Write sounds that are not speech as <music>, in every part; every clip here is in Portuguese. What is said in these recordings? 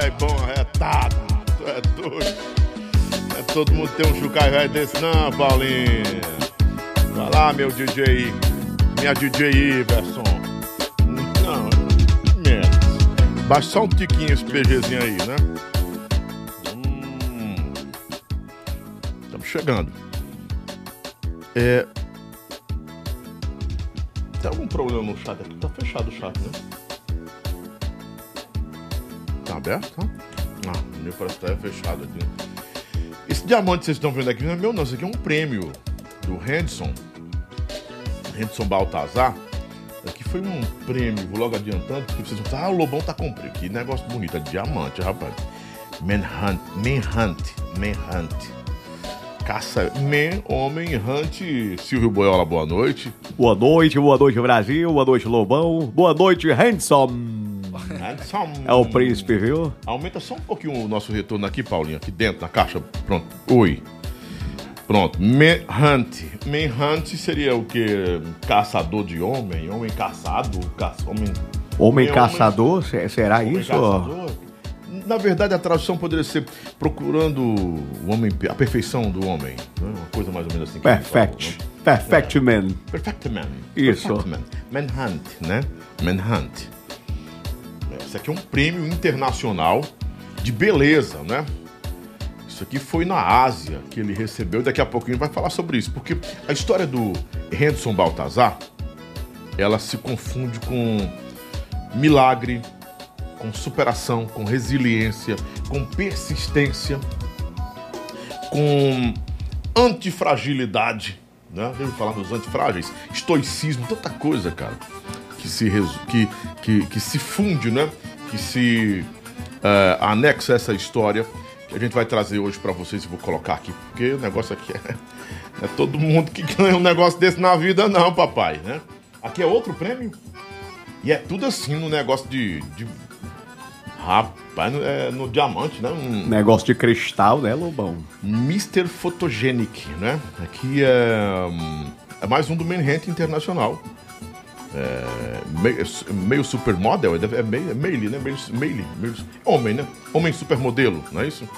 velho bom, arretado. Tu é doido. É todo mundo tem um chucaio velho desse, não, Paulinho. Vai lá, meu DJ. Minha DJ Iverson. Não, menos. Baixa só um tiquinho esse PGzinho aí, né? Hum. Estamos chegando. É. Tem algum problema no chat aqui? Tá fechado o chat, né? Aberto? Tá? Ah, meu parece que tá fechado aqui. Esse diamante que vocês estão vendo aqui não é meu, não. Isso aqui é um prêmio do Henderson. Henderson Baltazar. Aqui foi um prêmio, vou logo adiantando, porque vocês vão falar, ah, o Lobão tá comprando. Que negócio bonito, é diamante, rapaz. Manhunt, Manhunt, Manhunt. Caça, Man, homem, Hunt, Silvio Boiola, boa noite. Boa noite, boa noite Brasil, boa noite Lobão, boa noite Handsome. Handsome. É o príncipe, viu? Aumenta só um pouquinho o nosso retorno aqui, Paulinho, aqui dentro, na caixa. Pronto. Oi. Pronto. Manhunt. Manhunt seria o quê? Caçador de homem? Homem caçado? Caça... Homem... Homem Homem- caçador, se- será homem isso? caçador? Na verdade, a tradução poderia ser procurando o homem, a perfeição do homem. né? Uma coisa mais ou menos assim. Perfect. falam, né? Perfect man. Perfect Man. Isso. Perfect Man. Manhunt, né? Manhunt. Isso aqui é um prêmio internacional de beleza, né? Isso aqui foi na Ásia que ele recebeu. Daqui a pouquinho vai falar sobre isso. Porque a história do Henderson Baltazar, ela se confunde com milagre, com superação, com resiliência, com persistência, com antifragilidade, né? Deve falar dos antifrágeis, estoicismo, tanta coisa, cara, que se, que, que, que se funde, né? Que se eh, anexa a essa história que a gente vai trazer hoje pra vocês e vou colocar aqui, porque o negócio aqui é, <laughs> é todo mundo que ganha um negócio desse na vida, não, papai, né? Aqui é outro prêmio e é tudo assim no negócio de, de Rapaz, no, é, no diamante, né? Um Negócio de cristal, né, Lobão? Mr. Photogenic, né? Aqui é, é mais um do Manhattan Internacional. É, meio, supermodel, é, é meio, é meio, né? Meio, meio, meio, homem, né? Homem supermodelo, não é isso?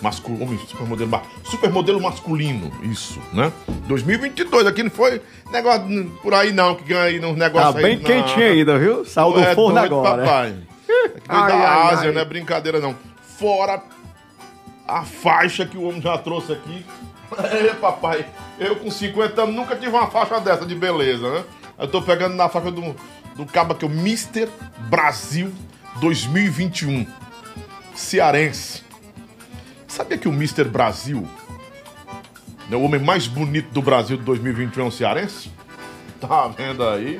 Mascu, homem supermodelo, supermodelo masculino, isso, né? 2022, aqui não foi negócio por aí não, que ganha aí nos Tá negócios aí. bem não. quentinho ainda, viu? Saiu do É forno agora. Papai. <laughs> Aqui Ai, da ai, Ásia, ai. não é brincadeira não. Fora a faixa que o homem já trouxe aqui. <laughs> É, papai, eu com 50 anos nunca tive uma faixa dessa de beleza, né? Eu tô pegando na faixa do, do cabo aqui, o Mr. Brasil 2021. Cearense. Sabia que o Mr. Brasil, né, o homem mais bonito do Brasil de 2021 é um cearense? <laughs> Tá vendo aí?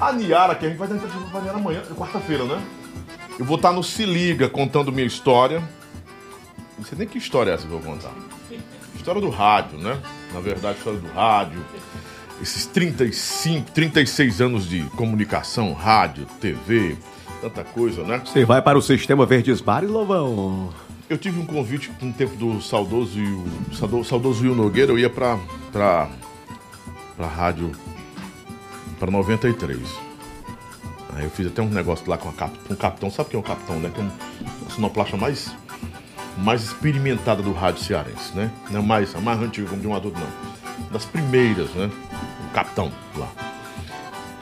A Niara, que a gente vai dar entrevista pra Niara amanhã, é quarta-feira, né? Eu vou estar no Se Liga contando minha história. Não sei nem que história é essa que eu vou contar. História do rádio, né? Na verdade, história do rádio. Esses 35, 36 anos de comunicação, rádio, TV, tanta coisa, né? Você vai para o sistema Verdes Mares, Lobão? Eu tive um convite no tempo do saudoso, e o saudoso, saudoso Will Nogueira, eu ia pra, pra, pra rádio, pra 93. Aí eu fiz até um negócio lá com, cap, com o capitão, sabe quem é o capitão, né? Que é um, a sonoplasta mais, mais experimentada do rádio cearense, né? Não é mais, a mais antiga, como de um adulto, não. Das primeiras, né? O capitão lá.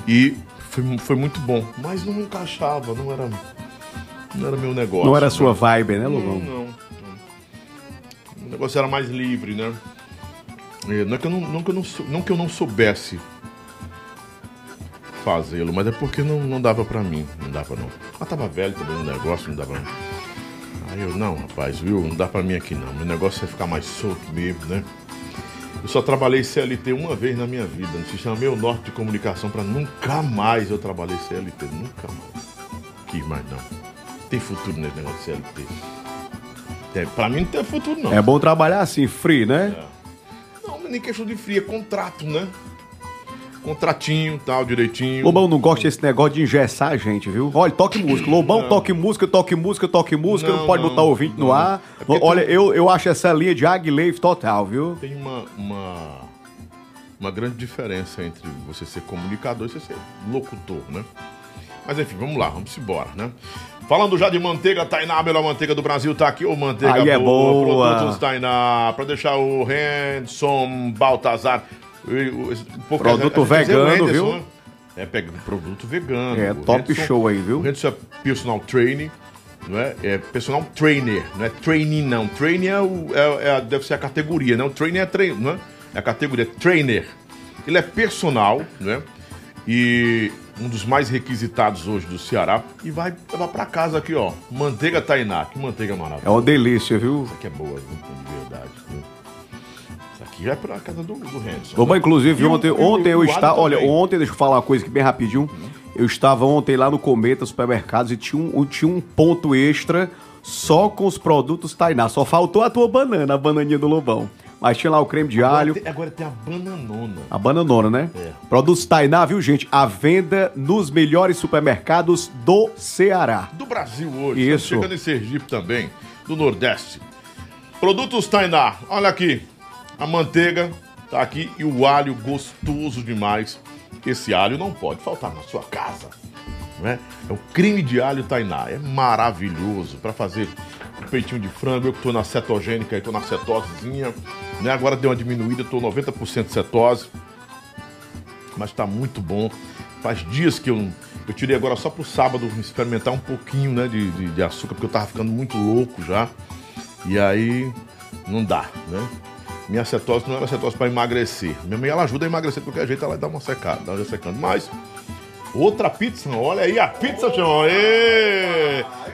E foi, foi muito bom, mas não encaixava, não era, não era meu negócio. Não era a né? sua vibe, né, Não, Lobão? não, não. O negócio era mais livre, né? É, Não, é que eu não, não, que eu não, não que eu não soubesse fazê-lo, mas é porque não, não dava pra mim. Não dava, não. Ah, tava velho também no negócio, não dava. Não. Aí eu, não, rapaz, viu? Não dá pra mim aqui não. Meu negócio é ficar mais solto mesmo, né? Eu só trabalhei CLT uma vez na minha vida, no sistema Meu Norte de Comunicação, pra nunca mais eu trabalhei CLT. Nunca mais. Quis mais não. Tem futuro nesse negócio de CLT. Tem, pra mim não tem futuro, não. É bom trabalhar assim, free, né? Não, não é nem questão de frio, é contrato, né? Contratinho, tal, direitinho. Lobão não gosta desse negócio de engessar a gente, viu? Olha, toque música. Lobão, toque música, toque música, toque música. Não, Não, pode não, botar ouvinte no não. ar. É Olha, tem- eu, eu acho essa linha de Aguilave total, viu? Tem uma, uma, uma grande diferença entre você ser comunicador e você ser locutor, né? Mas enfim, vamos lá, vamos embora, né? Falando já de manteiga, Tainá, a melhor manteiga do Brasil, tá aqui, o manteiga Aí é boa. Produtos Tainá, pra deixar o Hanson Baltazar. Produto vegano, viu? É, pega produto vegano. É, top Henderson, show aí, viu? O Hanson é personal training, não é? É personal trainer, não é training não. Training é, o, é, é deve ser a categoria, não? Training é treino, não é? É a categoria trainer. Ele é personal, né? E um dos mais requisitados hoje do Ceará. E vai levar pra casa aqui, ó. Manteiga Tainá. Que manteiga maravilhosa. É uma delícia, viu? Isso aqui é boa, de verdade. Aqui é pra casa do, do Henderson. Oba, inclusive, e ontem, o, ontem eu estava. Olha, ontem, deixa eu falar uma coisa aqui bem rapidinho. Uhum. Eu estava ontem lá no Cometa Supermercados e tinha um, tinha um ponto extra só com os produtos Tainá. Só faltou a tua banana, a bananinha do Lobão. Mas tinha lá o creme de agora alho. Tem, agora tem a bananona. A bananona, né? É. Produtos Tainá, viu, gente? A venda nos melhores supermercados do Ceará. Do Brasil hoje. Isso. Estamos chegando em Sergipe também, do Nordeste. Produtos Tainá. Olha aqui. A manteiga tá aqui e o alho gostoso demais. Esse alho não pode faltar na sua casa. Né? É o creme de alho Tainá. É maravilhoso para fazer um peitinho de frango. Eu que tô na cetogênica e tô na cetosezinha. Né? Agora deu uma diminuída, tô 90% cetose. Mas tá muito bom. Faz dias que eu eu tirei agora só pro sábado experimentar um pouquinho, né, de, de, de açúcar, porque eu tava ficando muito louco já. E aí não dá, né? Minha cetose não era cetose para emagrecer. Minha mãe ela ajuda a emagrecer de qualquer jeito, ela dá uma secada, dá uma secando. Mas outra pizza, olha aí a pizza, João.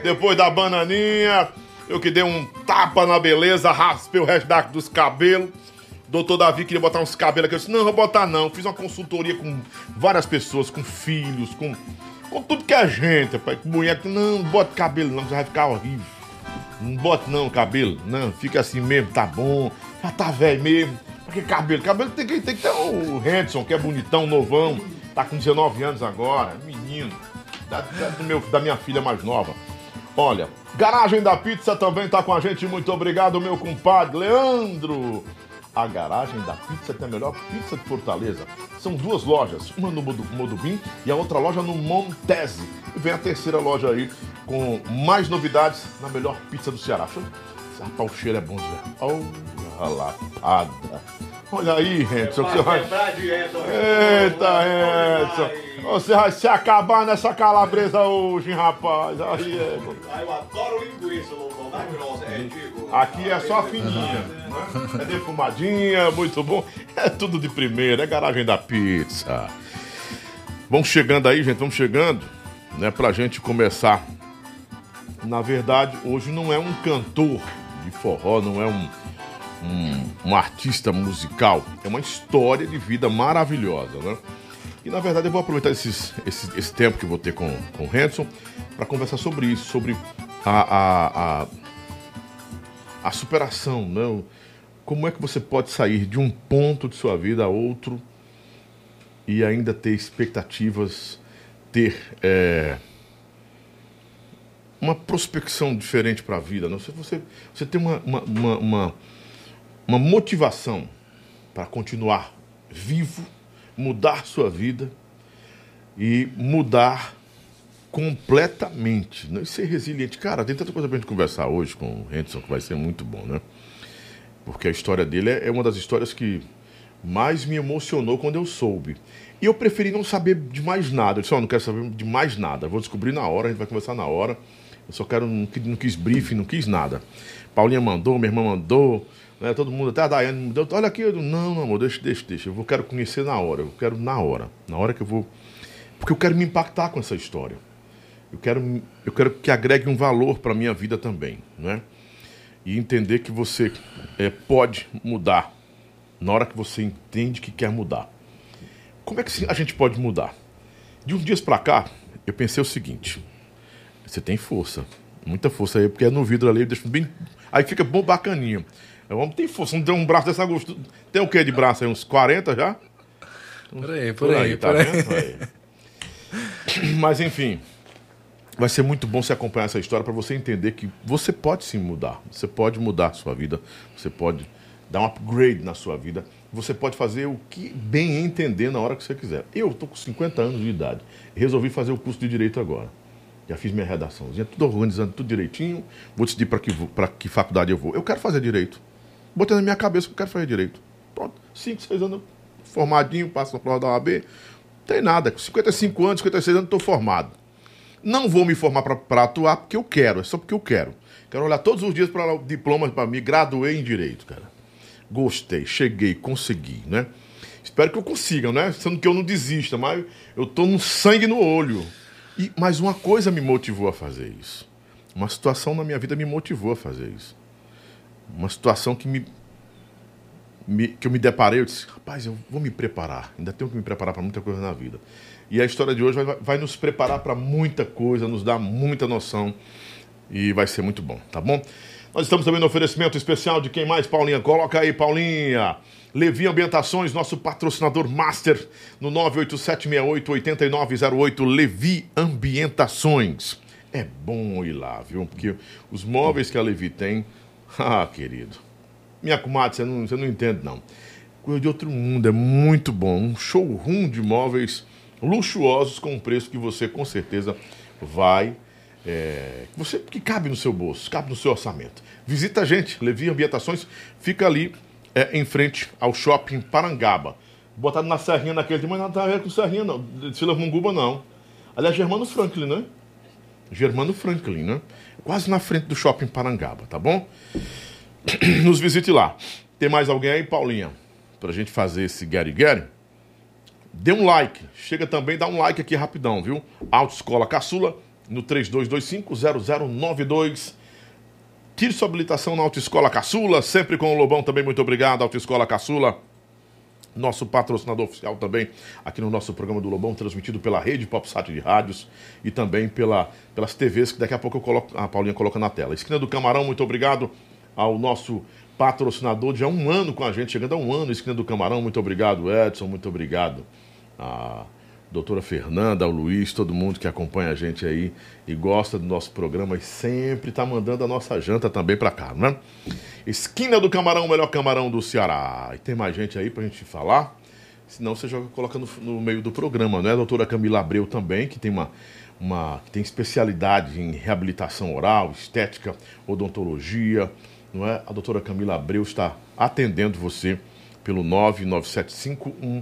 Depois da bananinha, eu que dei um tapa na beleza, raspei o resto dos cabelos. Doutor Davi queria botar uns cabelos aqui. Eu disse, não, vou botar não. Fiz uma consultoria com várias pessoas, com filhos, com, com tudo que é gente, pai. Mulher que não, bota cabelo não, você vai ficar horrível. Não bote não cabelo, não, fica assim mesmo, tá bom. Já tá velho mesmo. Pra que cabelo? Cabelo tem que, tem que ter o Henderson, que é bonitão, novão. Tá com 19 anos agora, menino. Da, da, do meu, da minha filha mais nova. Olha, Garagem da Pizza também tá com a gente. Muito obrigado, meu compadre Leandro. A Garagem da Pizza tem a melhor pizza de Fortaleza. São duas lojas, uma no Modubim e a outra loja no Montese. E vem a terceira loja aí com mais novidades na melhor pizza do Ceará. Rapaz, o cheiro é bom, Zé. Oh, lapada. Olha aí, Henderson. Você vai... Eita, Henderson. Você vai se acabar nessa calabresa hoje, rapaz. Aí é. Eu adoro linguiça, Lobão. Mais grossa, é, digo. Aqui é só fininha. Né? É defumadinha, muito bom. É tudo de primeira, é garagem da pizza. Vamos chegando aí, gente, vamos chegando, né, pra gente começar. Na verdade, hoje não é um cantor de forró, não é um, um, um artista musical, é uma história de vida maravilhosa, né? E na verdade eu vou aproveitar esses, esse, esse tempo que vou ter com, com o Hanson para conversar sobre isso, sobre a, a, a, a superação, né? Como é que você pode sair de um ponto de sua vida a outro e ainda ter expectativas, ter é, uma prospecção diferente para a vida. Não? Você, você, você tem uma, uma, uma, uma, uma motivação para continuar vivo, mudar sua vida e mudar completamente. Né? E ser resiliente. Cara, tem tanta coisa para a gente conversar hoje com o Henderson que vai ser muito bom, né? Porque a história dele é, é uma das histórias que mais me emocionou quando eu soube. E eu preferi não saber de mais nada. Eu disse, oh, não quero saber de mais nada. Vou descobrir na hora, a gente vai conversar na hora. Eu só quero, não, não quis briefing, não quis nada. Paulinha mandou, minha irmã mandou, né, todo mundo, até a Daiane me deu, olha aqui, eu, não, não, amor, deixa, deixa, deixa. Eu vou, quero conhecer na hora, eu quero na hora. Na hora que eu vou. Porque eu quero me impactar com essa história. Eu quero, eu quero que agregue um valor para a minha vida também, né? E entender que você é, pode mudar na hora que você entende que quer mudar. Como é que a gente pode mudar? De uns dias para cá, eu pensei o seguinte: você tem força. Muita força aí, porque é no vidro ali, deixa bem. Aí fica bom bacaninho. O homem tem força, não tem um braço dessa gosto. Tem o que de braço aí? Uns 40 já? Por aí, por, por aí, aí, tá por vendo? Aí. <coughs> Mas enfim, vai ser muito bom você acompanhar essa história para você entender que você pode sim mudar. Você pode mudar a sua vida, você pode dar um upgrade na sua vida, você pode fazer o que bem entender na hora que você quiser. Eu estou com 50 anos de idade, resolvi fazer o curso de Direito agora. Já fiz minha redaçãozinha, tudo organizando, tudo direitinho, vou decidir para que, que faculdade eu vou. Eu quero fazer Direito. Botei na minha cabeça que eu quero fazer Direito. Pronto, 5, 6 anos formadinho, passo na prova da OAB. Não tem nada, com 55 anos, 56 anos, estou formado. Não vou me formar para atuar porque eu quero, é só porque eu quero. Quero olhar todos os dias para o diploma para mim, graduei em Direito, cara. Gostei, cheguei, consegui, né? Espero que eu consiga, né? Sendo que eu não desista, mas eu tô no sangue no olho. E, mas uma coisa me motivou a fazer isso. Uma situação na minha vida me motivou a fazer isso. Uma situação que me, me que eu me deparei, eu disse, rapaz, eu vou me preparar. Ainda tenho que me preparar para muita coisa na vida. E a história de hoje vai, vai nos preparar para muita coisa, nos dar muita noção e vai ser muito bom, tá bom? Nós estamos também no oferecimento especial de quem mais, Paulinha? Coloca aí, Paulinha. Levi Ambientações, nosso patrocinador master no 987688908, Levi Ambientações. É bom ir lá, viu? Porque os móveis que a Levi tem, <laughs> ah, querido. Minha comadre, você não, você não entende, não. Coisa de outro mundo, é muito bom. Um showroom de móveis luxuosos com um preço que você com certeza vai. É, você que cabe no seu bolso, cabe no seu orçamento. Visita a gente, Levi Ambientações, fica ali é, em frente ao shopping Parangaba. Botado na Serrinha naquele dia, mas não tá com Serrinha, não. De Silas Munguba, não. Aliás, Germano Franklin, né? Germano Franklin, né? Quase na frente do shopping Parangaba, tá bom? <clears throat> Nos visite lá. Tem mais alguém aí, Paulinha? Pra gente fazer esse Gary Gary? Dê um like. Chega também, dá um like aqui rapidão, viu? Autoescola Caçula no 3225-0092. Tire sua habilitação na Autoescola Caçula, sempre com o Lobão também. Muito obrigado, Autoescola Caçula. Nosso patrocinador oficial também aqui no nosso programa do Lobão, transmitido pela rede PopSat de rádios e também pela, pelas TVs que daqui a pouco eu coloco, a Paulinha coloca na tela. Esquina do Camarão, muito obrigado ao nosso patrocinador de há um ano com a gente, chegando a um ano, Esquina do Camarão. Muito obrigado, Edson, muito obrigado a doutora Fernanda, ao Luiz, todo mundo que acompanha a gente aí e gosta do nosso programa e sempre está mandando a nossa janta também para cá, né? Esquina do Camarão, melhor camarão do Ceará. E tem mais gente aí para a gente falar? Senão você joga, coloca no, no, meio do programa, né? A doutora Camila Abreu também, que tem uma, uma que tem especialidade em reabilitação oral, estética, odontologia, não é? A doutora Camila Abreu está atendendo você pelo 99751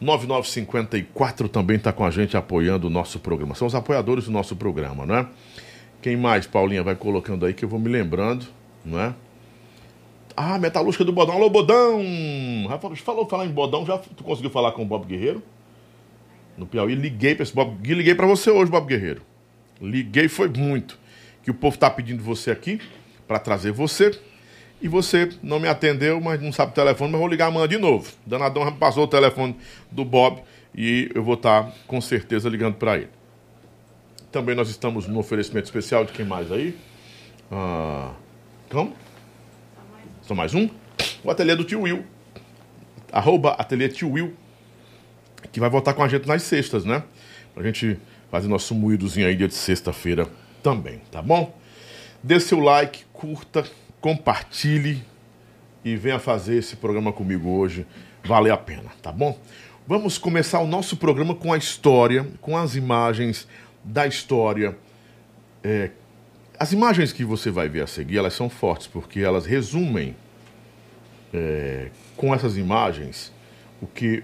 9954 também está com a gente apoiando o nosso programa. São os apoiadores do nosso programa, não é? Quem mais, Paulinha, vai colocando aí que eu vou me lembrando, não é? Ah, Metalúrgica do Bodão. Alô, Bodão! Falou falar em Bodão, já tu conseguiu falar com o Bob Guerreiro? No Piauí, liguei para esse Bob. Liguei para você hoje, Bob Guerreiro. Liguei foi muito. Que o povo tá pedindo você aqui para trazer você e você não me atendeu, mas não sabe o telefone, mas vou ligar amanhã de novo. Danadão já me passou o telefone do Bob e eu vou estar com certeza ligando para ele. Também nós estamos no oferecimento especial de quem mais aí? Ah, como? Só mais um? O ateliê do tio Will. Arroba ateliê tio Will. Que vai voltar com a gente nas sextas, né? Pra gente fazer nosso moídozinho aí dia de sexta-feira também, tá bom? Dê seu like, curta, compartilhe e venha fazer esse programa comigo hoje. Vale a pena, tá bom? Vamos começar o nosso programa com a história, com as imagens da história. É, as imagens que você vai ver a seguir, elas são fortes, porque elas resumem é, com essas imagens o que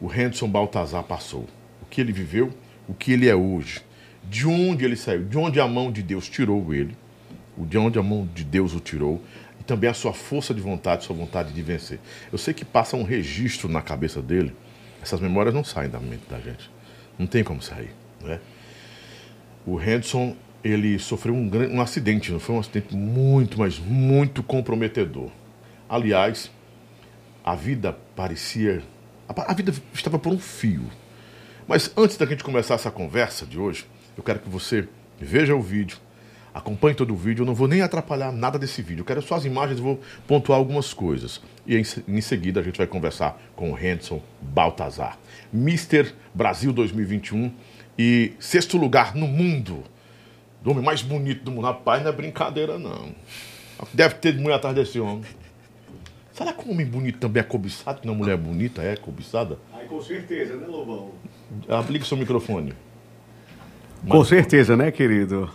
o Henderson Baltazar passou, o que ele viveu, o que ele é hoje, de onde ele saiu, de onde a mão de Deus tirou ele de onde a mão de Deus o tirou, e também a sua força de vontade, sua vontade de vencer. Eu sei que passa um registro na cabeça dele, essas memórias não saem da mente da gente. Não tem como sair. Né? O Henderson, ele sofreu um, um acidente, não foi um acidente muito, mas muito comprometedor. Aliás, a vida parecia. A vida estava por um fio. Mas antes da gente começar essa conversa de hoje, eu quero que você veja o vídeo, Acompanhe todo o vídeo, eu não vou nem atrapalhar nada desse vídeo. Eu quero só as imagens, vou pontuar algumas coisas. E em, em seguida a gente vai conversar com o Henderson Baltazar. Mister Brasil 2021 e sexto lugar no mundo. Do homem mais bonito do mundo. Rapaz, não é brincadeira, não. Deve ter de mulher atrás desse homem. Será que um homem bonito também é cobiçado? Que uma mulher bonita é cobiçada? Aí com certeza, né, Lobão? Aplique seu microfone. Com certeza, né, querido?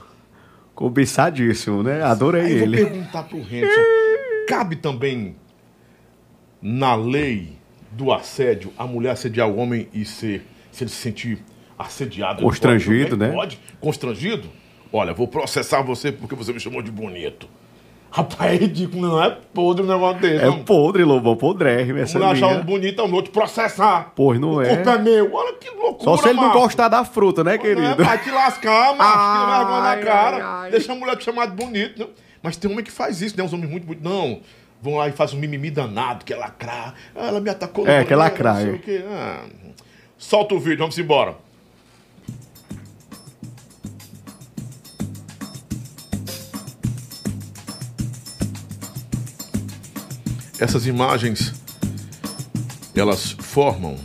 Cobiçadíssimo, né? Adorei Aí eu ele. vou perguntar pro Henderson. <laughs> Cabe também na lei do assédio a mulher assediar o homem e ser, se ele se sentir assediado. Constrangido, pode né? Pode? Constrangido? Olha, vou processar você porque você me chamou de bonito. Rapaz, é ridículo, não é podre um negócio desse. É não. podre, Lobão, podrérrimo essa Mulher achar um bonito, eu vou te processar. Pois não o é. corpo é meu. Olha que loucura, Só se ele não macho. gostar da fruta, né, Não é, querido? vai te lascar, macho. Tira <laughs> vergonha na Ai, cara. ai, ai. Deixa a mulher te chamar de bonito. Não. Mas tem homem que faz isso, né? Uns homens muito bonitos. Não. Vão lá e fazem um mimimi danado, que é lacrar. Ah, ela me atacou. É, que é banheiro, lacrar, não sei é. o quê. Ah. Solta o vídeo, vamos embora. Essas imagens, elas formam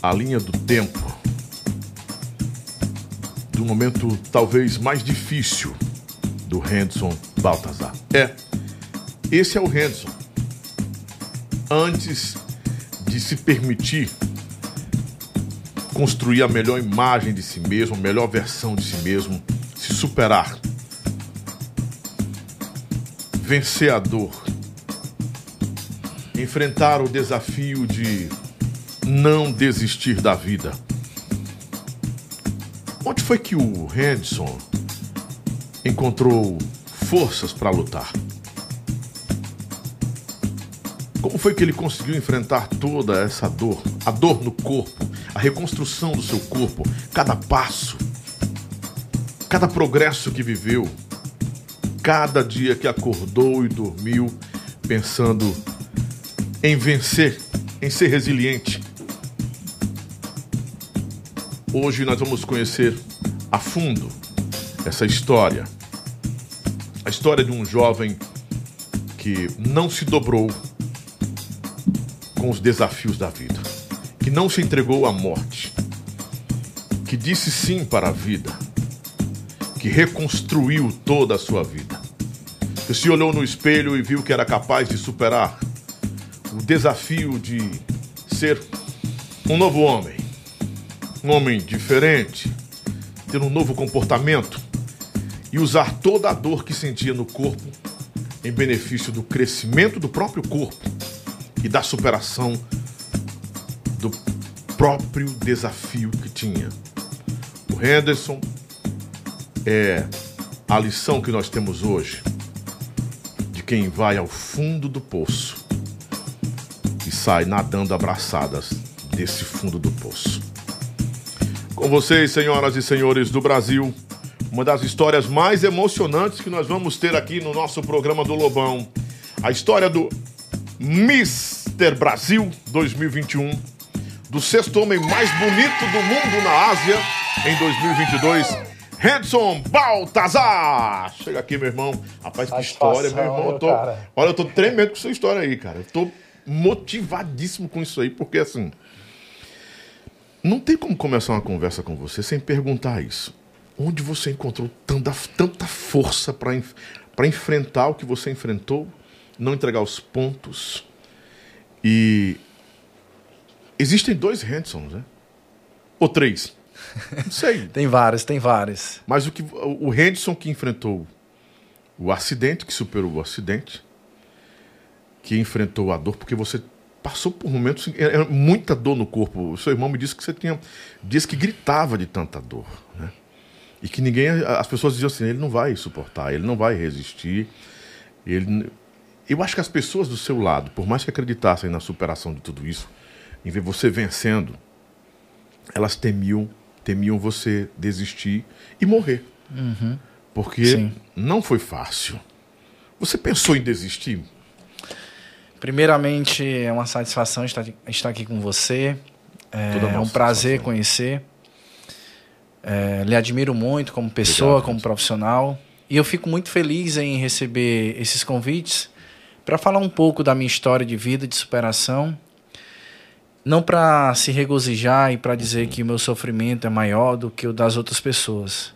a linha do tempo do momento talvez mais difícil do Henderson Baltazar. É, esse é o Henderson. Antes de se permitir construir a melhor imagem de si mesmo, a melhor versão de si mesmo, se superar, vencer a dor, enfrentar o desafio de não desistir da vida. Onde foi que o Henderson encontrou forças para lutar? Como foi que ele conseguiu enfrentar toda essa dor? A dor no corpo, a reconstrução do seu corpo, cada passo, cada progresso que viveu, cada dia que acordou e dormiu pensando em vencer, em ser resiliente. Hoje nós vamos conhecer a fundo essa história. A história de um jovem que não se dobrou com os desafios da vida, que não se entregou à morte, que disse sim para a vida, que reconstruiu toda a sua vida, que se olhou no espelho e viu que era capaz de superar o desafio de ser um novo homem, um homem diferente, ter um novo comportamento e usar toda a dor que sentia no corpo em benefício do crescimento do próprio corpo e da superação do próprio desafio que tinha. O Henderson é a lição que nós temos hoje de quem vai ao fundo do poço sai nadando abraçadas desse fundo do poço. Com vocês, senhoras e senhores do Brasil, uma das histórias mais emocionantes que nós vamos ter aqui no nosso programa do Lobão. A história do Mr. Brasil 2021, do sexto homem mais bonito do mundo na Ásia em 2022, Edson Baltazar. Chega aqui, meu irmão. Rapaz, que Satisfação, história, meu irmão. Eu tô, olha, eu tô tremendo com sua história aí, cara. Eu tô motivadíssimo com isso aí, porque assim. Não tem como começar uma conversa com você sem perguntar isso. Onde você encontrou tanta, tanta força para enf enfrentar o que você enfrentou, não entregar os pontos? E. Existem dois Hansons, né? Ou três? Não sei. <laughs> Tem vários, tem vários. Mas o que o Henderson que enfrentou o acidente, que superou o acidente, que enfrentou a dor, porque você passou por momentos é, é muita dor no corpo. O seu irmão me disse que você tinha dias que gritava de tanta dor, né? E que ninguém, as pessoas diziam assim, ele não vai suportar, ele não vai resistir. Ele eu acho que as pessoas do seu lado, por mais que acreditassem na superação de tudo isso, em ver você vencendo, elas temiam, temiam você desistir e morrer. Porque Sim. não foi fácil. Você pensou em desistir? Primeiramente, é uma satisfação estar, estar aqui com você. É, é um prazer satisfação. conhecer. É, lhe admiro muito como pessoa, Obrigado, como Edson. profissional. E eu fico muito feliz em receber esses convites para falar um pouco da minha história de vida, de superação. Não para se regozijar e para dizer que o meu sofrimento é maior do que o das outras pessoas,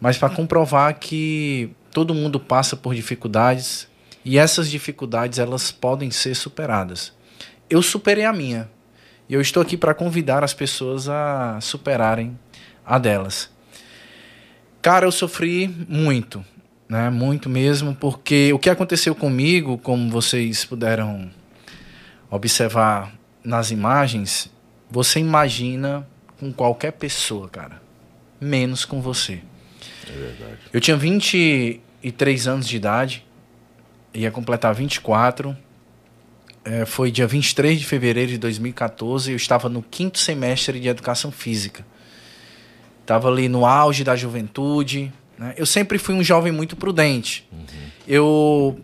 mas para comprovar que todo mundo passa por dificuldades E essas dificuldades elas podem ser superadas. Eu superei a minha. E eu estou aqui para convidar as pessoas a superarem a delas. Cara, eu sofri muito, né? Muito mesmo, porque o que aconteceu comigo, como vocês puderam observar nas imagens, você imagina com qualquer pessoa, cara. Menos com você. É verdade. Eu tinha 23 anos de idade, ia completar 24. É, foi dia 23 de fevereiro de 2014. Eu estava no quinto semestre de educação física. Estava ali no auge da juventude. Né? Eu sempre fui um jovem muito prudente. Uhum. Eu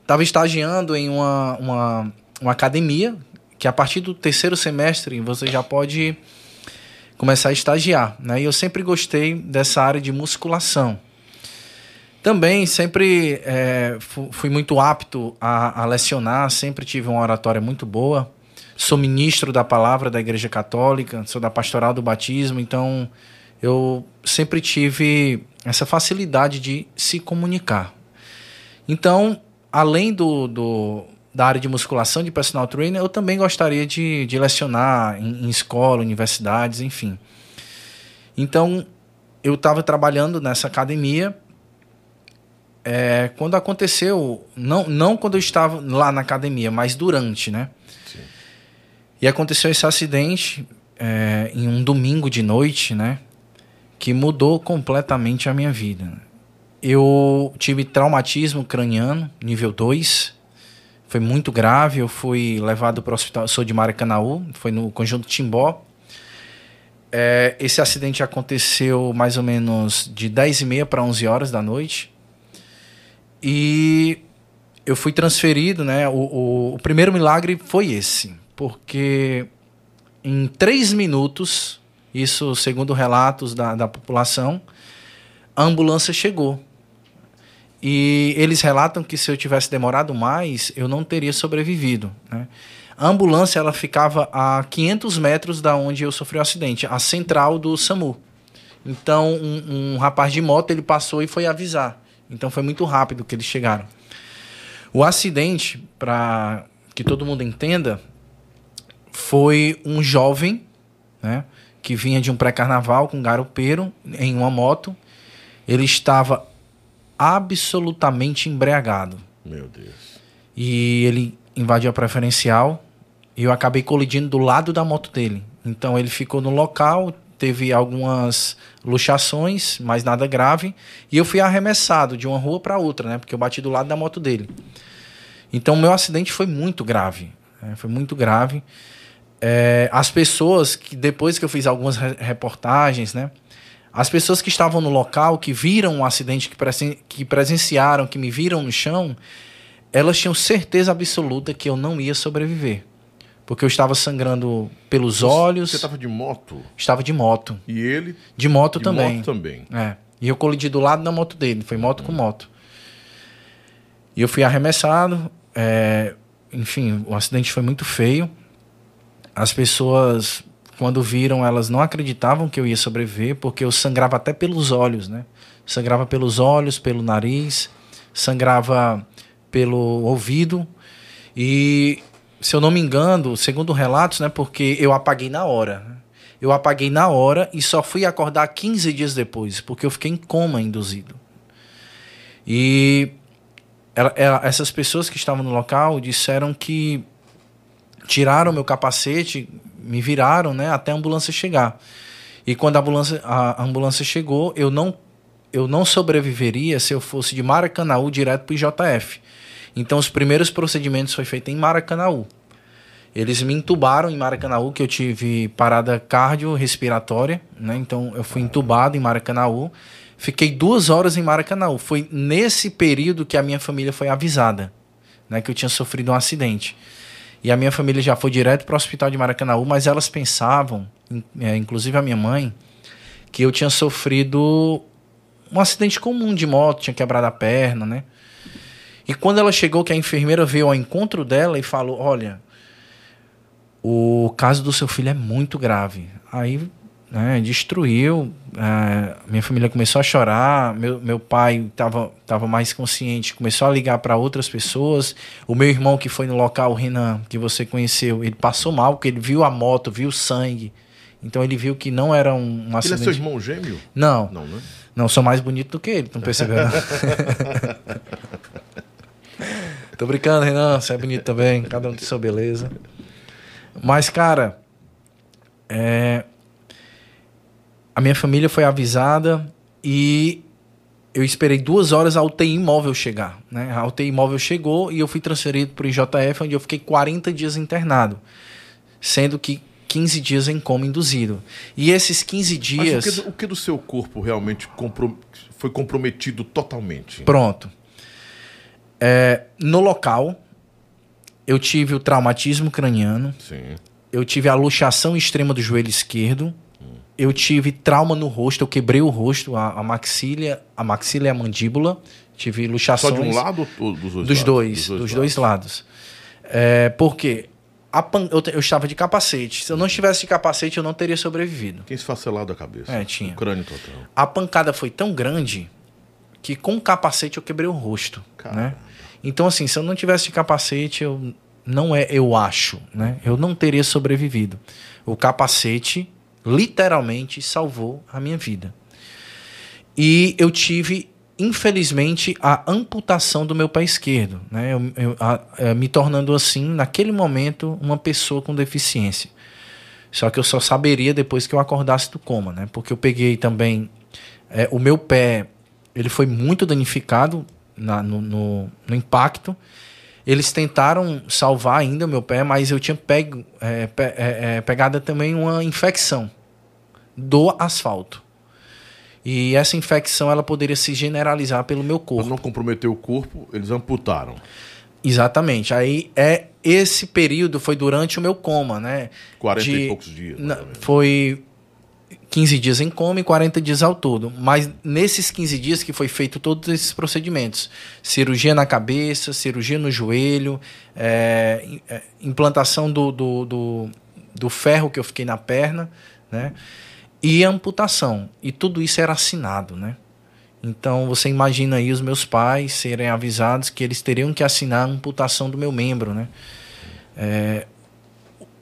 estava estagiando em uma, uma, uma academia que a partir do terceiro semestre você já pode começar a estagiar. Né? E eu sempre gostei dessa área de musculação. Também sempre é, fui muito apto a, a, lecionar, sempre tive uma oratória muito boa. Sou ministro da palavra da Igreja Católica, sou da pastoral do batismo, então eu sempre tive essa facilidade de se comunicar. Então, além do, do da área de musculação, de personal trainer, eu também gostaria de, de lecionar em, em escola, universidades, enfim. Então, eu estava trabalhando nessa academia. É, quando aconteceu, não, não quando eu estava lá na academia, mas durante, né? Sim. E aconteceu esse acidente é, em um domingo de noite, né? Que mudou completamente a minha vida. Eu tive traumatismo craniano, nível 2 foi muito grave. Eu fui levado para o hospital. Eu sou de Maracanaú, foi no conjunto Timbó. É, esse acidente aconteceu mais ou menos de 10 e meia para 11 horas da noite. E eu fui transferido, né? O, o, o primeiro milagre foi esse, porque em três minutos, isso segundo relatos da, da população, a ambulância chegou. E eles relatam que se eu tivesse demorado mais, eu não teria sobrevivido. Né? A ambulância ela ficava a 500 metros da onde eu sofri o acidente, a central do SAMU. Então, um, um rapaz de moto ele passou e foi avisar. Então, foi muito rápido que eles chegaram. O acidente, para que todo mundo entenda, foi um jovem né, que vinha de um pré-carnaval com um garupeiro em uma moto. Ele estava absolutamente embriagado. Meu Deus. E ele invadiu a preferencial e eu acabei colidindo do lado da moto dele. Então ele ficou no local, teve algumas luxações, mas nada grave, e eu fui arremessado de uma rua para outra, né? Porque eu bati do lado da moto dele. Então meu acidente foi muito grave, né? foi muito grave. É, as pessoas que depois que eu fiz algumas reportagens, né? As pessoas que estavam no local, que viram o acidente, que, presen que presenciaram, que me viram no chão, elas tinham certeza absoluta que eu não ia sobreviver. Porque eu estava sangrando pelos olhos. Você estava de moto? Estava de moto. E ele? De moto de também. moto também. É. E eu colidi do lado da moto dele. Foi moto com moto. E eu fui arremessado. É, enfim, o acidente foi muito feio. As pessoas quando viram, elas não acreditavam que eu ia sobreviver, porque eu sangrava até pelos olhos, né? Sangrava pelos olhos, pelo nariz, sangrava pelo ouvido. E, se eu não me engano, segundo relatos, né? Porque eu apaguei na hora. Eu apaguei na hora e só fui acordar 15 dias depois, porque eu fiquei em coma induzido. E ela, ela, essas pessoas que estavam no local disseram que tiraram meu capacete, me viraram, né, até a ambulância chegar. E quando a ambulância, a ambulância chegou, eu não, eu não sobreviveria se eu fosse de Maracanaú direto para o IJF. Então os primeiros procedimentos foi feito em Maracanaú. Eles me entubaram em Maracanaú, que eu tive parada cardiorrespiratória, né? Então eu fui entubado em Maracanaú. Fiquei duas horas em Maracanaú. Foi nesse período que a minha família foi avisada, né? Que eu tinha sofrido um acidente. E a minha família já foi direto para o hospital de Maracanãú, mas elas pensavam, é, inclusive a minha mãe, que eu tinha sofrido um acidente comum de moto, tinha quebrado a perna, né? E quando ela chegou, que a enfermeira veio ao encontro dela e falou: Olha, o caso do seu filho é muito grave. Aí né, destruiu. É, minha família começou a chorar. Meu, meu pai estava tava mais consciente, começou a ligar para outras pessoas. O meu irmão, que foi no local, o Renan, que você conheceu, ele passou mal, porque ele viu a moto, viu sangue. Então ele viu que não era um, um acidente. Ele é seu irmão gêmeo? Não. Não, né? Não, sou mais bonito do que ele, não percebeu? <laughs> <laughs> Tô brincando, Renan, você é bonito também, cada um tem sua beleza. Mas, cara, é, a minha família foi avisada e eu esperei duas horas a UTI imóvel chegar. Né? A UTI imóvel chegou e eu fui transferido para o IJF, onde eu fiquei 40 dias internado, sendo que 15 dias em coma induzido. E esses 15 dias. Mas o que, o que do seu corpo realmente foi comprometido totalmente? Pronto. É, no local, eu tive o traumatismo craniano. Sim eu tive a luxação extrema do joelho esquerdo. Eu tive trauma no rosto, eu quebrei o rosto, a, a maxila, a maxila e a mandíbula. Tive luxações. Só de um lado ou dos dois dos lados? Dois, dos dois, dos dois lados. É, por quê? Pan... Eu, eu, estava de capacete. Se eu não estivesse de capacete, eu não teria sobrevivido. Tinha esfacelado a cabeça. É, tinha. O crânio total. A pancada foi tão grande que com o capacete eu quebrei o rosto. Né? Então, assim, se eu não tivesse de capacete, eu não é eu acho, né? Eu não teria sobrevivido. O capacete literalmente salvou a minha vida. E eu tive, infelizmente, a amputação do meu pé esquerdo, né? Eu, eu, a, a, é, me tornando assim, naquele momento, uma pessoa com deficiência. Só que eu só saberia depois que eu acordasse do coma, né? Porque eu peguei também é, o meu pé, ele foi muito danificado na, no, no, no impacto. Eles tentaram salvar ainda o meu pé, mas eu tinha pego, é, pe, é, é, pegado também uma infecção do asfalto. E essa infecção ela poderia se generalizar pelo meu corpo. Para não comprometer o corpo, eles amputaram. Exatamente. Aí é esse período foi durante o meu coma, né? 40 de, e poucos dias. Na, foi 15 dias em coma e 40 dias ao todo. Mas nesses 15 dias que foi feito todos esses procedimentos: cirurgia na cabeça, cirurgia no joelho, é, é, implantação do, do, do, do, ferro que eu fiquei na perna, né? E amputação. E tudo isso era assinado, né? Então você imagina aí os meus pais serem avisados que eles teriam que assinar a amputação do meu membro, né? É,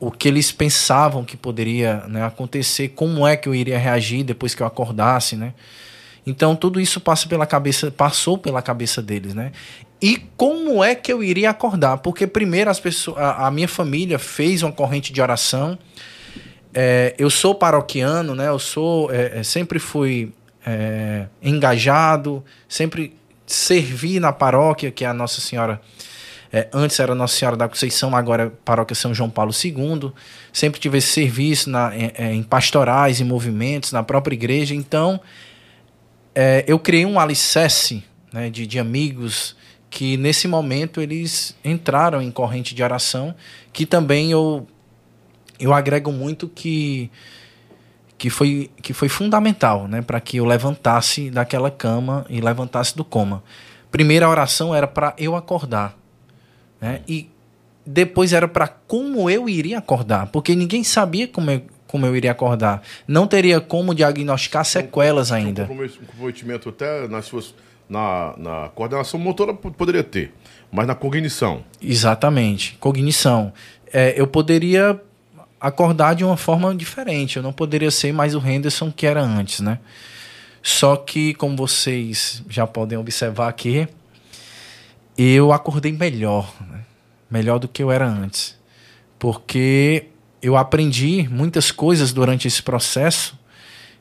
o que eles pensavam que poderia né, acontecer, como é que eu iria reagir depois que eu acordasse, né? Então tudo isso passa pela cabeça, passou pela cabeça deles, né? E como é que eu iria acordar? Porque primeiro as pessoas, a, a minha família fez uma corrente de oração. É, eu sou paroquiano, né? Eu sou, é, é sempre fui é, engajado, sempre servi na paróquia que é a Nossa Senhora é, antes era Nossa Senhora da Conceição, agora é Paróquia São João Paulo II. Sempre tive esse serviço na, em, é, em pastorais, em movimentos, na própria igreja. Então, é, eu criei um alicerce né, de, de amigos que, nesse momento, eles entraram em corrente de oração, que também eu, eu agrego muito que que foi, que foi fundamental né, para que eu levantasse daquela cama e levantasse do coma. Primeira oração era para eu acordar. Né? E depois era para como eu iria acordar, porque ninguém sabia como eu, como eu iria acordar. Não teria como diagnosticar sequelas ainda. Um comprometimento até nas suas, na, na coordenação motora poderia ter, mas na cognição. Exatamente, cognição. É, eu poderia acordar de uma forma diferente, eu não poderia ser mais o Henderson que era antes, né? Só que, como vocês já podem observar aqui, eu acordei melhor, né? melhor do que eu era antes, porque eu aprendi muitas coisas durante esse processo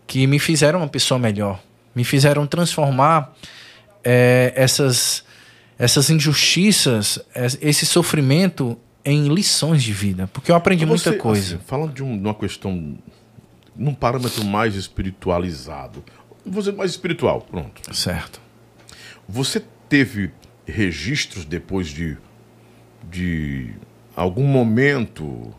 que me fizeram uma pessoa melhor, me fizeram transformar é, essas essas injustiças, esse sofrimento em lições de vida, porque eu aprendi Você, muita coisa. Assim, falando de, um, de, uma questão, num parâmetro mais espiritualizado, dizer mais espiritual, pronto. Certo. Você teve registros depois de, de algum momento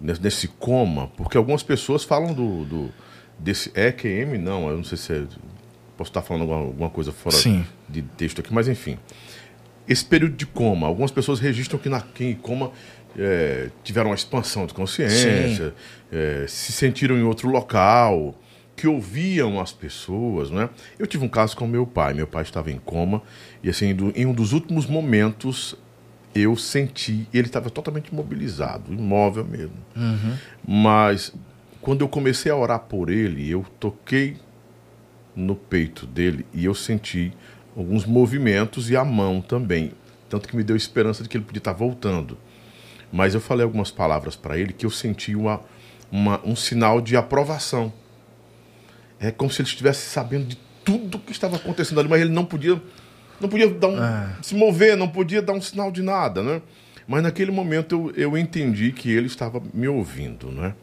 nesse coma? Porque algumas pessoas falam do, do desse EQM, não, eu não sei se é, posso estar falando alguma, alguma coisa fora Sim. de texto aqui, mas enfim. Esse período de coma, algumas pessoas registram que na que em coma é, tiveram uma expansão de consciência, é, se sentiram em outro local, que ouviam as pessoas, né? Eu tive um caso com meu pai. Meu pai estava em coma e assim, do, em um dos últimos momentos eu senti, ele estava totalmente imobilizado, imóvel mesmo. Uhum. Mas quando eu comecei a orar por ele, eu toquei no peito dele e eu senti alguns movimentos e a mão também, tanto que me deu esperança de que ele podia estar voltando. Mas eu falei algumas palavras para ele que eu senti uma, uma, um sinal de aprovação. É como se ele estivesse sabendo de tudo que estava acontecendo ali, mas ele não podia não podia dar um, É. se mover, não podia dar um sinal de nada, né? Mas naquele momento eu, eu entendi que ele estava me ouvindo, né?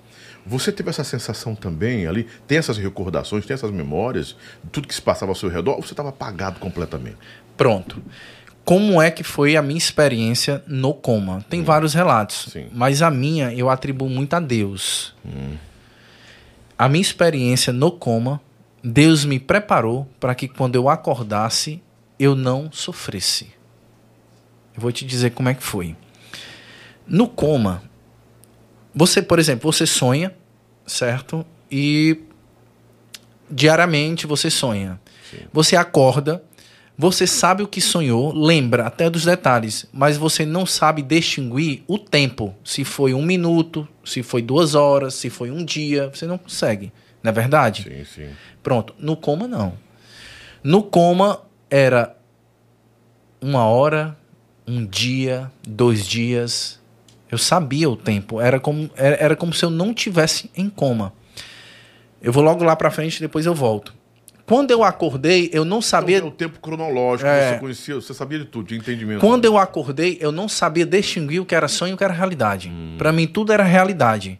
Você teve essa sensação também ali? Tem essas recordações, tem essas memórias de tudo que se passava ao seu redor? Ou você estava apagado completamente? Pronto. Como é que foi a minha experiência no coma? Tem vários relatos, Sim. mas a minha eu atribuo muito a Deus. A minha experiência no coma, Deus me preparou para que quando eu acordasse, eu não sofresse. Eu vou te dizer como é que foi. No coma, você, por exemplo, você sonha, certo? E diariamente você sonha. Você acorda, você sabe o que sonhou, lembra até dos detalhes, mas você não sabe distinguir o tempo. Se foi um minuto, se foi duas horas, se foi um dia, você não consegue. Não é verdade? Sim, sim. Pronto. No coma, não. No coma era uma hora, um dia, dois dias. Eu sabia o tempo. Era como, era, era como se eu não tivesse em coma. Eu vou logo lá pra frente, depois eu volto. Quando eu acordei, eu não sabia. Então, é o tempo cronológico, É. você conhecia, você sabia de tudo, de entendimento. Quando eu acordei, eu não sabia distinguir o que era sonho e o que era realidade. Pra mim, tudo era realidade.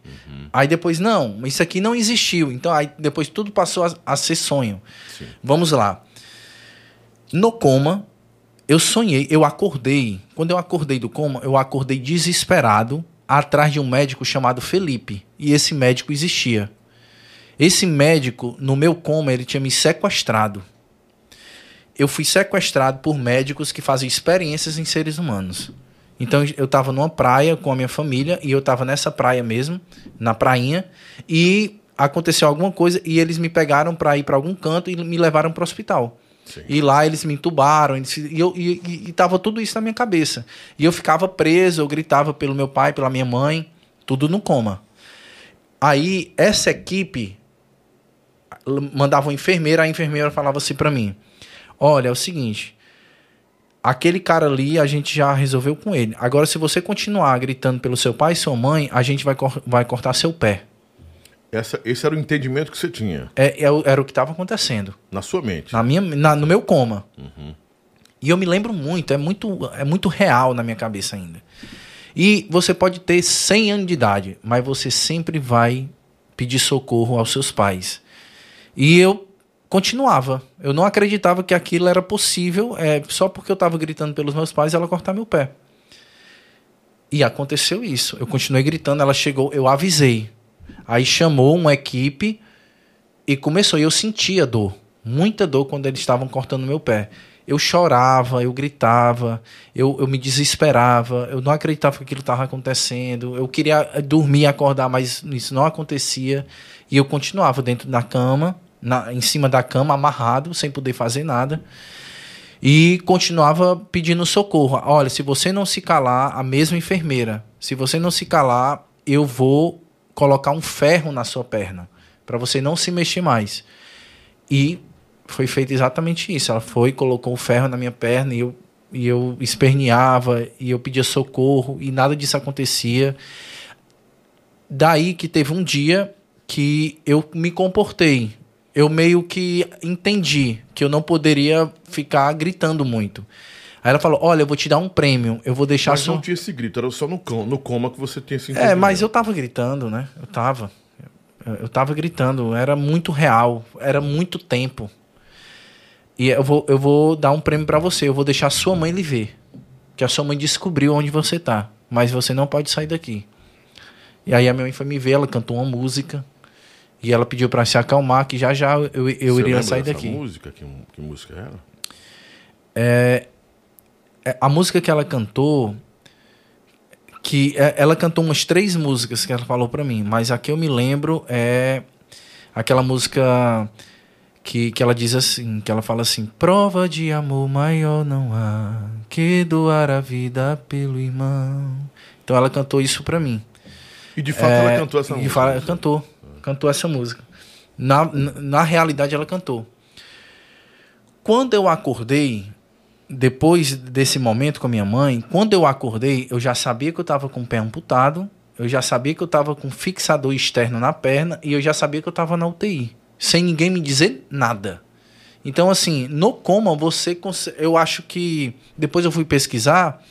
Aí depois, não, isso aqui não existiu. Então, aí depois tudo passou a, a ser sonho. Sim. Vamos lá. No coma, eu sonhei, eu acordei. Quando eu acordei do coma, eu acordei desesperado atrás de um médico chamado Felipe. E esse médico existia. Esse médico, no meu coma, ele tinha me sequestrado. Eu fui sequestrado por médicos que faziam experiências em seres humanos. Então eu estava numa praia com a minha família e eu estava nessa praia mesmo, na prainha, e aconteceu alguma coisa e eles me pegaram para ir para algum canto e me levaram para o hospital. Sim. E lá eles me entubaram, eles, e, eu, e, e, e tava tudo isso na minha cabeça. E eu ficava preso, eu gritava pelo meu pai, pela minha mãe, tudo no coma. Aí essa equipe mandava uma enfermeira, a enfermeira falava assim pra mim: Olha, é o seguinte, aquele cara ali a gente já resolveu com ele. Agora, se você continuar gritando pelo seu pai e sua mãe, a gente vai, cor- vai cortar seu pé. Essa, esse era o entendimento que você tinha É, é era o que estava acontecendo. na sua mente. Na minha, na- no meu coma. E eu me lembro muito, é muito, é muito real na minha cabeça ainda. E você pode ter 100 anos de idade, mas você sempre vai pedir socorro aos seus pais. E eu continuava. Eu não acreditava que aquilo era possível, é, só porque eu estava gritando pelos meus pais ela cortar meu pé. E aconteceu isso. Eu continuei gritando, ela chegou, eu avisei. Aí chamou uma equipe e começou. E eu sentia dor, muita dor quando eles estavam cortando meu pé. Eu chorava, eu gritava, eu, eu me desesperava, eu não acreditava que aquilo estava acontecendo. Eu queria eh, dormir e acordar, mas isso não acontecia. E eu continuava dentro da cama, na, em cima da cama, amarrado, sem poder fazer nada. E continuava pedindo socorro. Olha, se você não se calar, a mesma enfermeira, se você não se calar, eu vou colocar um ferro na sua perna para você não se mexer mais. E foi feito exatamente isso. Ela foi, colocou o ferro na minha perna e eu, e eu esperneava e eu pedia socorro e nada disso acontecia. Daí que teve um dia que eu me comportei. Eu meio que entendi que eu não poderia ficar gritando muito. Aí ela falou: Olha, eu vou te dar um prêmio, eu vou deixar Mas só. não tinha esse grito, era só no, com- no coma que você tinha esse É, mas eu tava gritando, né? Eu tava. Eu, tava gritando, era muito real, era muito tempo. E eu vou, eu vou dar um prêmio pra você, eu vou deixar a sua mãe lhe ver. Que a sua mãe descobriu onde você tá, mas você não pode sair daqui. E aí a minha mãe foi me ver, ela cantou uma música. E ela pediu pra se acalmar, que já já eu, eu Você iria sair daqui. música? Que, que música era? É, a música que ela cantou que é, ela cantou umas três músicas que ela falou para mim, mas a que eu me lembro é aquela música que, que ela diz assim, que ela fala assim, prova de amor maior não há que doar a vida pelo irmão. Então ela cantou isso para mim. E de fato é, ela cantou essa música. Fala, cantou, cantou essa música. Na, na, realidade ela cantou. Quando eu acordei, depois desse momento com a minha mãe, quando eu acordei, eu já sabia que eu estava com o pé amputado, eu já sabia que eu estava com fixador externo na perna e eu já sabia que eu estava na UTI, sem ninguém me dizer nada. Então, assim, no coma, você. Eu acho que. Depois eu fui pesquisar.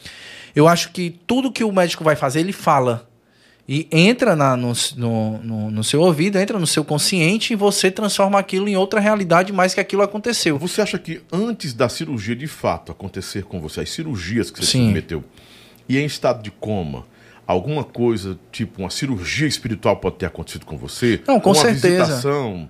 Eu acho que tudo que o médico vai fazer, ele fala. E entra na, no, no, no, seu ouvido, entra no seu consciente e você transforma aquilo em outra realidade, mais que aquilo aconteceu. Você acha que antes da cirurgia de fato acontecer com você, as cirurgias que você Sim. submeteu, e em estado de coma, alguma coisa, tipo uma cirurgia espiritual pode ter acontecido com você? Não, com uma certeza. Visitação?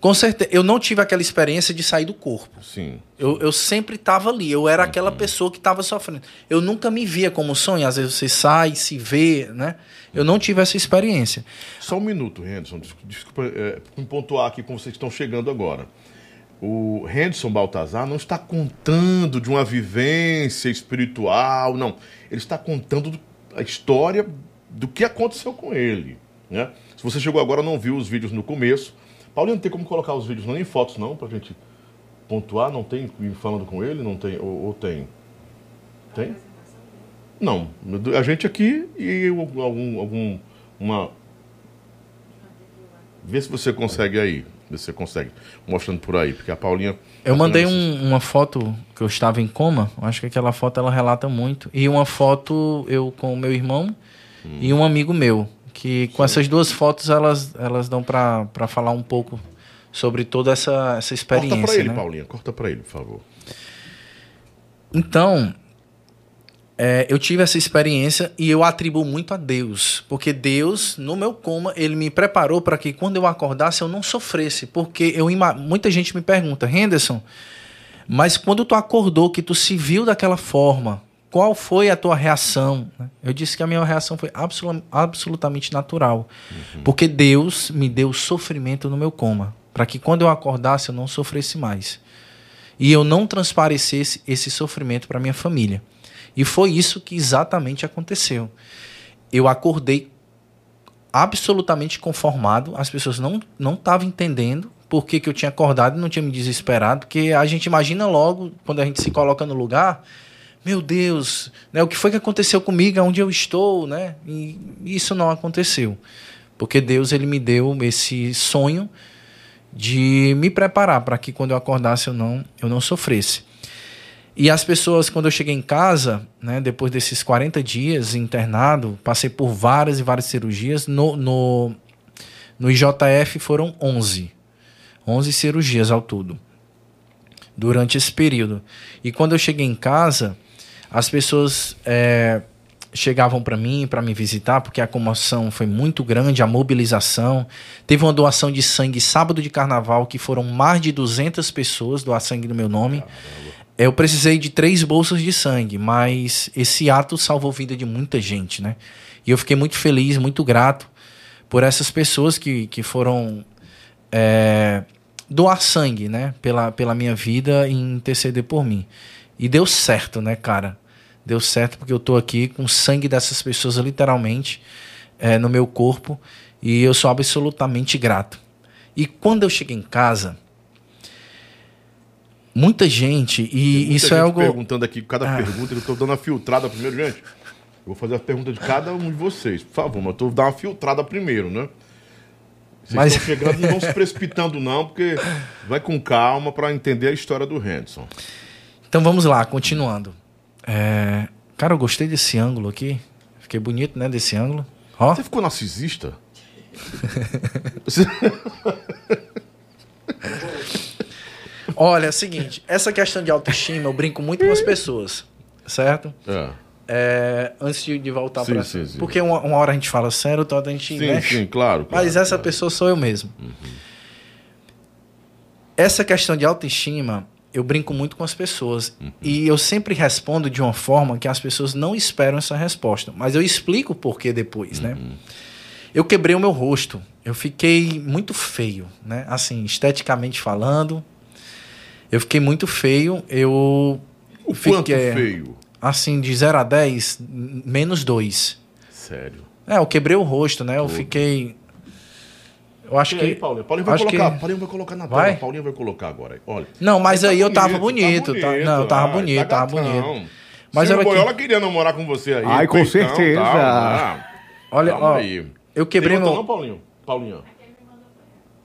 Com certeza. Eu não tive aquela experiência de sair do corpo. Sim. Eu, eu sempre estava ali. Eu era aquela uhum. pessoa que estava sofrendo. Eu nunca me via como sonho. Às vezes você sai, se vê, né? Eu não tive essa experiência. Só um minuto, Henderson. Desculpa é, me pontuar aqui como vocês estão chegando agora. O Henderson Baltazar não está contando de uma vivência espiritual, não. Ele está contando a história do que aconteceu com ele. Né? Se você chegou agora não viu os vídeos no começo, Paulinho, não tem como colocar os vídeos nem fotos não, pra gente pontuar? Não tem falando com ele? Não tem? Ou, ou tem? Tem? Não. A gente aqui e algum, algum uma... Vê se você consegue aí. Vê se você consegue. Mostrando por aí, porque a Paulinha... Eu mandei um, uma foto que eu estava em coma. Acho que aquela foto ela relata muito. E uma foto eu com o meu irmão hum. e um amigo meu que com Sim. essas duas fotos elas, elas dão para falar um pouco sobre toda essa, essa experiência. Corta para ele, né? Paulinha, corta para ele, por favor. Então, é, eu tive essa experiência e eu atribuo muito a Deus, porque Deus, no meu coma, ele me preparou para que quando eu acordasse eu não sofresse, porque eu muita gente me pergunta, Henderson, mas quando tu acordou que tu se viu daquela forma, qual foi a tua reação? Eu disse que a minha reação foi absolutamente natural. Uhum. Porque Deus me deu sofrimento no meu coma. Para que quando eu acordasse eu não sofresse mais. E eu não transparecesse esse sofrimento para minha família. E foi isso que exatamente aconteceu. Eu acordei absolutamente conformado. As pessoas não não estavam entendendo por que, que eu tinha acordado e não tinha me desesperado. Porque a gente imagina logo, quando a gente se coloca no lugar meu Deus, né, o que foi que aconteceu comigo, onde eu estou, né? E isso não aconteceu. Porque Deus ele me deu esse sonho de me preparar para que quando eu acordasse eu não eu não sofresse. E as pessoas, quando eu cheguei em casa, né, depois desses 40 dias internado, passei por várias e várias cirurgias. No, no, no IJF foram 11. 11 cirurgias ao todo. Durante esse período. E quando eu cheguei em casa, as pessoas é, chegavam para mim, para me visitar, porque a comoção foi muito grande, a mobilização. Teve uma doação de sangue sábado de carnaval, que foram mais de 200 pessoas doar sangue no meu nome. Eu precisei de três bolsas de sangue, mas esse ato salvou a vida de muita gente, né? E eu fiquei muito feliz, muito grato por essas pessoas que, que foram é, doar sangue, né? Pela, pela minha vida e interceder por mim. E deu certo, né, cara? Deu certo porque eu tô aqui com o sangue dessas pessoas, literalmente, é, no meu corpo. E eu sou absolutamente grato. E quando eu cheguei em casa, muita gente, e muita isso é gente é algo. perguntando aqui, cada ah. pergunta, eu tô dando a filtrada primeiro, gente. Eu vou fazer a pergunta de cada um de vocês, por favor, mas eu tô dando uma filtrada primeiro, né? Vocês mas... estão chegando, não vão se precipitando, não, porque vai com calma para entender a história do Henderson. Então vamos lá, continuando. É... Cara, eu gostei desse ângulo aqui. Fiquei bonito, né, desse ângulo. Ó. Você ficou narcisista? <laughs> Olha, é o seguinte, essa questão de autoestima eu brinco muito com as pessoas, certo? É. É, antes de, de voltar para Porque uma, uma, hora a gente fala sério, outra hora a gente. Sim, né? sim, claro. claro Mas essa claro. pessoa sou eu mesmo. Uhum. Essa questão de autoestima eu brinco muito com as pessoas. E eu sempre respondo de uma forma que as pessoas não esperam essa resposta. Mas eu explico o porquê depois, né? Eu quebrei o meu rosto. Eu fiquei muito feio, né? Assim, esteticamente falando. Eu fiquei muito feio. Eu O quanto fiquei, feio. assim, de 0 a 10, n- menos 2. Sério. É, eu quebrei o rosto, né? Eu fiquei. Eu acho E aí, que. Paulinho? Paulinho vai acho colocar. que- Paulinho vai colocar na tela. Vai? Paulinho vai colocar agora. aí. Olha. Não, mas Tá aí eu tava bonito, bonito. tá- não, eu tava ai, bonito, tá tava gatão. bonito. Mas Ciro. Boiola queria namorar com você aí. Ai, com peitão, certeza. tal, né? Olha, Calma ó. aí. Eu quebrei Tem meu. não, Paulinho? Paulinho.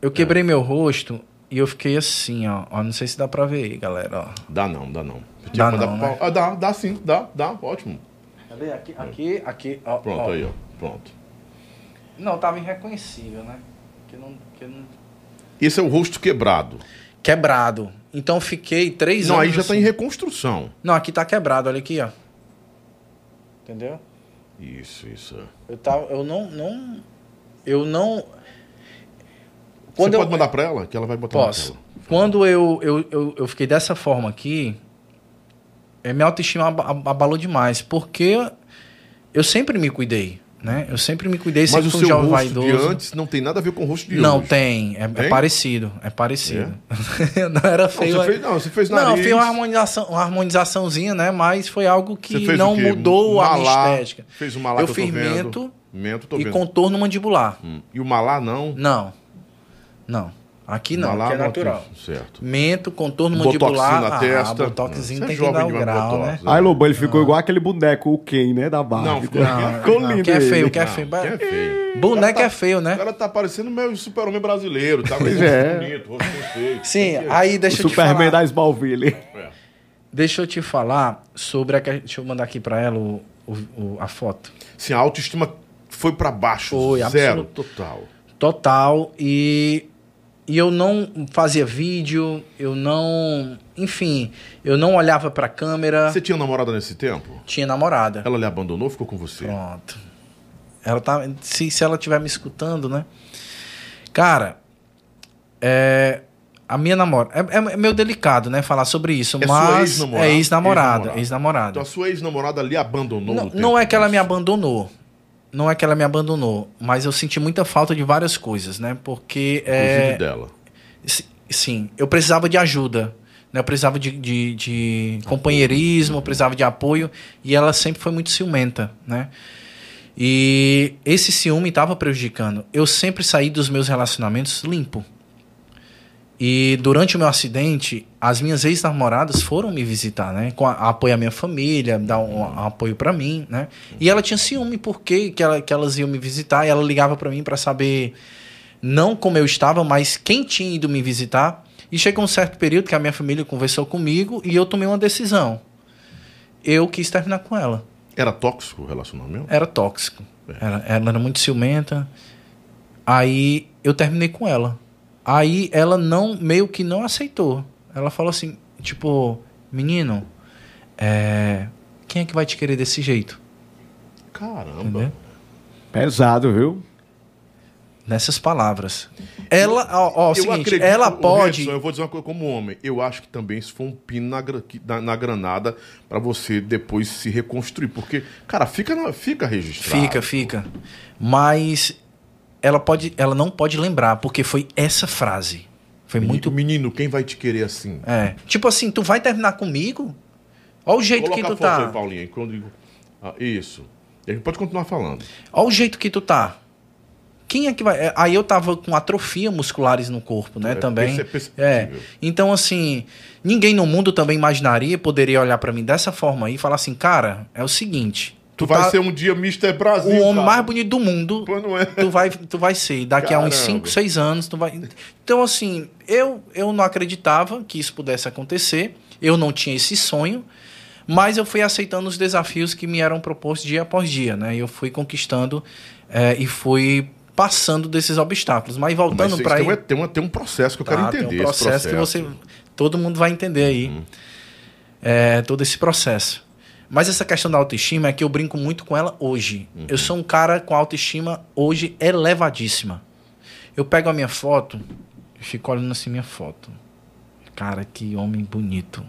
Eu quebrei meu rosto e eu fiquei assim, ó. ó. Não sei se dá pra ver aí, galera. Ó. Dá não, dá não. Dá que não, pro né? Ah, dá, dá sim, dá, dá, ótimo. Cadê? Aqui, aqui, aqui. Ó, Pronto, ó. aí, ó. Pronto. Não, tava irreconhecível, né? Que não, que não... Esse é o rosto quebrado. Quebrado. Então fiquei três Não, anos. aí já tá assim. em reconstrução. Não, aqui tá quebrado, olha aqui, ó. Entendeu? Isso, isso. Eu tava. Eu não. não eu não. Você eu- pode mandar pra ela, que ela vai botar Posso. na tela. Quando eu, eu, eu, eu fiquei dessa forma aqui, eh, minha autoestima aba- abalou demais, porque eu sempre me cuidei, né? Eu sempre me cuidei, Mas sempre o fui seu rosto vaidoso. de antes não tem nada a ver com o rosto de não, hoje. tem. É, é Tem? parecido. É parecido. <laughs> não era Não, feio. você fez, não, você fez Não, nariz. foi uma harmonização, uma harmonizaçãozinha, né? Mas foi algo que fez não o mudou a minha Malá, estética. Fez o malá eu que fiz mento Mento, e vendo. contorno mandibular. Hum. E o malá não? Não. Não. Aqui não, malá aqui é não, natural. Certo. Mento, contorno botoxinho mandibular. na ah, testa. botoxinho é tem que dar o grau, botox, né? né? Aí, Lobo, ele ficou igual aquele boneco, o Ken, né? Da barra. Não, ficou, não, ficou não, lindo. quem é feio, quem é Não, feio. que é feio. Boneco Tá- é feio, O né? cara tá parecendo meio super-homem brasileiro, tá? Pois é. bonito, rosto perfeito. Sim, que- aí O deixa eu te Superman falar. da Smallville. É. Deixa eu te falar sobre a. que- Deixa eu mandar aqui pra ela o, o- o- a foto. Sim, a autoestima foi pra baixo. Foi, zero, absoluto. total. Total. E, e eu não fazia vídeo, eu não. Enfim, eu não olhava pra câmera. Você tinha namorada nesse tempo? Tinha namorada. Ela lhe abandonou ou ficou com você? Pronto. Ela tá. Se, se ela estiver me escutando, né? Cara, é. A minha namorada. É, é meio delicado, né? Falar sobre isso, É sua mas ex-namorada? é ex-namorada. Ex-namorada. Ex-namorada. Então a sua ex-namorada lhe abandonou Não, não é que ela me abandonou. Não é que ela me abandonou. Mas eu senti muita falta de várias coisas, né? Porque. Inclusive É, dela. si- sim, eu precisava de ajuda. Né? Eu precisava de, de, de companheirismo, eu precisava de apoio. E ela sempre foi muito ciumenta, né? E esse ciúme estava prejudicando. Eu sempre saí dos meus relacionamentos limpo. E durante o meu acidente, as minhas ex-namoradas foram me visitar, né? Com a, apoio à minha família, dar um, um apoio pra mim, né? E ela tinha ciúme porque que, ela, que elas iam me visitar e ela ligava pra mim pra saber não como eu estava, mas quem tinha ido me visitar. E chegou um certo período que a minha família conversou comigo e eu tomei uma decisão. Eu quis terminar com ela. Era tóxico o relacionamento? Era tóxico. Ela, ela era muito ciumenta. Aí eu terminei com ela. Aí ela não, meio que não aceitou. Ela falou assim, tipo, menino, é, quem é que vai te querer desse jeito? Caramba. Entendeu? Pesado, viu? Nessas palavras. Ela, ó, ó, é o Eu seguinte, acredito, ela pode. Wilson, eu vou dizer uma coisa como homem. Eu acho que também isso foi um pino na, na, na granada pra você depois se reconstruir. Porque, cara, fica, fica registrado. Fica, fica. Mas ela pode, ela não pode lembrar, porque foi essa frase. Foi Menino, muito. menino, quem vai te querer assim? É. Tipo assim, tu vai terminar comigo? Olha o jeito Coloca que a tu foto tá. aí, Paulinha. Quando digo- Ah, isso. E a gente pode continuar falando. Olha o jeito que tu tá. Quem é que vai. é, Aí eu tava com atrofia musculares no corpo, né? É, também. perceptível. É. Então, assim, ninguém no mundo também imaginaria, poderia olhar pra mim dessa forma aí e falar assim, cara, é o seguinte. Tu, vai tá ser um dia Mr. Brasil. o homem cara. mais bonito do mundo. Pô, não é? Tu vai, tu vai ser. Daqui a uns Caramba. 5, 6 anos, tu vai. Então, assim, eu, eu não acreditava que isso pudesse acontecer. Eu não tinha esse sonho. Mas eu fui aceitando os desafios que me eram propostos dia após dia, né? E eu fui conquistando eh, e fui passando desses obstáculos. Mas voltando para aí. tem, um- tem um processo que eu quero Tá, entender. Tem um esse processo, que você. Todo mundo vai entender aí. É, todo esse processo. Mas essa questão da autoestima é que eu brinco muito com ela hoje. Uhum. Eu sou um cara com autoestima hoje elevadíssima. Eu pego a minha foto e fico olhando assim minha foto. cara, que homem bonito.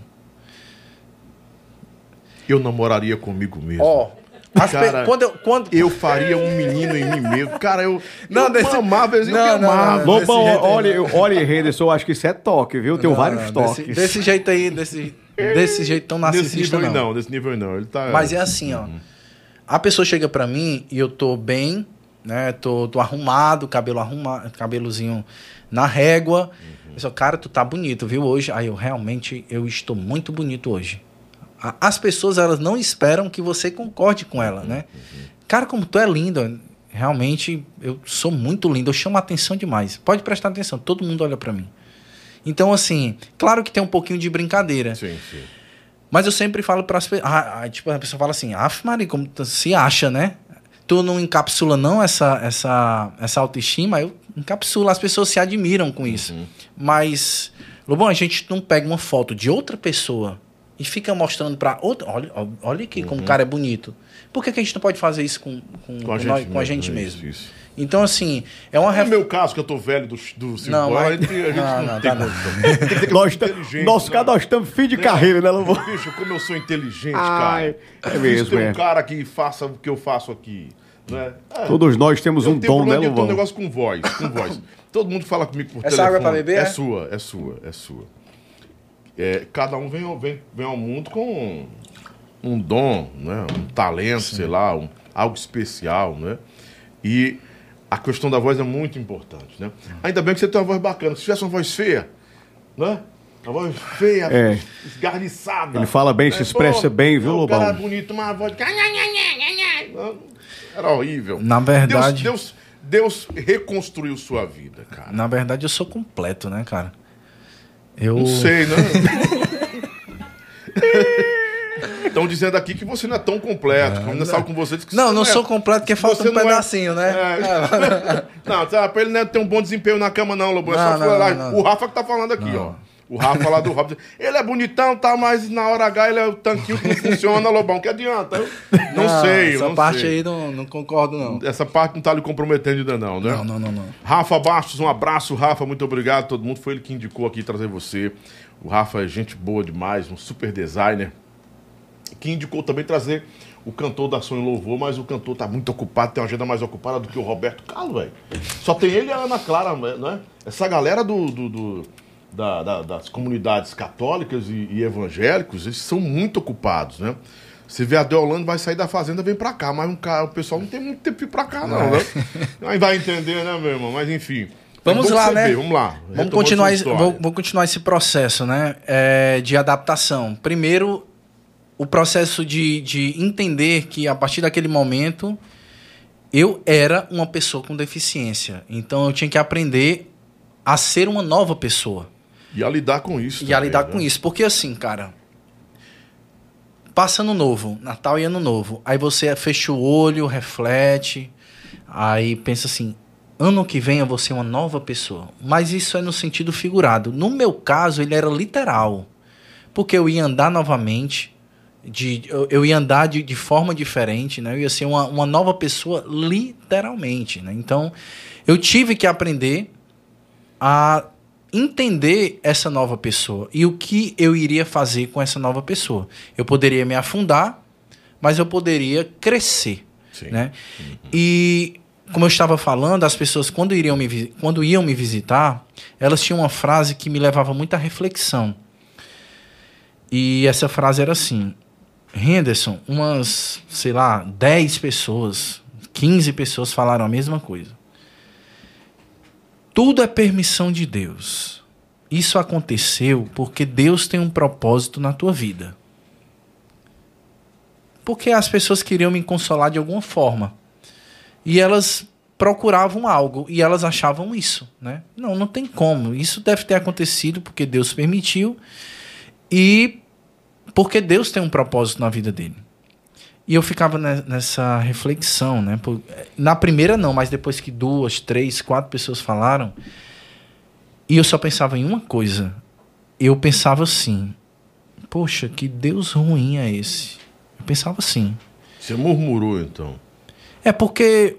Eu namoraria comigo mesmo. Ó, as pe- Cara, quando eu, quando Eu faria um menino em mim mesmo. Cara, eu, Não, eu desse- amava, eu Não, não, não, amava. não. Lobão, olha, eu- olha, Henderson, eu acho que isso é toque, viu? Tem vários não, toques. Desse, desse jeito aí, desse, desse jeito tão narcisista, nível não. não. desse nível não. Ele tá... Mas é assim, ó. A pessoa chega pra mim e eu tô bem, né? Tô, tô arrumado, cabelo arrumado, cabelozinho na régua. Eu sou, cara, tu tá bonito, viu, hoje? Aí eu realmente, eu estou muito bonito hoje. A- As pessoas, elas não esperam que você concorde com ela, né? Cara, como tu é lindo, realmente, eu sou muito lindo, eu chamo a atenção demais. Pode prestar atenção, todo mundo olha pra mim. Então, assim, claro que tem um pouquinho de brincadeira. Sim, sim. Mas eu sempre falo para as pessoas. Ah, ah, tipo, a pessoa fala assim: Aff, Maria, como tu se acha, né? Tu não encapsula, não, essa, essa, essa autoestima? Eu encapsulo, as pessoas se admiram com isso. Mas, Lobão, a gente não pega uma foto de outra pessoa e fica mostrando para outra. Olha, olha aqui como o cara é bonito. Por que, que a gente não pode fazer isso com, com, Com a gente com a gente é mesmo? Isso, isso. Então, assim, é uma No ref... meu caso, que eu tô velho do, do Silvio Não, mas- a gente, a gente não, não, não, tem tá condição. <laughs> Tem Nós inteligente, nosso né? caso, nós estamos fim de carreira, né, Lobão? Bicho, como eu sou inteligente, Ai, cara. é mesmo, Tem um é. cara que faça o que eu faço aqui. Né? É, Todos nós temos eu um dom, né, de- eu tenho um negócio com voz, com voz. Todo mundo fala comigo por Essa telefone. água é pra beber, É é? sua, é sua, é sua. É, cada um vem, ao- vem, vem ao mundo com um dom, né? um talento, sei lá, um- algo especial, né? E a questão da voz é muito importante, né? Ainda bem que você tem uma voz bacana. Se tivesse uma voz feia, né? Uma voz feia, É. esgarniçada. Ele fala bem, se expressa bem, viu, O cara é Lobão? bonito, mas a voz... Era horrível. Na verdade- Deus, Deus, Deus reconstruiu sua vida, cara. Na verdade, eu sou completo, né, cara? Eu... Não sei, né? <laughs> Estão dizendo aqui que você não é tão completo. Quando eu falo com você, diz que Não, você não é. sou completo porque falta Você um não é- pedacinho, né? É. <laughs> não, tá, pra ele não é ter um bom desempenho na cama, não, Lobo. É só Não, não, lá. não, não. O Rafa que tá falando aqui, ó. O Rafa lá do Rafa. Ele é bonitão, tá, mas na hora H ele é o tanquinho que não funciona, Lobão. Que adianta? Eu não, sei, eu Essa não parte sei. aí não, não concordo, não. Essa parte não tá lhe comprometendo ainda, não, né? Não, não, não, não. Rafa Bastos, um abraço, Rafa, muito obrigado a todo mundo. Foi ele que indicou aqui trazer você. O Rafa é gente boa demais, um super designer. Que indicou também trazer o cantor da Sonho Louvor, mas o cantor tá muito ocupado, tem uma agenda mais ocupada do que o Roberto Carlos, velho. Só tem ele e a Ana Clara, não é? Essa galera do, do- do- da- da- das comunidades católicas e, e evangélicos, eles são muito ocupados, né? Você vê a Deolane vai sair da fazenda, vem pra cá, mas um cara, o pessoal não tem muito tempo pra cá, não, né? <laughs> Aí vai entender, né, meu irmão? Mas enfim. Vamos É lá, saber, né? Vamos lá. Vamos continuar, vou continuar esse processo, né? é, de adaptação. Primeiro, o processo de, de entender que a partir daquele momento eu era uma pessoa com deficiência. Então eu tinha que aprender a ser uma nova pessoa. E a lidar com isso. E a também, lidar né? com isso. Porque assim, cara. Passa ano novo, Natal e ano novo. Aí você fecha o olho, reflete. Aí pensa assim: ano que vem eu vou ser uma nova pessoa. Mas isso é no sentido figurado. No meu caso, ele era literal. Porque eu ia andar novamente. De, eu, eu ia andar de, de forma diferente, né? Eu ia ser uma, uma nova pessoa, literalmente. Né? Então, eu tive que aprender a entender essa nova pessoa e o que eu iria fazer com essa nova pessoa. Eu poderia me afundar, mas eu poderia crescer, Sim. né? E como eu estava falando, as pessoas quando iriam me quando iam me visitar, elas tinham uma frase que me levava muita reflexão. E essa frase era assim: Henderson, umas, sei lá, 10 pessoas, 15 pessoas falaram a mesma coisa. Tudo é permissão de Deus. Isso aconteceu porque Deus tem um propósito na tua vida. Porque as pessoas queriam me consolar de alguma forma. E elas procuravam algo e elas achavam isso, né? Não, não tem como. Isso deve ter acontecido porque Deus permitiu e porque Deus tem um propósito na vida dele. E eu ficava ne- nessa reflexão, né? Na primeira não, mas depois que duas, três, quatro pessoas falaram, e eu só pensava em uma coisa. Eu pensava assim: poxa, que Deus ruim é esse? Eu pensava assim. Você murmurou, então. É porque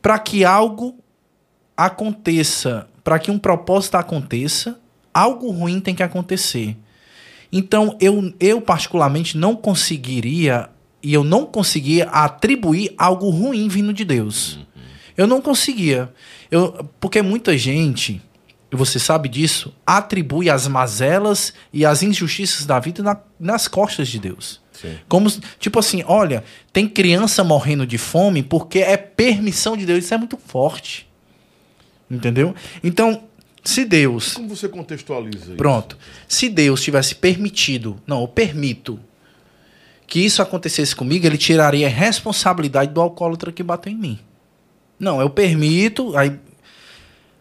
para que algo aconteça, para que um propósito aconteça, algo ruim tem que acontecer. Então, eu, eu particularmente não conseguiria e eu não conseguia atribuir algo ruim vindo de Deus. Eu não conseguia. Eu, porque muita gente, e você sabe disso, atribui as mazelas e as injustiças da vida na, nas costas de Deus. Sim. Como, tipo assim, olha, tem criança morrendo de fome porque é permissão de Deus. Isso é muito forte. Entendeu? Então, se Deus. Como você contextualiza isso? Pronto. Se Deus tivesse permitido, não, eu permito que isso acontecesse comigo, ele tiraria a responsabilidade do alcoólatra que bateu em mim. Não, eu permito. Aí,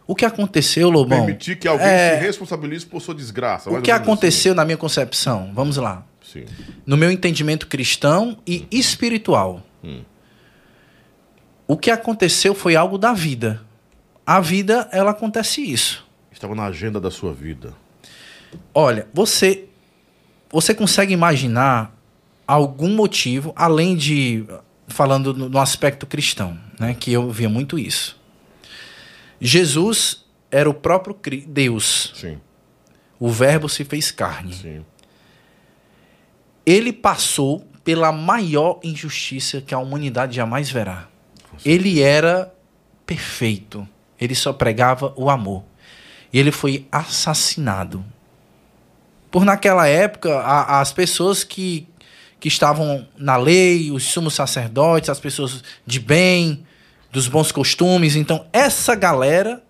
o que aconteceu, Lobão? Permitir que alguém é, se responsabilize por sua desgraça. O que menos aconteceu na minha concepção? Vamos lá. assim. Sim. No meu entendimento cristão e espiritual. Hum. O que aconteceu foi algo da vida. A vida, ela acontece isso. Estava na agenda da sua vida. Olha, você você consegue imaginar algum motivo além de falando no, no aspecto cristão, né, que eu via muito isso. Jesus era o próprio Deus. Sim, O verbo se fez carne. sim. Ele passou pela maior injustiça que a humanidade jamais verá. Ele era perfeito. Ele só pregava o amor. E ele foi assassinado. Por naquela época, a- as pessoas que, que estavam na lei, os sumos sacerdotes, as pessoas de bem, dos bons costumes. Então, essa galera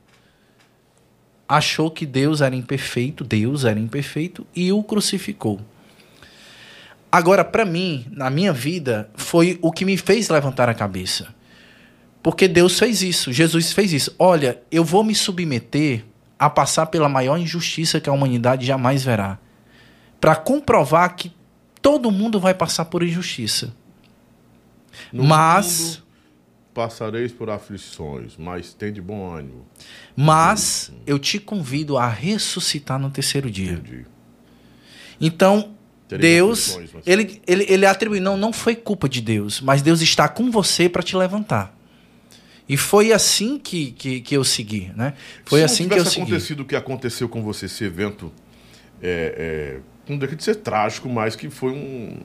achou que Deus era imperfeito, Deus era imperfeito e o crucificou. Agora, para mim, na minha vida, foi o que me fez levantar a cabeça. Porque Deus fez isso, Jesus fez isso. Olha, eu vou me submeter a passar pela maior injustiça que a humanidade jamais verá. Para comprovar que todo mundo vai passar por injustiça. No Mas- passareis por aflições, mas tem de bom ânimo. Mas eu te convido a ressuscitar no terceiro dia. Entendi. Então, Terei Deus, mas- ele, ele, ele atribui, não, não foi culpa de Deus, mas Deus está com você para te levantar. E foi assim que, que, que eu segui, né? Foi Se assim que eu tivesse segui. acontecido o que aconteceu com você, esse evento, é, é, não deixa de ser trágico, mas que foi um,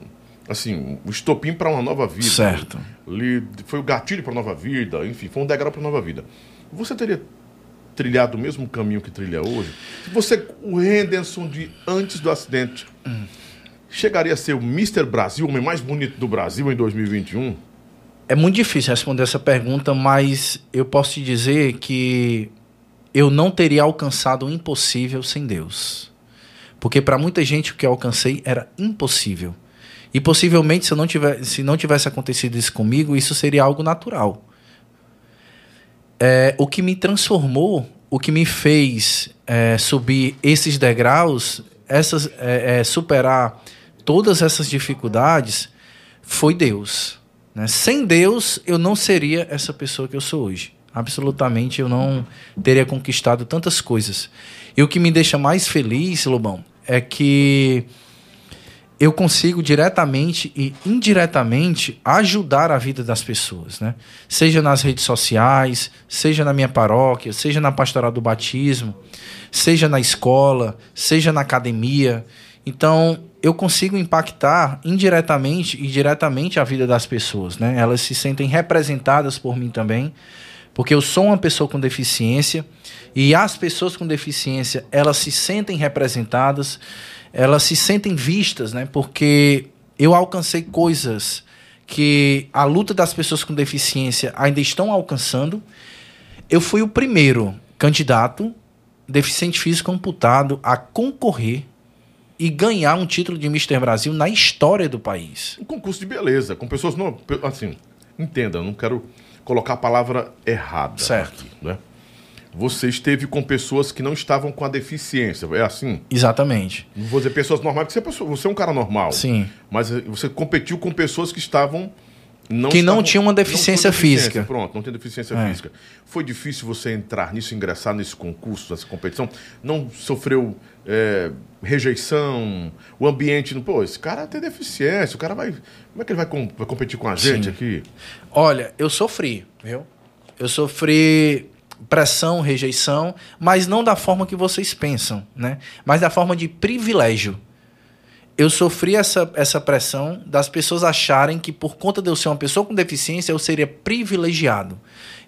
assim, um estopim para uma nova vida. Certo. Li- Foi o gatilho para nova vida, enfim, foi um degrau para nova vida. Você teria trilhado o mesmo caminho que trilha hoje? Se você, o Henderson de antes do acidente, chegaria a ser o Mr. Brasil, o homem mais bonito do Brasil em 2021? É muito difícil responder essa pergunta, mas eu posso te dizer que eu não teria alcançado o impossível sem Deus. Porque para muita gente o que eu alcancei era impossível. E possivelmente se, não tiver, se não tivesse acontecido isso comigo, isso seria algo natural. É, o que me transformou, o que me fez é, subir esses degraus, essas, é, é, superar todas essas dificuldades, foi Deus. Né? Sem Deus, eu não seria essa pessoa que eu sou hoje. Absolutamente, eu não teria conquistado tantas coisas. E o que me deixa mais feliz, Lobão, é que eu consigo diretamente e indiretamente ajudar a vida das pessoas, né? Seja nas redes sociais, seja na minha paróquia, seja na pastoral do batismo, seja na escola, seja na academia. Então, eu consigo impactar indiretamente e diretamente a vida das pessoas, né? Elas se sentem representadas por mim também, porque eu sou uma pessoa com deficiência e as pessoas com deficiência, elas se sentem representadas, elas se sentem vistas, né? Porque eu alcancei coisas que a luta das pessoas com deficiência ainda estão alcançando. Eu fui o primeiro candidato deficiente físico amputado a concorrer e ganhar um título de Mr. Brasil na história do país. Um concurso de beleza, com pessoas não. Assim, entenda, não quero colocar a palavra errada. Certo. aqui, né? Você esteve com pessoas que não estavam com a deficiência. É assim? Exatamente. Não vou dizer pessoas normais, porque você é, pessoa- você é um cara normal. Sim. Mas eh, você competiu com pessoas que estavam. Não Que não tinham uma deficiência física. Pronto, não tem deficiência É. física. Foi difícil você entrar nisso, ingressar nesse concurso, nessa competição? Não sofreu eh, rejeição? O ambiente. Pô, esse cara tem deficiência, o cara vai. Como é que ele vai, com- vai competir com a gente Sim. aqui? Olha, eu sofri, viu? Eu sofri pressão, rejeição, mas não da forma que vocês pensam, né? Mas da forma de privilégio. Eu sofri essa, essa pressão das pessoas acharem que por conta de eu ser uma pessoa com deficiência, eu seria privilegiado.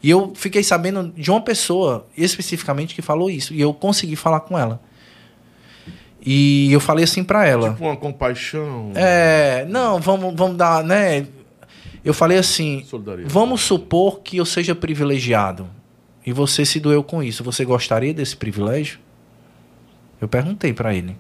E eu fiquei sabendo de uma pessoa especificamente que falou isso, e eu consegui falar com ela. E eu falei assim para ela. Tipo uma compaixão. É, não, vamos, vamos dar, né? Eu falei assim: vamos supor que eu seja privilegiado e você se doeu com isso. Você gostaria desse privilégio? Eu perguntei para ele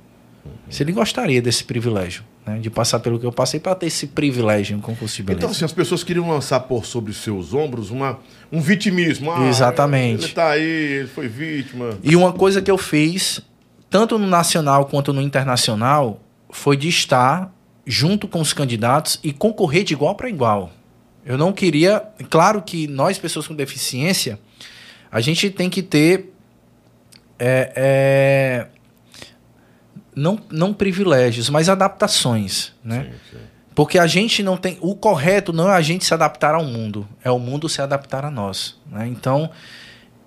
se ele gostaria desse privilégio, né, de passar pelo que eu passei para ter esse privilégio em concurso de beleza. Então, assim, as pessoas queriam lançar por sobre seus ombros uma, um vitimismo. Ah, Exatamente. Ele tá aí, ele foi vítima. E uma coisa que eu fiz tanto no nacional quanto no internacional, foi de estar junto com os candidatos e concorrer de igual para igual. Eu não queria. Claro que nós, pessoas com deficiência, a gente tem que ter. É, é, não, não privilégios, mas adaptações. Né? Sim, sim. Porque a gente não tem. O correto não é a gente se adaptar ao mundo, é o mundo se adaptar a nós. Né? Então,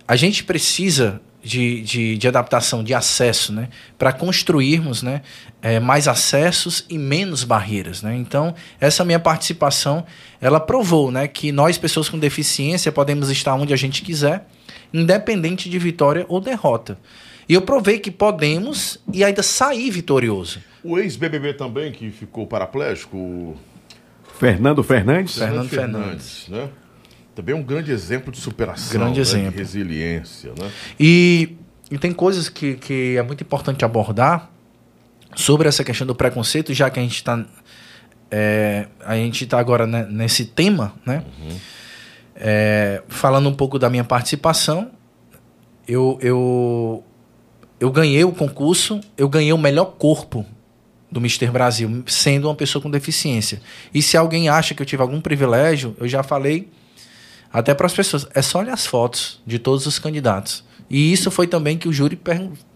a gente precisa de, de, de, adaptação, de acesso, né? para construirmos né? É, mais acessos e menos barreiras. Né? Então, essa minha participação, ela provou né? que nós, pessoas com deficiência, podemos estar onde a gente quiser, independente de vitória ou derrota. E eu provei que podemos e ainda sair vitorioso. O ex-BBB também, que ficou paraplégico... Fernando Fernandes? Fernando Fernandes, Fernandes né? Também é um grande exemplo de superação, grande né? exemplo. de resiliência. Né? E, e tem coisas que, que é muito importante abordar sobre essa questão do preconceito, já que a gente está é, a gente está agora né, nesse tema, né? Uhum. É, falando um pouco da minha participação, eu, eu, eu ganhei o concurso, eu ganhei o melhor corpo do Mister Brasil, sendo uma pessoa com deficiência. E se alguém acha que eu tive algum privilégio, eu já falei até para as pessoas. É só olhar as fotos de todos os candidatos. E isso foi também que o júri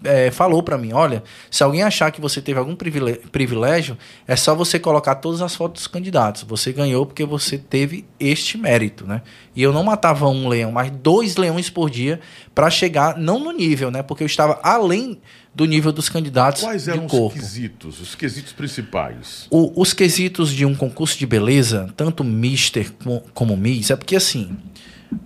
é, falou para mim: olha, se alguém achar que você teve algum privilégio, é só você colocar todas as fotos dos candidatos. Você ganhou porque você teve este mérito, né? E eu não matava um leão, mas dois leões por dia para chegar, não no nível, né? Porque eu estava além do nível dos candidatos Quais eram de corpo. os quesitos, os quesitos principais? O, os quesitos de um concurso de beleza, tanto Mister como, como Miss, é porque assim,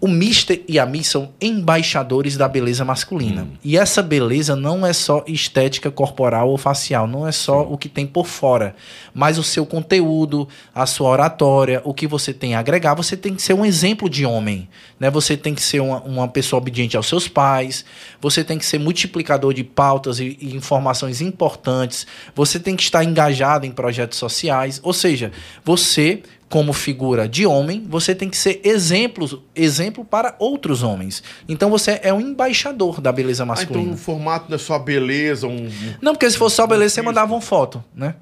o Mister e a Miss são embaixadores da beleza masculina. Hum. E essa beleza não é só estética corporal ou facial, não é só Sim. o que tem por fora, mas o seu conteúdo, a sua oratória, o que você tem a agregar. Você tem que ser um exemplo de homem, né? Você tem que ser uma, uma pessoa obediente aos seus pais, você tem que ser multiplicador de pautas e, e informações importantes, você tem que estar engajado em projetos sociais, ou seja, você como figura de homem, você tem que ser exemplo, exemplo para outros homens. Então você é um embaixador da beleza masculina. Ah, então o formato é só beleza, um. Não, porque se fosse só beleza, você mandava uma foto, né?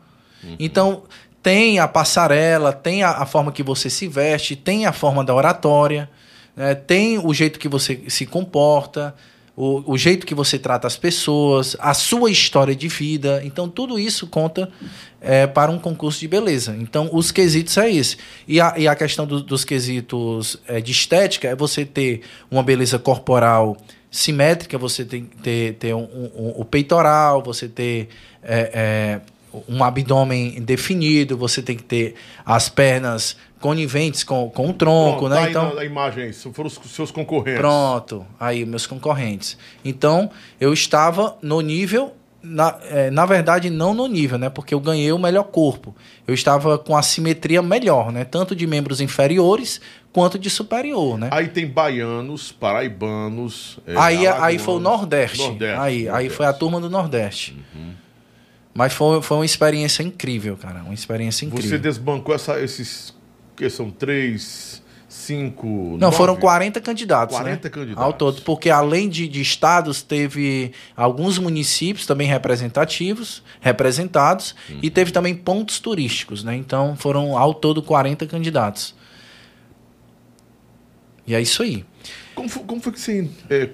Uhum. Então tem a passarela, tem a, a, forma que você se veste, tem a forma da oratória, né? tem o jeito que você se comporta o, o jeito que você trata as pessoas, a sua história de vida. Então, tudo isso conta é, para um concurso de beleza. Então, os quesitos é esse. E a, e a questão do, dos quesitos é, de estética é você ter uma beleza corporal simétrica, você tem ter, ter um, um, um, o peitoral, você ter. É, é, um abdômen definido, você tem que ter as pernas coniventes com, com o tronco, Pronto, né? Tá então, a imagem, foram os seus concorrentes. Pronto, aí meus concorrentes. Então, eu estava no nível na, é, na verdade, não no nível, né? Porque eu ganhei o melhor corpo. Eu estava com a simetria melhor, né? Tanto de membros inferiores quanto de superior, né? Aí tem baianos, paraibanos. É, aí, aí foi o Nordeste. Nordeste aí, Nordeste. aí foi a turma do Nordeste. Uhum. Mas foi, foi uma experiência incrível, cara. Uma experiência incrível. Você desbancou essa, esses que são três, cinco. Não, nove? foram 40 candidatos. 40 né? candidatos. Ao todo. Porque além de, de estados, teve alguns municípios também representativos, representados, uhum. e teve também pontos turísticos, né? Então foram ao todo 40 candidatos. E é isso aí. Como foi, como foi que você é,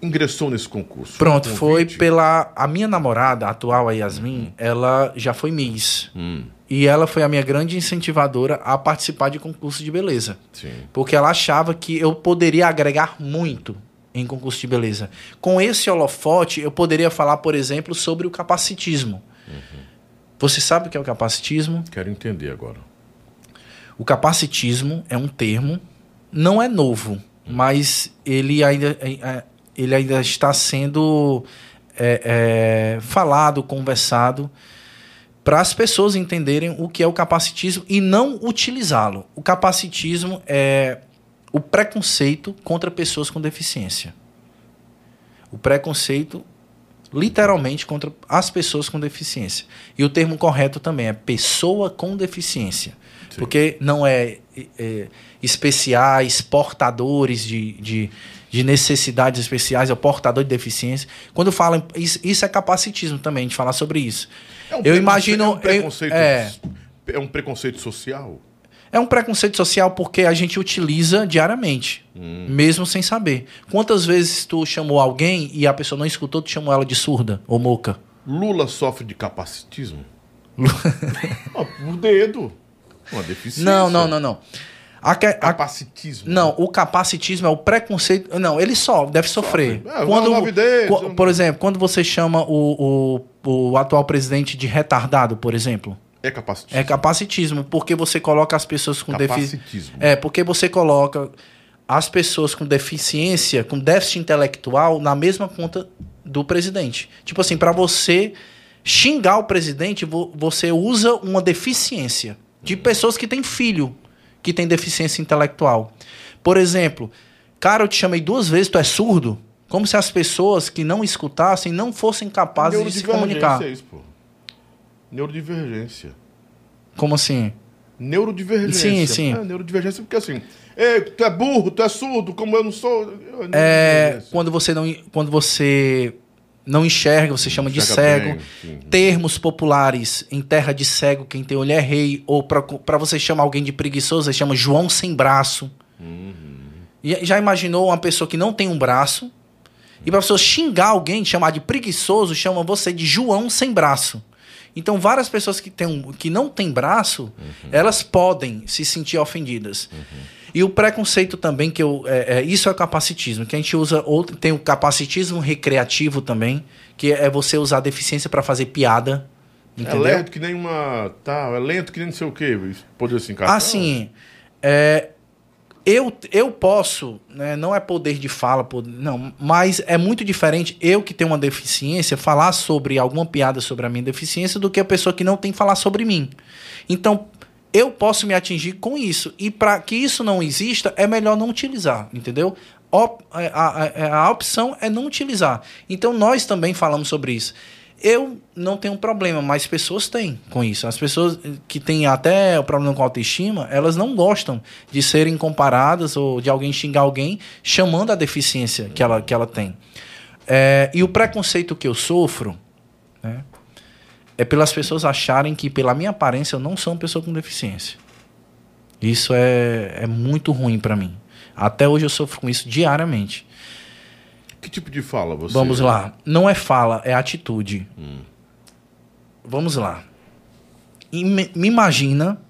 ingressou nesse concurso? Pronto, foi, pela. A minha namorada, a atual, a Yasmin, uhum. ela já foi Miss. Uhum. E ela foi a minha grande incentivadora a participar de concurso de beleza. Sim. Porque ela achava que eu poderia agregar muito em concurso de beleza. Com esse holofote, eu poderia falar, por exemplo, sobre o capacitismo. Você sabe o que é o capacitismo? Quero entender agora. O capacitismo é um termo, não é novo, mas ele ainda, é, é, ele ainda está sendo é, é, falado, conversado, para as pessoas entenderem o que é o capacitismo e não utilizá-lo. O capacitismo é o preconceito contra pessoas com deficiência. O preconceito, literalmente, contra as pessoas com deficiência. E o termo correto também é pessoa com deficiência. Sim. Porque não é, é, especiais, portadores de, de, de, necessidades especiais, é o portador de deficiência. Quando falam. Isso, isso é capacitismo também, de falar sobre isso. É um eu imagino. É um preconceito, é, é um preconceito social? É um preconceito social porque a gente utiliza diariamente, hum. mesmo sem saber. Quantas vezes tu chamou alguém e a pessoa não escutou, tu chamou ela de surda ou moca? Lula sofre de capacitismo? ah, <laughs> por dedo. Uma deficiência. Não, não, não, não. A, a, capacitismo. Não, né? o capacitismo é o preconceito. Não, ele só deve sofrer. Sofre. É, quando, dele, por exemplo, quando você chama o, o, o atual presidente de retardado, por exemplo. É capacitismo. É capacitismo, porque você coloca as pessoas com deficiência. É, porque você coloca as pessoas com deficiência, com déficit intelectual, na mesma conta do presidente. Tipo assim, para você xingar o presidente, você usa uma deficiência de pessoas que têm filho que tem deficiência intelectual. Por exemplo, cara, eu te chamei duas vezes, tu é surdo? Como se as pessoas que não escutassem não fossem capazes de se comunicar. É isso, pô. Neurodivergência. Como assim? Neurodivergência. Sim, sim. É, neurodivergência porque assim, Ei, tu é burro, tu é surdo, como eu não sou. É, quando você não, quando você não enxerga, você chama de cego. Bem, Termos populares em terra de cego, quem tem olho é rei. Ou para você chamar alguém de preguiçoso, você chama João sem braço. Uhum. E já imaginou uma pessoa que não tem um braço? E para você xingar alguém, chamar de preguiçoso, chama você de João sem braço. Então, várias pessoas que, tem que não têm braço, uhum. elas podem se sentir ofendidas. Uhum. E o preconceito também, que eu, é, é, isso é capacitismo, que a gente usa, outro, tem o capacitismo recreativo também, que é você usar a deficiência para fazer piada. É entendeu? É lento que nem uma. Tá, é lento que nem não sei o quê. Pode assim, cara. Assim, é, eu, eu posso, né, não é poder de fala, poder, não, mas é muito diferente eu que tenho uma deficiência falar sobre alguma piada sobre a minha deficiência do que a pessoa que não tem falar sobre mim. Então, eu posso me atingir com isso. E para que isso não exista, é melhor não utilizar, entendeu? Op, a, a, a opção é não utilizar. Então, nós também falamos sobre isso. Eu não tenho problema, mas pessoas têm com isso. As pessoas que têm até o problema com autoestima, elas não gostam de serem comparadas ou de alguém xingar alguém chamando a deficiência que ela, que ela tem. É, e o preconceito que eu sofro né, é pelas pessoas acharem que, pela minha aparência, eu não sou uma pessoa com deficiência. Isso é, é muito ruim para mim. Até hoje eu sofro com isso diariamente. Que tipo de fala você? Vamos lá. Não é fala, é atitude. Hum. Vamos lá. Me, imagina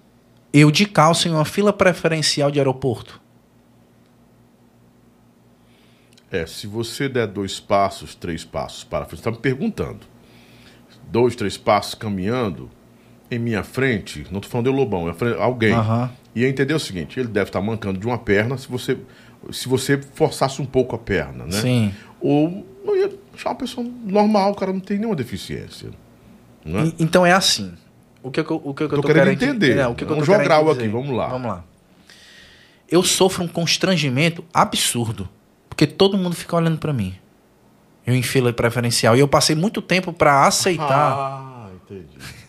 eu de calça em uma fila preferencial de aeroporto. É, se você der dois passos, três passos para frente, está me perguntando. Dois, três passos caminhando em minha frente, não estou falando de Lobão, é alguém. Uhum. E entender o seguinte: ele deve estar mancando de uma perna se você se você forçasse um pouco a perna, né? Sim. Ou não ia achar uma pessoa normal, o cara não tem nenhuma deficiência. Né? então é assim. O que, eu, o que, eu tô, tô querendo, querendo entender. É, o que, vamos jogar aqui, vamos lá. Vamos lá. Eu sofro um constrangimento absurdo. Porque todo mundo fica olhando para mim. Eu em fila preferencial. E eu passei muito tempo para aceitar. Ah, entendi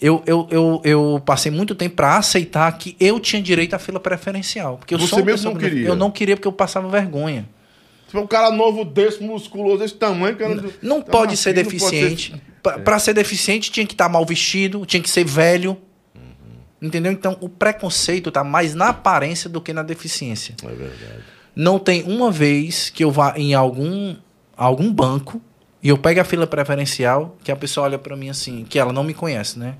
eu, eu, eu, eu passei muito tempo para aceitar que eu tinha direito à fila preferencial. Porque eu Você mesmo não queria? Eu não queria porque eu passava vergonha. Se for um cara novo desse, musculoso, desse tamanho... Cara, não, não tá pode ser deficiente. Ser... Para ser deficiente tinha que estar tá mal vestido, tinha que ser velho. Uhum. Entendeu? Então o preconceito está mais na aparência do que na deficiência. É verdade. Não tem uma vez que eu vá em algum, algum banco e eu pego a fila preferencial, que a pessoa olha para mim assim, que ela não me conhece, né?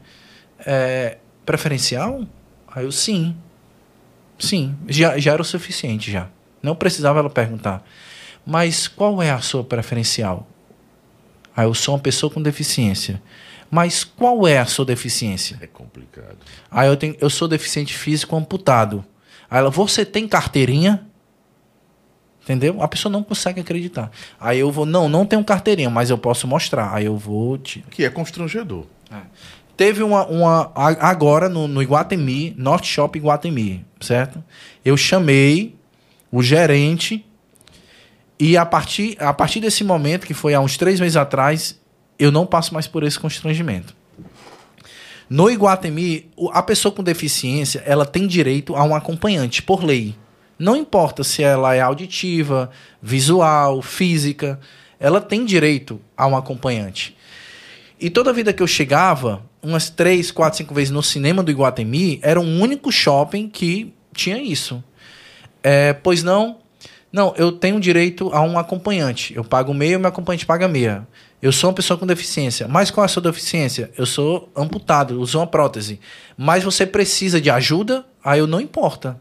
É, preferencial? Aí eu, sim. Sim, já, já era o suficiente já. Não precisava ela perguntar. Mas qual é a sua preferencial? Ah, eu sou uma pessoa com deficiência. Mas qual é a sua deficiência? É complicado. Ah, eu, tenho, eu sou deficiente físico amputado. Aí ela, você tem carteirinha? Entendeu? A pessoa não consegue acreditar. Aí eu vou, não, não tenho carteirinha, mas eu posso mostrar. Aí eu vou. Te... Que é constrangedor. É. Teve uma, uma. Agora no, no Iguatemi, Norte Shop Iguatemi, certo? Eu chamei o gerente e a partir, a partir desse momento, que foi há uns três meses atrás, eu não passo mais por esse constrangimento. No Iguatemi, a pessoa com deficiência, ela tem direito a um acompanhante, por lei. Não importa se ela é auditiva, visual, física, ela tem direito a um acompanhante. E toda vida que eu chegava, umas três, quatro, cinco vezes no cinema do Iguatemi, era o um único shopping que tinha isso. É, pois não, não, eu tenho direito a um acompanhante. Eu pago meia, meu acompanhante paga meia. Eu sou uma pessoa com deficiência. Mas qual é a sua deficiência? Eu sou amputado, uso uma prótese. Mas você precisa de ajuda? Aí eu não importa.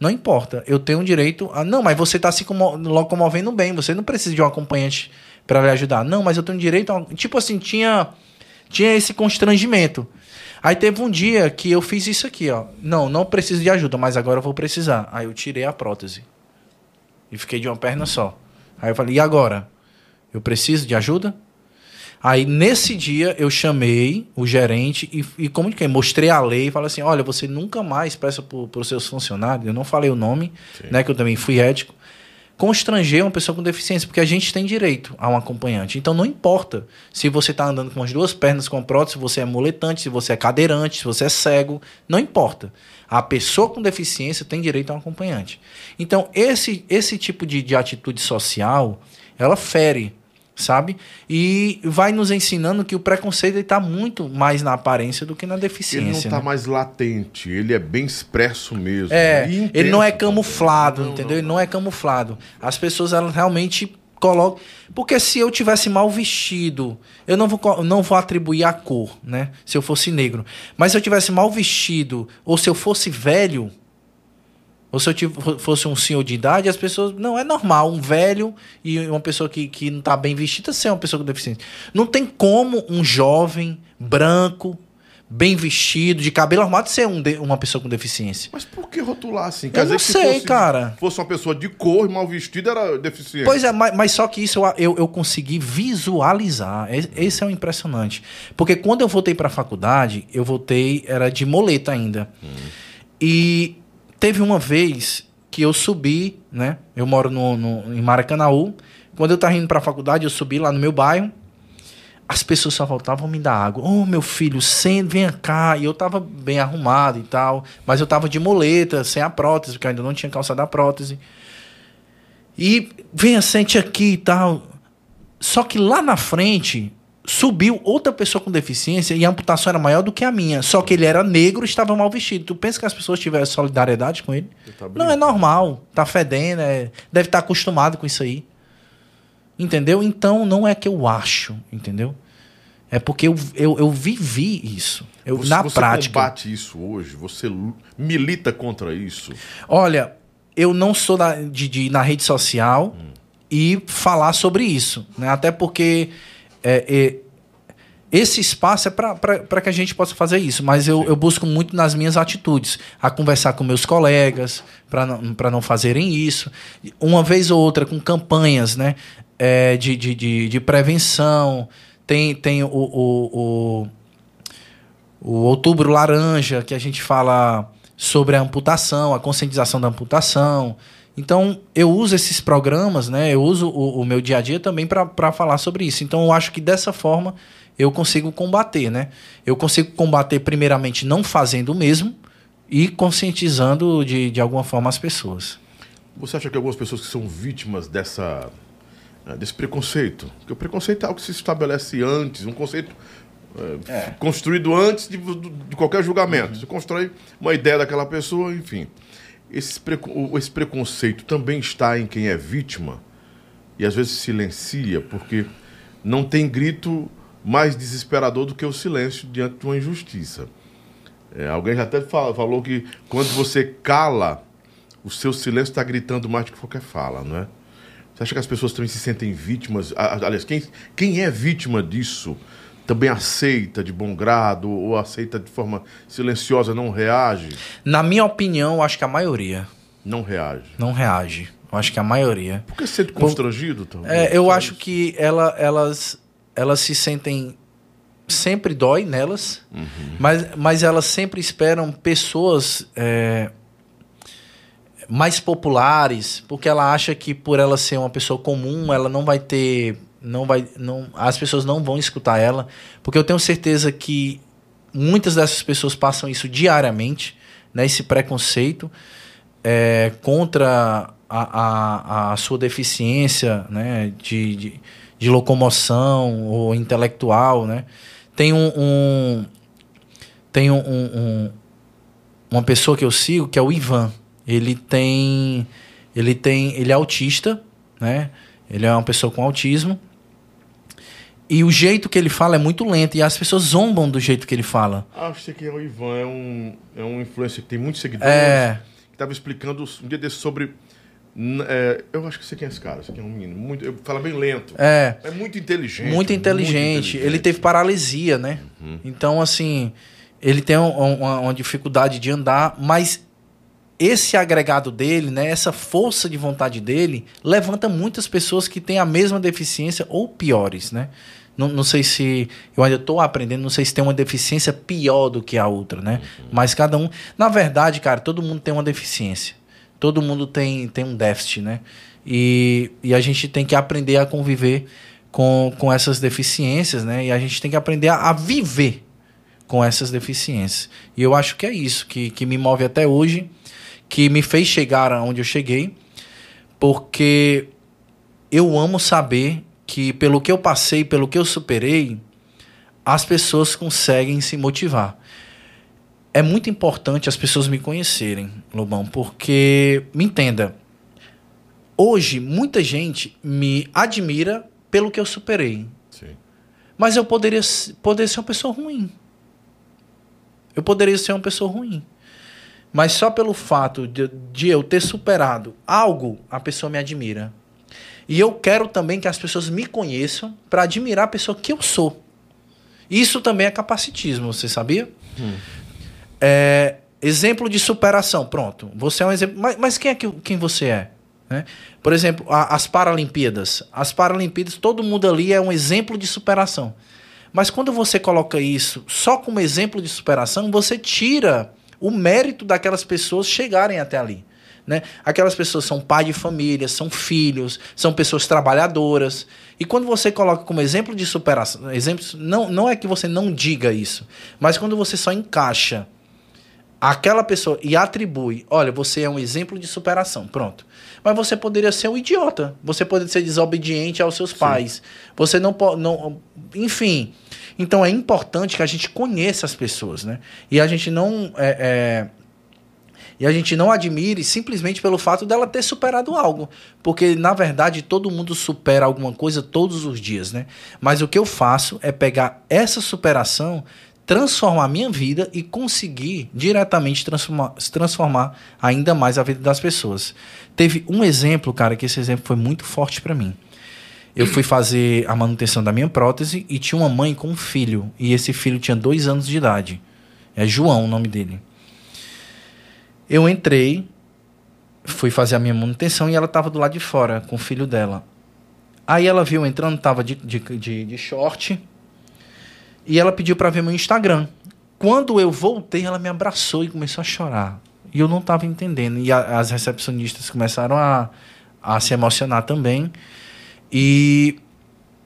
Não importa. Eu tenho direito a. Não, mas você está se locomovendo bem. Você não precisa de um acompanhante para lhe ajudar. Não, mas eu tenho direito a. Tipo assim, tinha, tinha esse constrangimento. Aí teve um dia que eu fiz isso aqui, ó. Não, não preciso de ajuda, mas agora eu vou precisar. Aí eu tirei a prótese. E fiquei de uma perna só. Aí eu falei, e agora? Eu preciso de ajuda? Aí, nesse dia, eu chamei o gerente e, e comuniquei, mostrei a lei e falei assim: olha, você nunca mais peça para os seus funcionários, eu não falei o nome, Sim. né? Que eu também fui ético. Constranger uma pessoa com deficiência, porque a gente tem direito a um acompanhante. Então não importa se você está andando com as duas pernas com a prótese, se você é muletante, se você é cadeirante, se você é cego, não importa. A pessoa com deficiência tem direito a um acompanhante. Então, esse, esse tipo de, de atitude social, ela fere sabe? E vai nos ensinando que o preconceito está muito mais na aparência do que na deficiência. Ele não está né? mais latente, ele é bem expresso mesmo. É, ele não é camuflado, não, entendeu? Não, ele não é camuflado. As pessoas elas realmente colocam. Porque se eu tivesse mal vestido, eu não vou, não vou atribuir a cor, né? Se eu fosse negro. Mas se eu tivesse mal vestido, ou se eu fosse velho, ou se eu fosse um senhor de idade, as pessoas. Não, é normal, um velho e uma pessoa que, que não está bem vestida ser uma pessoa com deficiência. Não tem como um jovem, branco, bem vestido, de cabelo armado, ser um de, uma pessoa com deficiência. Mas por que rotular assim? Quer eu não sei, fosse, cara. fosse uma pessoa de cor, mal vestida, era deficiente. Pois é, mas, mas só que isso eu, eu, eu, consegui visualizar. Esse é o impressionante. Porque quando eu voltei para a faculdade, eu voltei, era de moleta ainda. Hum. E Teve uma vez que eu subi, né? Eu moro no, no em Maracanaú. Quando eu estava indo para a faculdade, eu subi lá no meu bairro. As pessoas só voltavam me dar água. Ô, oh, meu filho, senta, vem cá. E eu tava bem arrumado e tal. Mas eu tava de moleta, sem a prótese, porque eu ainda não tinha calçado a prótese. E venha, sente aqui e tal. Só que lá na frente, subiu outra pessoa com deficiência e a amputação era maior do que a minha. Só que ele era negro e estava mal vestido. Tu pensa que as pessoas tiveram solidariedade com ele? Tá não, é normal. Tá fedendo, é... deve estar tá acostumado com isso aí. Entendeu? Então não é que eu acho, entendeu? É porque eu, eu, eu vivi isso. Eu, você, na você prática. Você combate isso hoje? Você milita contra isso? Olha, eu não sou da, de, de ir na rede social hum. e falar sobre isso. Né? Até porque é, é, esse espaço é para que a gente possa fazer isso, mas eu, eu, busco muito nas minhas atitudes, a conversar com meus colegas para não, não fazerem isso, uma vez ou outra com campanhas né, é, de, de, de, de, prevenção, tem, tem o, o, o, o Outubro Laranja, que a gente fala sobre a amputação, a conscientização da amputação, então, eu uso esses programas, né? Eu uso o, o meu dia a dia também para falar sobre isso. Então, eu acho que dessa forma eu consigo combater, né? Eu consigo combater, primeiramente, não fazendo o mesmo e conscientizando de, de alguma forma as pessoas. Você acha que algumas pessoas que são vítimas dessa, eh, desse preconceito? Porque o preconceito é algo que se estabelece antes, um conceito é, é. construído antes de, de qualquer julgamento. Uhum. Você constrói uma ideia daquela pessoa, enfim. Esse, esse preconceito também está em quem é vítima e às vezes silencia, porque não tem grito mais desesperador do que o silêncio diante de uma injustiça. É, alguém já até falou que quando você cala o seu silêncio está gritando mais do que qualquer fala, não é? Você acha que as pessoas também se sentem vítimas? Aliás, quem, quem é vítima disso também aceita de bom grado ou aceita de forma silenciosa, não reage? Na minha opinião, acho que a maioria. Não reage. Não reage. Eu acho que a maioria. Por que se sente constrangido? Talvez? É, eu acho que ela, elas, elas se sentem. Sempre dói nelas, uhum. mas, mas elas sempre esperam pessoas é, mais populares, porque ela acha que por ela ser uma pessoa comum, ela não vai ter. não vai não As pessoas não vão escutar ela, porque eu tenho certeza que muitas dessas pessoas passam isso diariamente, né, esse preconceito é, contra a, a, a sua deficiência né, de, de, de, locomoção ou intelectual, né? Tem um, um tem um, um, uma pessoa que eu sigo que é o Ivan. Ele tem ele tem ele é autista, né? Ele é uma pessoa com autismo. E o jeito que ele fala é muito lento e as pessoas zombam do jeito que ele fala. Acho que é o Ivan, é um, é um influencer que tem muitos seguidores. É. Que estava explicando um dia desse sobre é, eu acho que você quem é esse cara, você é um menino. Muito, fala bem lento. É. É muito inteligente. Muito inteligente. Muito inteligente. Ele teve paralisia, né? Uhum. Então, assim, ele tem um, uma, uma, dificuldade de andar, mas esse agregado dele, né, essa força de vontade dele, levanta muitas pessoas que têm a mesma deficiência ou piores, né? Não, não sei se. Eu ainda estou aprendendo, não sei se tem uma deficiência pior do que a outra, né? Uhum. Mas cada um. Na verdade, cara, todo mundo tem uma deficiência todo mundo tem, tem um déficit, né? E, e a gente tem que aprender a conviver com, com essas deficiências, né? E a gente tem que aprender a, a viver com essas deficiências. E eu acho que é isso que, que me move até hoje, que me fez chegar aonde eu cheguei, porque eu amo saber que pelo que eu passei, pelo que eu superei, as pessoas conseguem se motivar é muito importante as pessoas me conhecerem, Lobão, porque me entenda. Hoje, muita gente me admira pelo que eu superei. Sim. Mas eu poderia, poderia ser uma pessoa ruim. Eu poderia ser uma pessoa ruim. Mas só pelo fato de, de eu ter superado algo, a pessoa me admira. E eu quero também que as pessoas me conheçam para admirar a pessoa que eu sou. Isso também é capacitismo, você sabia? Hum. É, exemplo de superação, pronto. Você é um exemplo. Mas, mas quem é que, quem você é? Né? Por exemplo, a, as Paralimpíadas. As Paralimpíadas, todo mundo ali é um exemplo de superação. Mas quando você coloca isso só como exemplo de superação, você tira o mérito daquelas pessoas chegarem até ali. Né? Aquelas pessoas são pai de família, são filhos, são pessoas trabalhadoras. E quando você coloca como exemplo de superação, exemplos, não, não é que você não diga isso, mas quando você só encaixa aquela pessoa e atribui, olha, você é um exemplo de superação, pronto. Mas você poderia ser um idiota, você poderia ser desobediente aos seus Sim. pais, você não pode, não, enfim. Então é importante que a gente conheça as pessoas, né? E a gente não é, é, e a gente não admire simplesmente pelo fato dela ter superado algo, porque na verdade todo mundo supera alguma coisa todos os dias, né? Mas o que eu faço é pegar essa superação transformar a minha vida e conseguir diretamente transformar, transformar ainda mais a vida das pessoas. Teve um exemplo, cara, que esse exemplo foi muito forte para mim. Eu fui fazer a manutenção da minha prótese e tinha uma mãe com um filho. E esse filho tinha dois anos de idade. É João o nome dele. Eu entrei, fui fazer a minha manutenção e ela estava do lado de fora com o filho dela. Aí ela viu entrando, estava de, de, de, de short, e ela pediu para ver meu Instagram. Quando eu voltei, ela me abraçou e começou a chorar. E eu não estava entendendo. E a, as recepcionistas começaram a, a se emocionar também. E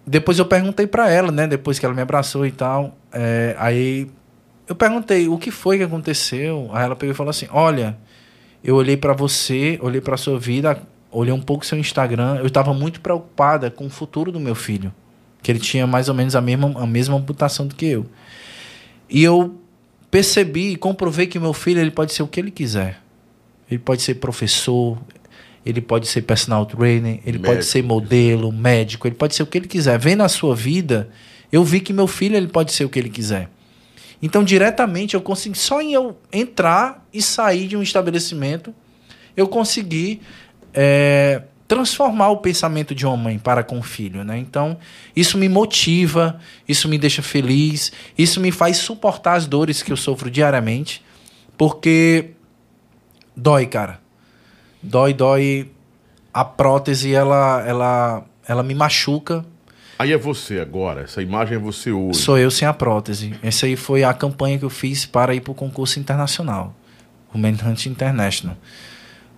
depois eu perguntei para ela, né? Depois que ela me abraçou e tal. É, aí eu perguntei o que foi que aconteceu. Aí ela pegou e falou assim: Olha, eu olhei para você, olhei para sua vida, olhei um pouco seu Instagram. Eu estava muito preocupada com o futuro do meu filho que ele tinha mais ou menos a mesma, a mesma amputação do que eu. E eu percebi e comprovei que meu filho ele pode ser o que ele quiser. Ele pode ser professor, ele pode ser personal trainer, ele médico. pode ser modelo, médico, ele pode ser o que ele quiser. Vendo a sua vida, eu vi que meu filho ele pode ser o que ele quiser. Então, diretamente, eu consegui, só em eu entrar e sair de um estabelecimento, eu consegui é, transformar o pensamento de uma mãe para com o filho, né? Então, isso me motiva, isso me deixa feliz, isso me faz suportar as dores que eu sofro diariamente, porque dói, cara. Dói, dói. A prótese, ela, ela, ela me machuca. Aí é você agora, essa imagem é você hoje. Sou eu sem a prótese. Essa aí foi a campanha que eu fiz para ir para o concurso internacional, o Manhunt International,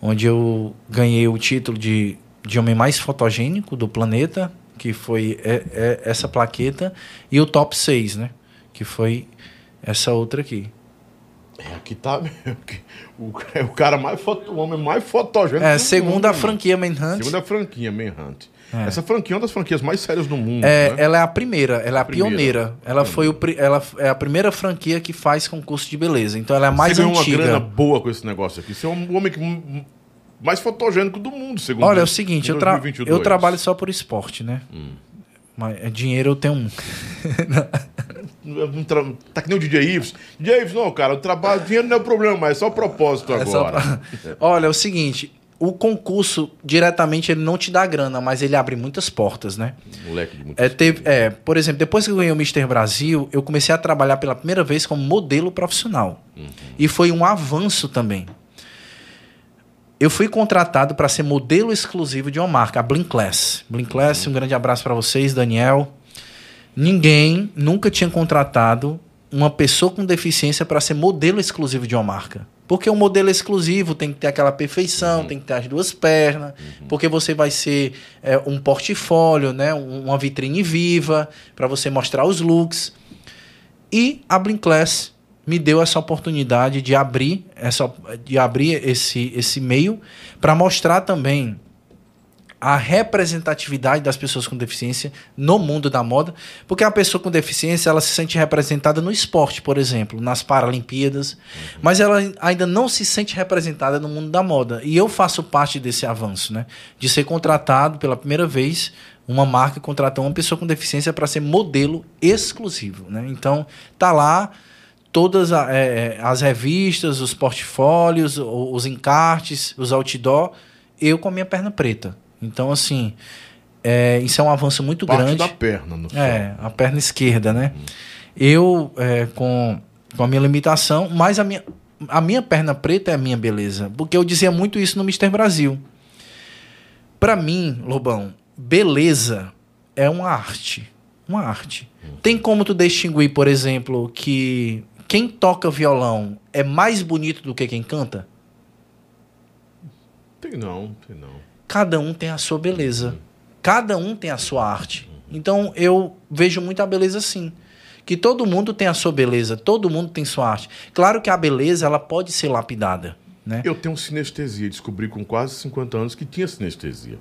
onde eu ganhei o título de, de homem mais fotogênico do planeta, que foi é, é essa plaqueta, e o top 6, né? Que foi essa outra aqui. É, aqui tá o, é o cara mais foto, o homem mais fotogênico. É, segunda a franquia Manhunt. Segunda franquia Manhunt. É. Essa franquia é uma das franquias mais sérias do mundo. É, né? Ela é a primeira, ela é a, primeira. pioneira. Ela foi o, ela é a primeira franquia que faz concurso de beleza. Então ela é a mais Você antiga. Você ganhou uma grana boa com esse negócio aqui. Você é um homem que, mais fotogênico do mundo, segundo Olha, é o seguinte, eu, tra eu trabalho só por esporte, né? Hum. Mas é, dinheiro eu tenho um. <laughs> tá que nem o DJ Ives. DJ Ives, não, cara, o trabalho, dinheiro não é o problema, mas é só o propósito agora. É só pra... <laughs> Olha, é o seguinte, o concurso diretamente ele não te dá grana, mas ele abre muitas portas, né? Moleque de muitas é, teve, é, por exemplo, depois que eu ganhei o Mister Brasil, eu comecei a trabalhar pela primeira vez como modelo profissional. Uhum. E foi um avanço também. Eu fui contratado para ser modelo exclusivo de uma marca, a Blink Class. Blink Class, uhum. um grande abraço para vocês, Daniel. Ninguém nunca tinha contratado uma pessoa com deficiência para ser modelo exclusivo de uma marca. Porque o modelo exclusivo tem que ter aquela perfeição, uhum. tem que ter as duas pernas, uhum. porque você vai ser é, um portfólio, né, uma vitrine viva para você mostrar os looks. E a Blinkclass me deu essa oportunidade de abrir essa de abrir esse esse meio para mostrar também a representatividade das pessoas com deficiência no mundo da moda, porque a pessoa com deficiência ela se sente representada no esporte, por exemplo, nas Paralimpíadas, uhum. mas ela ainda não se sente representada no mundo da moda. E eu faço parte desse avanço, né? De ser contratado pela primeira vez uma marca contratou uma pessoa com deficiência para ser modelo exclusivo, né? Então tá lá todas a, é, é as revistas, os portfólios, os encartes, os outdoor, eu com a minha perna preta. Então, assim, é, isso é um avanço muito Parte grande. da perna, no É, a perna esquerda, né? Uhum. Eu, é, com, com a minha limitação, mas a minha, a minha perna preta é a minha beleza. Porque eu dizia muito isso no Mister Brasil. Para mim, Lobão, beleza é uma arte. Uma arte. Uhum. Tem como tu distinguir, por exemplo, que quem toca violão é mais bonito do que quem canta? Tem não, tem não cada um tem a sua beleza. Cada um tem a sua arte. Então eu vejo muita beleza assim. Que todo mundo tem a sua beleza, todo mundo tem sua arte. Claro que a beleza ela pode ser lapidada. Né? Eu tenho sinestesia, descobri com quase 50 anos que tinha sinestesia.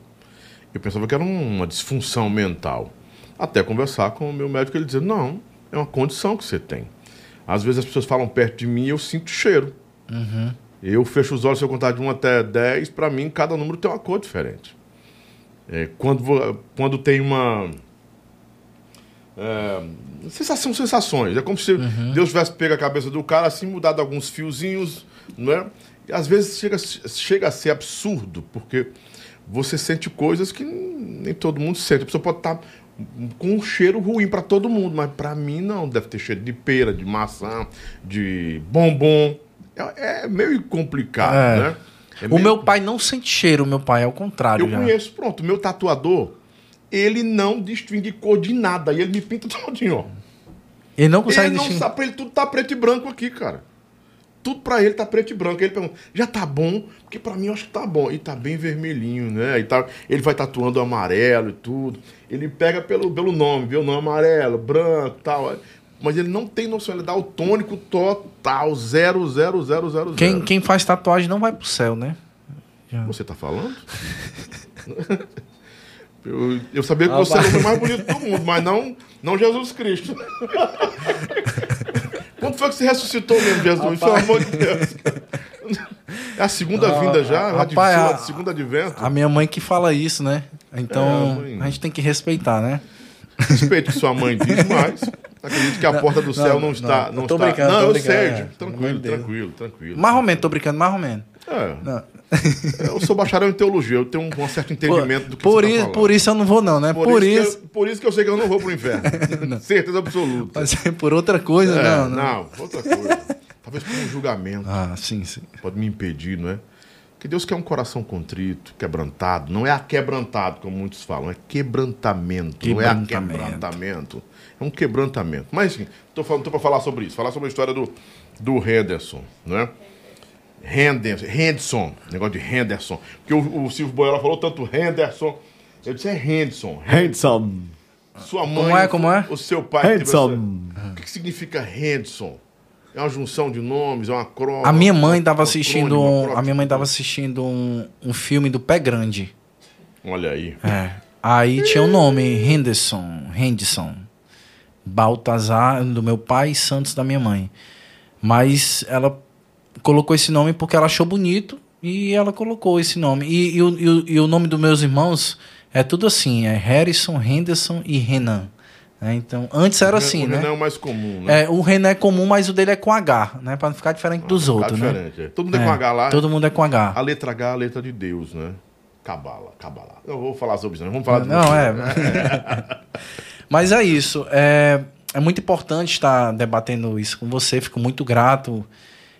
Eu pensava que era uma disfunção mental. Até conversar com o meu médico, ele dizia: não, é uma condição que você tem. Às vezes as pessoas falam perto de mim e eu sinto cheiro. Uhum. Eu fecho os olhos, se eu contar de 1 até 10, para mim cada número tem uma cor diferente. É, quando, quando tem uma. É, sensação, sensações. É como se uhum. Deus tivesse pego a cabeça do cara assim, mudado alguns fiozinhos, não é? E às vezes chega, chega a ser absurdo, porque você sente coisas que nem todo mundo sente. A pessoa pode estar tá com um cheiro ruim para todo mundo, mas para mim não. Deve ter cheiro de pera, de maçã, de bombom. É, é meio complicado, é. né? É o meu pai não sente cheiro, meu pai é o contrário. Eu já. conheço, pronto. Meu tatuador, ele não distingue cor de nada. E ele me pinta <laughs> todinho, ó. Ele não consegue ele distinguir. Não sabe, ele tudo tá preto e branco aqui, cara. Tudo pra ele tá preto e branco. Ele pergunta, já tá bom? Porque pra mim eu acho que tá bom. E tá bem vermelhinho, né? E tá, ele vai tatuando amarelo e tudo. Ele pega pelo, pelo nome, vê o nome amarelo, branco e tal mas ele não tem noção, ele dá o tônico total, zero, zero, zero, zero, quem, Quem faz tatuagem não vai pro céu, né? Já. Você tá falando? <laughs> eu, eu, sabia que ah, você era o mais bonito do mundo, mas não, não Jesus Cristo. <laughs> Quando foi que você ressuscitou mesmo, Jesus? Pelo amor de Deus. É a segunda ah, vinda já? Rapaz, a, a segunda advento? A minha mãe que fala isso, né? Então é, a, a gente tem que respeitar, né? Respeito que sua mãe diz, mas acredito que a porta do céu não, não está. Não, tô está... brincando. Não, eu brincando, sei, é, tranquilo, tranquilo, tranquilo. Mais ou menos, tô brincando, mais ou menos. É. Não. Eu sou bacharel em teologia, eu tenho um, um certo entendimento do que por, você isso, tá falando. por isso eu não vou, não, né? Por, que isso. eu- por isso que eu sei que eu não vou pro inferno. <laughs> Certeza absoluta. Mas é por outra coisa, É, não, não, não. outra coisa. Talvez por um julgamento. Ah, sim, sim. Pode me impedir, não é? Que Deus quer um coração contrito, quebrantado. Não é aquebrantado, como muitos falam, é quebrantamento. Não é Quebrantamento. aquebrantamento. É um quebrantamento. Mas, enfim, tô, falando, tô para falar sobre isso. Falar sobre a história do, do Henderson, não é? Henderson, Henderson, negócio de Henderson. Porque o, o Silvio Boiela falou tanto Henderson. Eu disse, é Henderson. Handsome. Sua mãe. Como é, como é? O seu pai. essa- O que, que significa Henderson? É uma junção de nomes, é uma crônica. A minha mãe estava um assistindo, um, a minha mãe estava assistindo um, um filme do Pé Grande. Olha aí. É. Aí tinha o nome Henderson, Henderson. Baltazar do meu pai e Santos da minha mãe. Mas ela colocou esse nome porque ela achou bonito e ela colocou esse nome. E, e o, e o- e o nome dos meus irmãos é tudo assim: é Harrison, Henderson e Renan. né? Então, antes era assim, o né? Renan é o mais comum, né? É, o Renan é comum, mas o dele é com H, né? Pra não ficar diferente dos Tá outros, né? diferente, é. Todo mundo é, com H lá. Todo mundo é com H. A letra H é a letra de Deus, né? Cabala, cabala. Eu vou falar sobre isso, não. Vamos falar de Não, é. <laughs> Mas é isso. É, é muito importante estar debatendo isso com você. Fico muito grato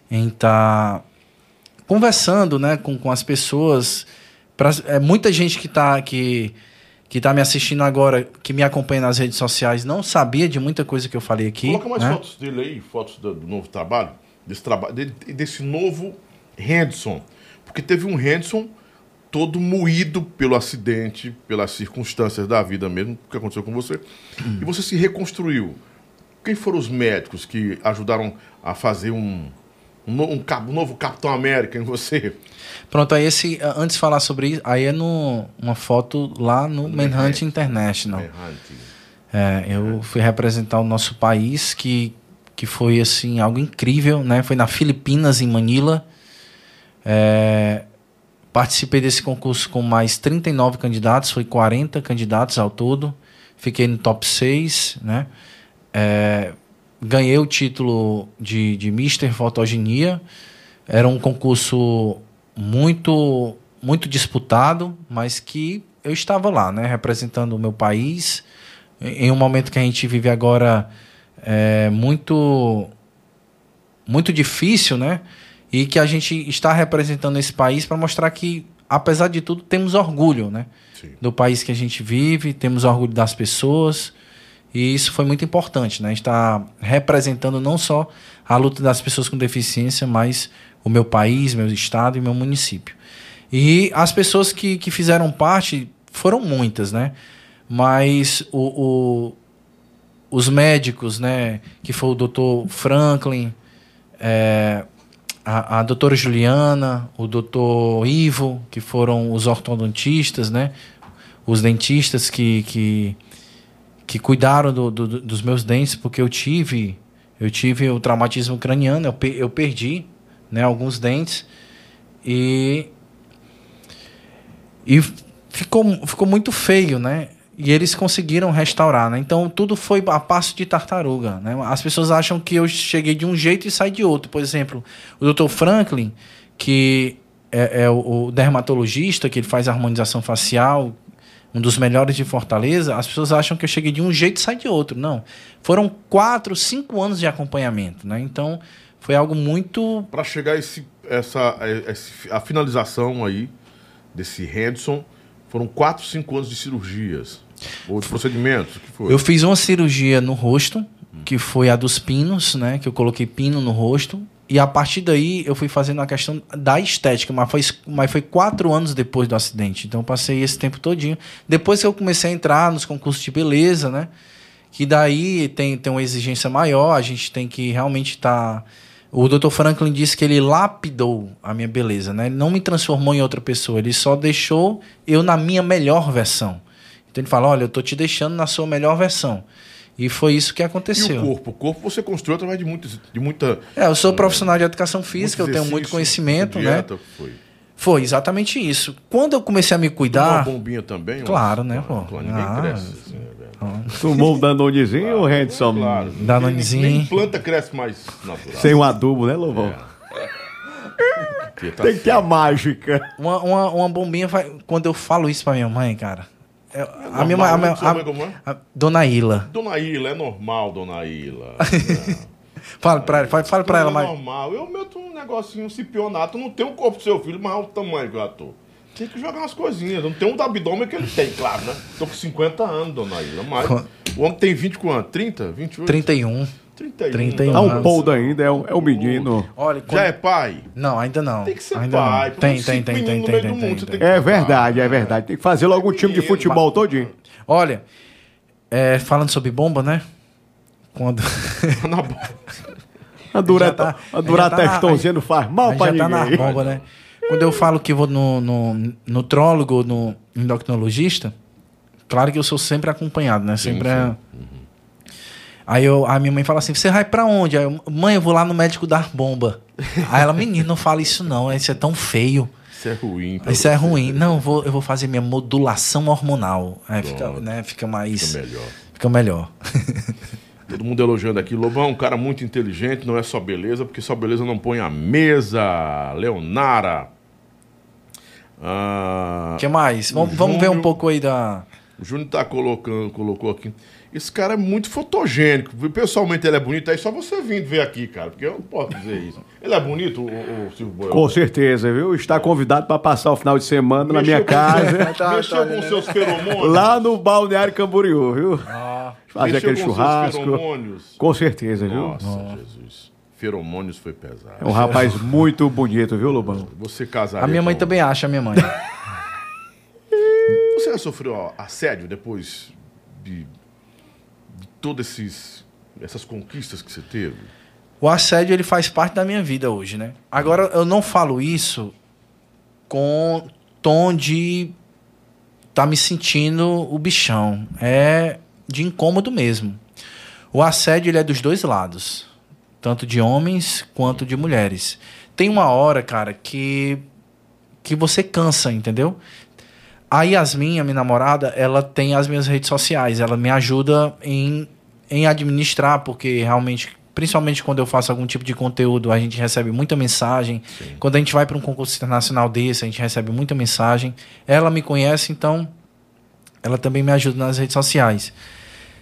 em estar conversando né, com, com as pessoas. Pra, é, muita gente que está que, que tá me assistindo agora, que me acompanha nas redes sociais, não sabia de muita coisa que eu falei aqui. Coloca mais né? fotos dele aí, fotos do, do novo trabalho, desse dele- desse novo Henderson. Porque teve um Henderson todo moído pelo acidente, pelas circunstâncias da vida mesmo, que aconteceu com você. E você se reconstruiu. Quem foram os médicos que ajudaram a fazer um, um, um um novo Capitão América em você? Pronto, aí esse, antes de falar sobre isso, aí é no, uma foto lá no Manhunt International. É, Hunt. É, eu fui representar o nosso país, que, que foi assim algo incrível, né? Foi na Filipinas, em Manila. É, participei desse concurso com mais 39 candidatos, foi 40 candidatos ao todo. Fiquei no top 6, né? É, ganhei o título de, de Mister Fotogenia. Era um concurso muito muito disputado, mas que eu estava lá, né, representando o meu país em um momento que a gente vive agora é, muito muito difícil, né? E que a gente está representando esse país para mostrar que, apesar de tudo, temos orgulho, né? Sim. Do país que a gente vive, temos orgulho das pessoas. E isso foi muito importante, né? Estar representando não só a luta das pessoas com deficiência, mas o meu país, meu estado e meu município. E as pessoas que, que fizeram parte foram muitas, né? Mas o, o- os médicos, né? Que foi o doutor Franklin, é, a, a doutora Juliana, o doutor Ivo, que foram os ortodontistas, né? Os dentistas que, que, que cuidaram do- do- dos meus dentes, porque eu tive eu tive o traumatismo craniano, eu, eu perdi né, alguns dentes e e ficou, ficou muito feio, né? E eles conseguiram restaurar, né? Então tudo foi a passo de tartaruga, né? As pessoas acham que eu cheguei de um jeito e saí de outro. Por exemplo, o Dr. Franklin, que é, é o, o dermatologista, que ele faz harmonização facial, um dos melhores de Fortaleza, as pessoas acham que eu cheguei de um jeito e saí de outro. Não. Foram quatro, cinco anos de acompanhamento, né? Então foi algo muito Para chegar a, esse, essa, esse- a finalização aí desse Henderson, foram 4, 5 anos de cirurgias. Ou de procedimentos, que foi? Eu fiz uma cirurgia no rosto, que foi a dos pinos, né? Que eu coloquei pino no rosto. E a partir daí eu fui fazendo a questão da estética, mas foi, mas foi quatro anos depois do acidente. Então eu passei esse tempo todinho. Depois que eu comecei a entrar nos concursos de beleza, né? Que daí tem, tem uma exigência maior, a gente tem que realmente estar. O Dr. Franklin disse que ele lapidou a minha beleza, né? Ele não me transformou em outra pessoa, ele só deixou eu na minha melhor versão. Então ele fala: olha, eu tô te deixando na sua melhor versão. E foi isso que E aconteceu. o corpo? O corpo você construiu através de, muitas, de muita. É, eu sou profissional de educação física, eu tenho muito conhecimento, né? dieta, Foi. Foi exatamente isso. Quando eu comecei a me Dá uma cuidar, bombinha também? Claro, né, pô? claro, ninguém Ah, cresce assim, né? Tomou um danonezinho ou Handsome? Claro. Danonezinho. Nem, nem planta cresce mais natural. Sem um adubo, né, Louvão? ter, tá Tem que ter a mágica. Uma, uma, uma bombinha vai. Quando eu falo isso pra minha mãe, cara. É- a normal, minha mãe. A, né? minha- Sua mãe a- como é? a- Dona Ila. Dona Ilha, é normal, Dona Ilha. <laughs> Fala pra, ela- fala, fala pra ela, é mas. normal. Eu meto um negocinho, um cipionato. Não tem o corpo do seu filho, mas olha o tamanho que eu tô. Tem que jogar umas coisinhas. Não tem um do abdômen que ele tem, claro, né? Tô com 50 anos, Dona Ilha. Mas o homem tem 20 quanto? 30? 28? 31. 31. 31 Tá um anos. poldo ainda, é um, é um menino. Olha, quando- Já é pai? Não, ainda não. Tem que ser ainda pai. Não. Pô, Tem, cinco tem, tem, tem, meninos no tem, meio tem, do tem, mundo, você tem. tem É verdade, é verdade. Tem que fazer logo um time de futebol todinho. Olha, é, falando sobre bomba, né? Quando. <laughs> Na boca. A durar Já tá- a durar já tá na- não faz mal pra já tá na ninguém. bomba, né? Quando eu falo que vou no, no nutrólogo, no endocrinologista, claro que eu sou sempre acompanhado, né? Sempre sim. é- Aí eu, a minha mãe fala assim: você vai pra onde? Aí eu, mãe, eu vou lá no médico dar bomba. Aí ela, menino, não fala isso não, isso é tão feio. Isso é ruim. Isso é você. ruim. Não, eu vou, eu vou fazer minha modulação hormonal. Aí fica, né, fica mais. Fica melhor. Fica melhor. <laughs> Todo mundo elogiando aqui. Lobão, um cara muito inteligente, não é só beleza, porque só beleza não põe a mesa. Leonara. Ah, O que mais? Vamos, vamos ver um pouco aí da. o Júnior tá colocando, colocou aqui. Esse cara é muito fotogênico. Pessoalmente ele é bonito, aí só você vindo ver aqui, cara, porque eu não posso dizer isso. Ele é bonito, o, o Silvio Boiol? Com certeza, viu? Está convidado para passar o final de semana na minha Mexeu com- casa, <laughs> Tá, Mexeu tá, com né? seus feromônios? lá no Balneário Camboriú, viu? Ah, Fazer Mexeu aquele com churrasco. feromônios? Com certeza, viu? Nossa, Jesus. Feromônios foi pesado. É um rapaz muito bonito, viu, Lobão? Você casaria a minha mãe com- também acha, a minha mãe. <laughs> Você já sofreu assédio depois de, de todas esses, essas conquistas que você teve? O assédio ele faz parte da minha vida hoje, né? Agora eu não falo isso com tom de tá me sentindo o bichão. É de incômodo mesmo. O assédio ele é dos dois lados, tanto de homens quanto de mulheres. Tem uma hora, cara, que que você cansa, entendeu? A Yasmin, a minha namorada, ela tem as minhas redes sociais. Ela me ajuda em, em administrar, porque realmente, principalmente quando eu faço algum tipo de conteúdo, a gente recebe muita mensagem. Quando a gente vai para um concurso internacional desse, a gente recebe muita mensagem. Ela me conhece, então ela também me ajuda nas redes sociais.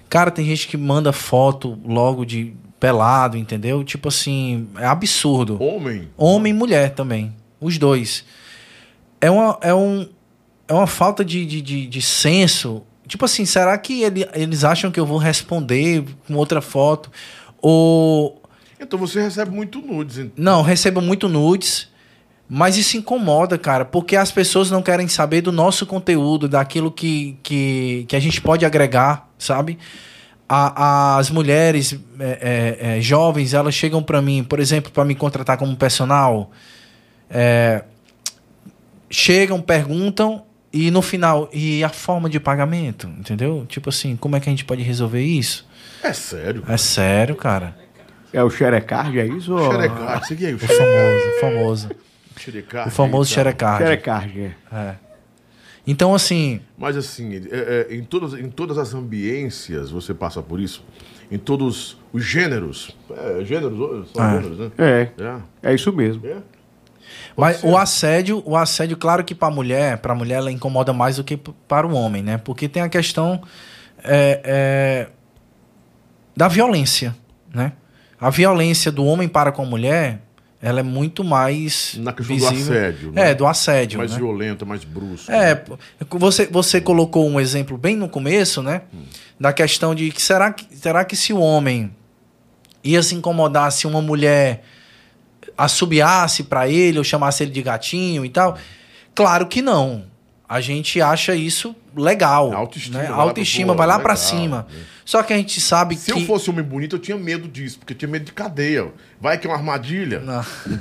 Cara, tem gente que manda foto logo de pelado, entendeu? Tipo assim, é absurdo. Homem? Homem e mulher também. Os dois. É uma, é um, é uma falta de, de, de, de senso. Tipo assim, será que ele, eles acham que eu vou responder com outra foto? Ou. Então você recebe muito nudes. hein? Não, recebo muito nudes. Mas isso incomoda, cara, porque as pessoas não querem saber do nosso conteúdo, daquilo que, que, que a gente pode agregar, sabe? A- as mulheres é, é, é, jovens, elas chegam pra mim, por exemplo, para me contratar como personal. é, chegam, perguntam e no final, e a forma de pagamento, entendeu? Tipo assim, como é que a gente pode resolver isso? É sério. É sério, cara. É o Xerecard, é isso? ou- Xerecard, você aí, o O famoso, o famoso. Xerecard. O famoso xerecard. Xerecard, é. É. Então, assim, Mas assim, é- é, em, todas, em todas as ambiências você passa por isso. Em todos os gêneros. É, gêneros, são Ah. gêneros, né? É, É. é isso mesmo. é. Mas o assédio, o assédio, claro que para a mulher, para mulher ela incomoda mais do que para o homem, né? Porque tem a questão é, é, da violência, né? A violência do homem para com a mulher, ela é muito mais Na questão do visível. assédio, né? É, do assédio, Mais né? violento, mais brusco. É, pô, você, você colocou um exemplo bem no começo, né? Da questão de que será que, será que se o homem ia se incomodar se uma mulher assobiasse pra ele ou chamasse ele de gatinho e tal? Claro que não. A gente acha isso legal. A autoestima né? autoestima vai lá pra legal, cima. né? Só que a gente sabe Se que eu fosse homem bonito, eu tinha medo disso, porque eu tinha medo de cadeia. Vai que é uma armadilha. Não. Um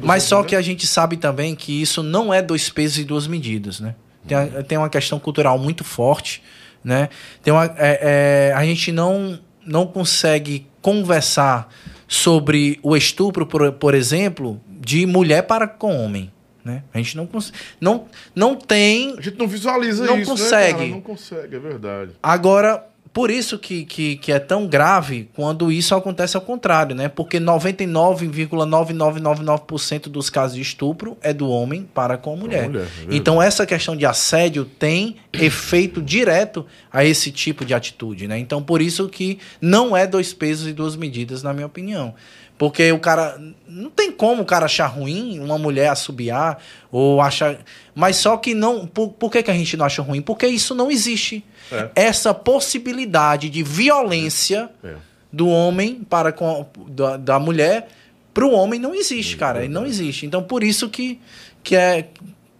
<laughs> Mas só que a gente sabe também que isso não é dois pesos e duas medidas, né? Tem, a- tem uma questão cultural muito forte, né? Tem uma, é- é, a gente não, não consegue conversar sobre o estupro, por, por exemplo, de mulher para com homem, né? A gente não, cons- não, não tem... A gente não visualiza Não isso, né, consegue. cara? Não consegue, é verdade. Agora, por isso que, que, que é tão grave quando isso acontece ao contrário, né? Porque 99,9999% dos casos de estupro é do homem para com a mulher. mulher, é então essa questão de assédio tem efeito direto a esse tipo de atitude, né? Então por isso que não é dois pesos e duas medidas, na minha opinião. Porque o cara. Não tem como o cara achar ruim uma mulher assobiar ou achar. Mas só que não. Por, por que, que a gente não acha ruim? Porque isso não existe. É. Essa possibilidade de violência É. do homem para com da, da mulher para o homem não existe, cara. Não existe. Então por isso que, que é.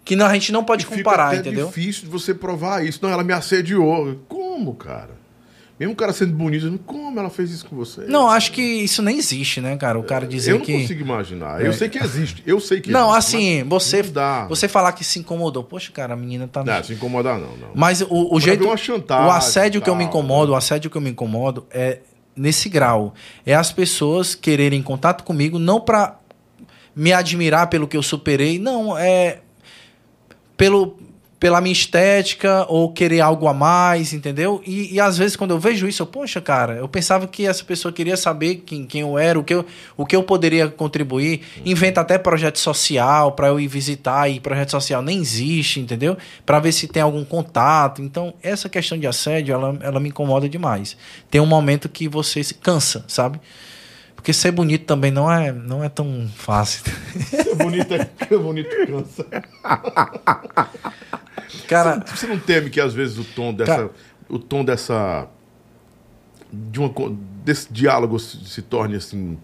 Que não- a gente não pode E fica comparar, até entendeu? difícil de você provar isso. Não, ela me assediou. Como, cara? Mesmo o cara sendo bonito, como ela fez isso com você? Não, acho que isso nem existe, né, cara? O cara dizer eu não que. consigo imaginar. Eu sei que existe. Eu sei que Não, existe, assim, você, não dá. você falar que se incomodou. Poxa, cara, a menina tá. Não, se incomodar, não. não. Mas o, o jeito. chantagem o assédio e que eu me tal, incomodo, né? o assédio que eu me incomodo é nesse grau. É as pessoas quererem contato comigo, não pra me admirar pelo que eu superei, não, é pelo, pela minha estética ou querer algo a mais, entendeu? E, e às vezes quando eu vejo isso, eu, poxa, cara, eu pensava que essa pessoa queria saber quem, quem eu era, o que eu, o que eu poderia contribuir. Inventa até projeto social para eu ir visitar e projeto social nem existe, entendeu? Para ver se tem algum contato. Então, essa questão de assédio, ela, ela me incomoda demais. Tem um momento que você se cansa, sabe? Porque ser bonito também não é, não é tão fácil. Ser bonito é que bonito cansa. Cara, Você não teme que às vezes o tom dessa. Cara- O tom dessa. De uma, desse diálogo se, se torne assim.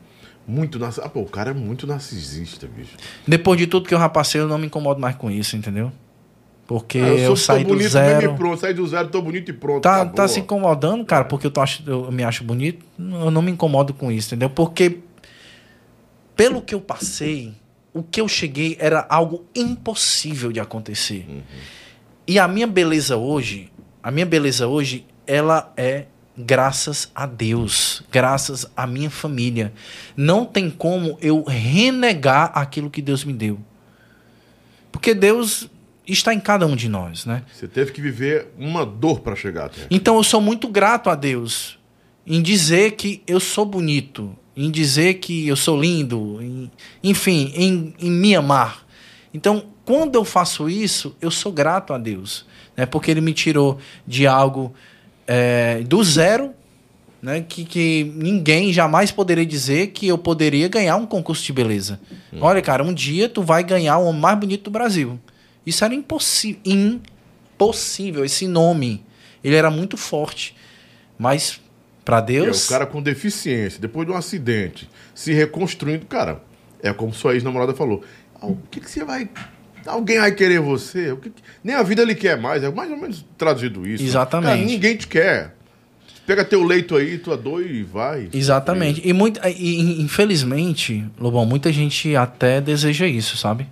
Muito. narci- Ah, pô, o cara é muito narcisista, bicho. Depois de tudo que eu já passei, eu não me incomodo mais com isso, entendeu? Porque Ah, eu, sou- saí do bonito zero. e pronto. Saí do zero, tô bonito e pronto. Tá, acabou. tá se incomodando, cara, porque eu, tô ach- eu me acho bonito. Eu não me incomodo com isso, entendeu? Porque pelo que eu passei, o que eu cheguei era algo impossível de acontecer. E a minha beleza hoje, a minha beleza hoje, ela é graças a Deus, graças à minha família. Não tem como eu renegar aquilo que Deus me deu. Porque Deus está em cada um de nós, né? Você teve que viver uma dor pra chegar até. aqui. Então eu sou muito grato a Deus em dizer que eu sou bonito, em dizer que eu sou lindo, em- enfim, em, em me amar. Então, quando eu faço isso, eu sou grato a Deus, né? Porque Ele me tirou de algo é, do zero, né? Que, que ninguém jamais poderia dizer que eu poderia ganhar um concurso de beleza. Olha, cara, um dia tu vai ganhar o homem mais bonito do Brasil. Isso era impossível, impossível. Esse nome, ele era muito forte, mas para É, Deus, o cara com deficiência, depois de um acidente, se reconstruindo, cara, é como sua ex-namorada falou. "Ah, O que, que você vai. Alguém vai querer você? O que que- Nem a vida ele quer mais. É mais ou menos traduzido isso. Exatamente. Cara, ninguém te quer. Pega teu leito aí, tua dor e vai. Exatamente. E, muito, e, infelizmente, Lobão, muita gente até deseja isso, sabe?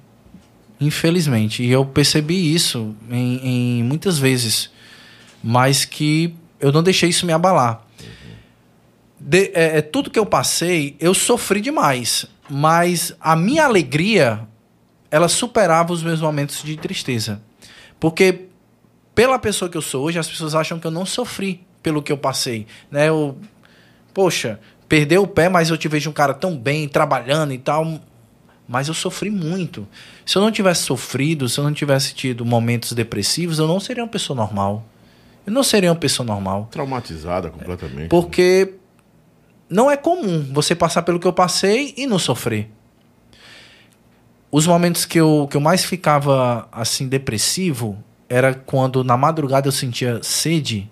Infelizmente. E eu percebi isso em, em muitas vezes. Mas que eu não deixei isso me abalar. De- é, é, tudo que eu passei, eu sofri demais. Mas a minha alegria, ela superava os meus momentos de tristeza. Porque pela pessoa que eu sou hoje, as pessoas acham que eu não sofri pelo que eu passei. Né? Eu, poxa, perdeu o pé, mas eu te vejo um cara tão bem, trabalhando e tal. Mas eu sofri muito. Se eu não tivesse sofrido, se eu não tivesse tido momentos depressivos, eu não seria uma pessoa normal. Eu não seria uma pessoa normal. Traumatizada completamente. Porque não é comum você passar pelo que eu passei e não sofrer. Os momentos que eu, que eu mais ficava assim depressivo era quando na madrugada eu sentia sede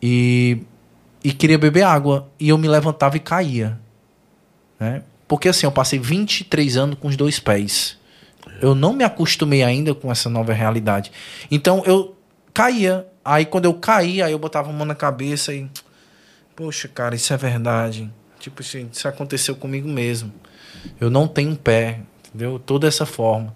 e, e queria beber água e eu me levantava e caía. Né? Porque assim, eu passei 23 anos com os dois pés. Eu não me acostumei ainda com essa nova realidade. Então eu caía. Aí quando eu caía, aí eu botava a mão na cabeça e. Poxa, cara, isso é verdade. Tipo assim, isso aconteceu comigo mesmo. Eu não tenho um pé, entendeu? Toda essa forma.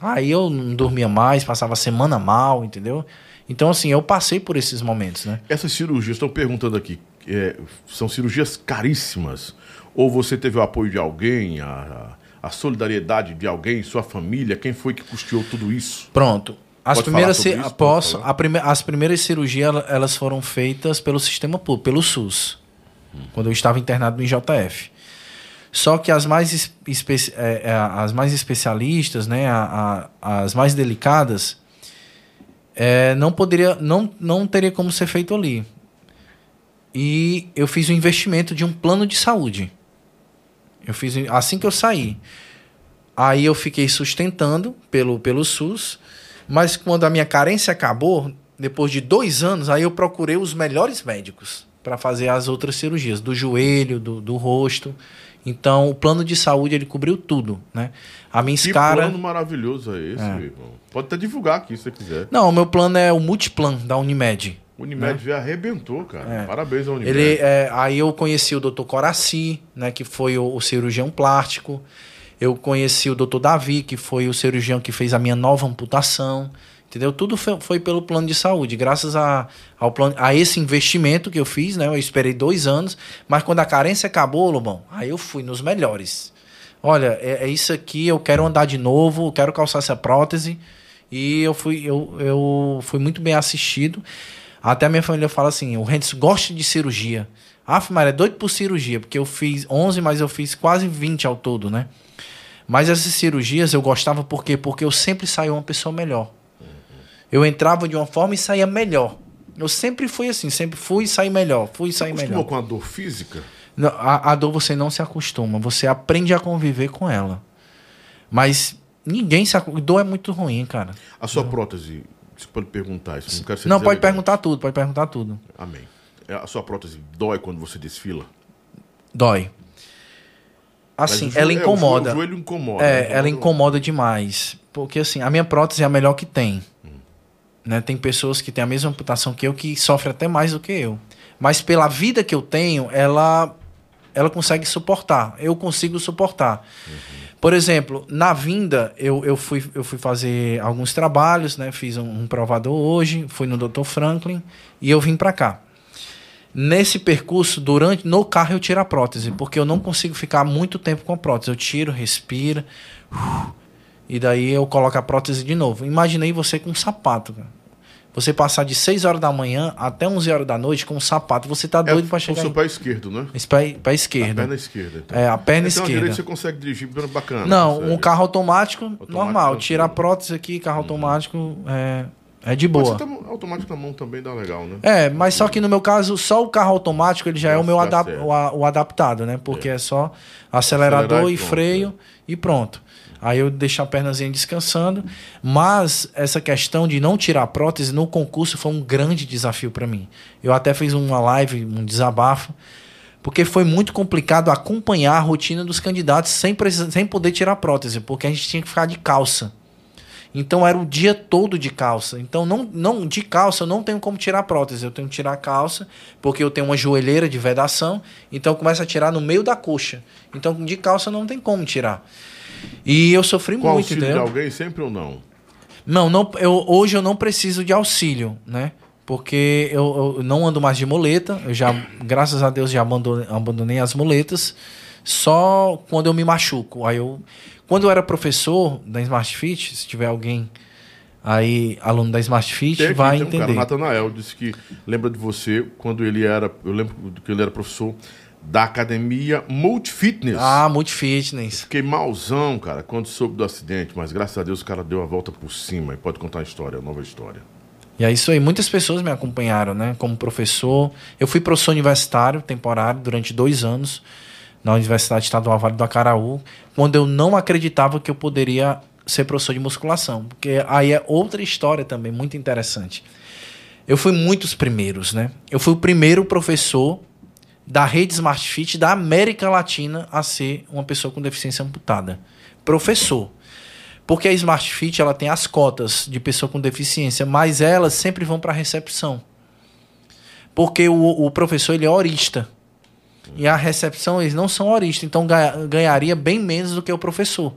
Aí eu não dormia mais, passava a semana mal, entendeu? Então, assim, eu passei por esses momentos, né? Essas cirurgias, estão perguntando aqui, é, são cirurgias caríssimas? Ou você teve o apoio de alguém, a, a solidariedade de alguém, sua família? Quem foi que custeou tudo isso? Pronto. As Pode primeiras, isso? Prime- as primeiras cirurgias ela- elas foram feitas pelo sistema público, pelo SUS, quando eu estava internado no IJF. Só que as mais, é, é, as mais especialistas, né, a- a- as mais delicadas, é, não poderia, não, não teria como ser feito ali. E eu fiz o investimento de um plano de saúde. Eu fiz assim que eu saí. Aí eu fiquei sustentando pelo, pelo SUS, mas quando a minha carência acabou, depois de dois anos, aí eu procurei os melhores médicos para fazer as outras cirurgias, do joelho, do, do rosto. Então, o plano de saúde ele cobriu tudo, né? A minha Que escara. plano maravilhoso é esse, irmão? Pode até divulgar aqui se você quiser. Não, o meu plano é o Multiplan da Unimed. Unimed já arrebentou, cara. Parabéns ao Unimed. É. Ele, é, aí eu conheci o Dr. Coraci, né, que foi o, o cirurgião plástico. Eu conheci o Dr. Davi, que foi o cirurgião que fez a minha nova amputação. Entendeu? Tudo foi, foi pelo plano de saúde. Graças a, ao plano, a esse investimento que eu fiz, né? Eu esperei dois anos, mas quando a carência acabou, Lobão, aí eu fui nos melhores. Olha, é, é isso aqui, eu quero andar de novo, eu quero calçar essa prótese. E eu fui, eu, eu fui muito bem assistido. Até a minha família fala assim: o Rendes gosta de cirurgia. Aff, Maria, é doido por cirurgia, porque eu fiz 11, mas eu fiz quase 20 ao todo, né? Mas essas cirurgias eu gostava por quê? Porque eu sempre saía uma pessoa melhor. Eu entrava de uma forma e saía melhor. Eu sempre fui assim, sempre fui e saí melhor, fui e saí Acostumou melhor. com a dor física? Não, A, a dor você não se acostuma, você aprende a conviver com ela. Mas ninguém se acostuma. Dor é muito ruim, cara. A sua prótese, você pode perguntar isso. Não, quero ser Não, pode perguntar tudo, pode perguntar tudo. Amém. É, A sua prótese dói quando você desfila? Dói. Assim, o jo- ela é, o incomoda. jo- O joelho incomoda. É, né? ela incomoda demais. Porque assim, a minha prótese é a melhor que tem. Hum. Né? Tem pessoas que têm a mesma amputação que eu que sofrem até mais do que eu. Mas pela vida que eu tenho, ela ela consegue suportar. Eu consigo suportar. Por exemplo, na vinda, eu, eu, fui, eu fui fazer alguns trabalhos, né? Fiz um, um provador hoje, fui no Dr. Franklin e eu vim para cá. Nesse percurso, durante no carro eu tiro a prótese, porque eu não consigo ficar muito tempo com a prótese. Eu tiro, respiro, e daí eu coloco a prótese de novo. Imaginei você com um sapato, cara. Você passar de 6 horas da manhã até 11 horas da noite com um sapato, você tá É doido para o chegar seu em... pé esquerdo, né? Esse pé, pé A esquerdo. perna esquerda. Então. É, a perna então, esquerda. direito você consegue dirigir bacana. Não, consegue. um carro automático, normal. tranquilo. Tira a prótese aqui, carro automático é, é de boa. ser tam- automático na mão também dá legal, né? É, mas só que no meu caso, só o carro automático ele já é o meu Tá adap o, a- o adaptado, né? Porque é, só acelerador Acelerar e pronto, freio e pronto. Aí eu deixo a pernazinha descansando. Mas essa questão de não tirar prótese no concurso foi um grande desafio para mim. Eu até fiz uma live, um desabafo, porque foi muito complicado acompanhar a rotina dos candidatos sem, precisar, sem poder tirar prótese, porque a gente tinha que ficar de calça. Então era o dia todo de calça. Então não, não de calça eu não tenho como tirar prótese, eu tenho que tirar a calça, porque eu tenho uma joelheira de vedação, então começa a tirar no meio da coxa. Então de calça não tem como tirar. E eu sofri Com muito, auxílio de entendeu? alguém, sempre ou não? Não, não eu, hoje eu não preciso de auxílio, né? Porque eu, eu não ando mais de muleta, eu já, graças a Deus, já abandonei, abandonei as muletas, só quando eu me machuco. Aí eu, quando eu era professor da Smart Fit, se tiver alguém aí, aluno da Smart Fit, Tem aqui, vai tem um cara, entender. Natanael, disse que lembra de você quando ele era. Eu lembro que ele era professor da academia Multifitness. ah, multifitness. Fiquei malzão, cara, quando soube do acidente, mas graças a Deus o cara deu a volta por cima e pode contar a história, a nova história. E é isso aí. Muitas pessoas me acompanharam, né? Como professor. Eu fui professor universitário temporário durante dois anos na Universidade Estadual Vale do Acaraú, quando eu não acreditava que eu poderia ser professor de musculação. Porque aí é outra história também, muito interessante. Eu fui muitos primeiros, né? Eu fui o primeiro professor da rede Smart Fit da América Latina a ser uma pessoa com deficiência amputada. Professor. Porque a Smart Fit ela tem as cotas de pessoa com deficiência, mas elas sempre vão para a recepção. Porque o, o professor ele é horista. E a recepção eles não são horistas, então ganha- ganharia bem menos do que o professor.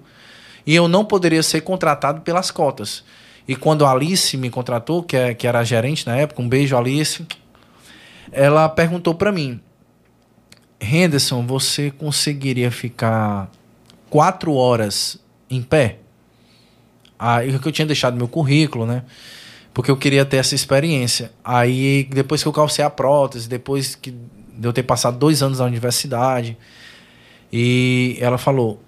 E eu não poderia ser contratado pelas cotas. E quando a Alice me contratou, que, é, que era gerente na época, um beijo Alice, ela perguntou para mim: Henderson, você conseguiria ficar quatro horas em pé? Aí que eu tinha deixado meu currículo, né? Porque eu queria ter essa experiência. Aí depois que eu calcei a prótese, depois que de eu ter passado dois anos na universidade, e ela falou,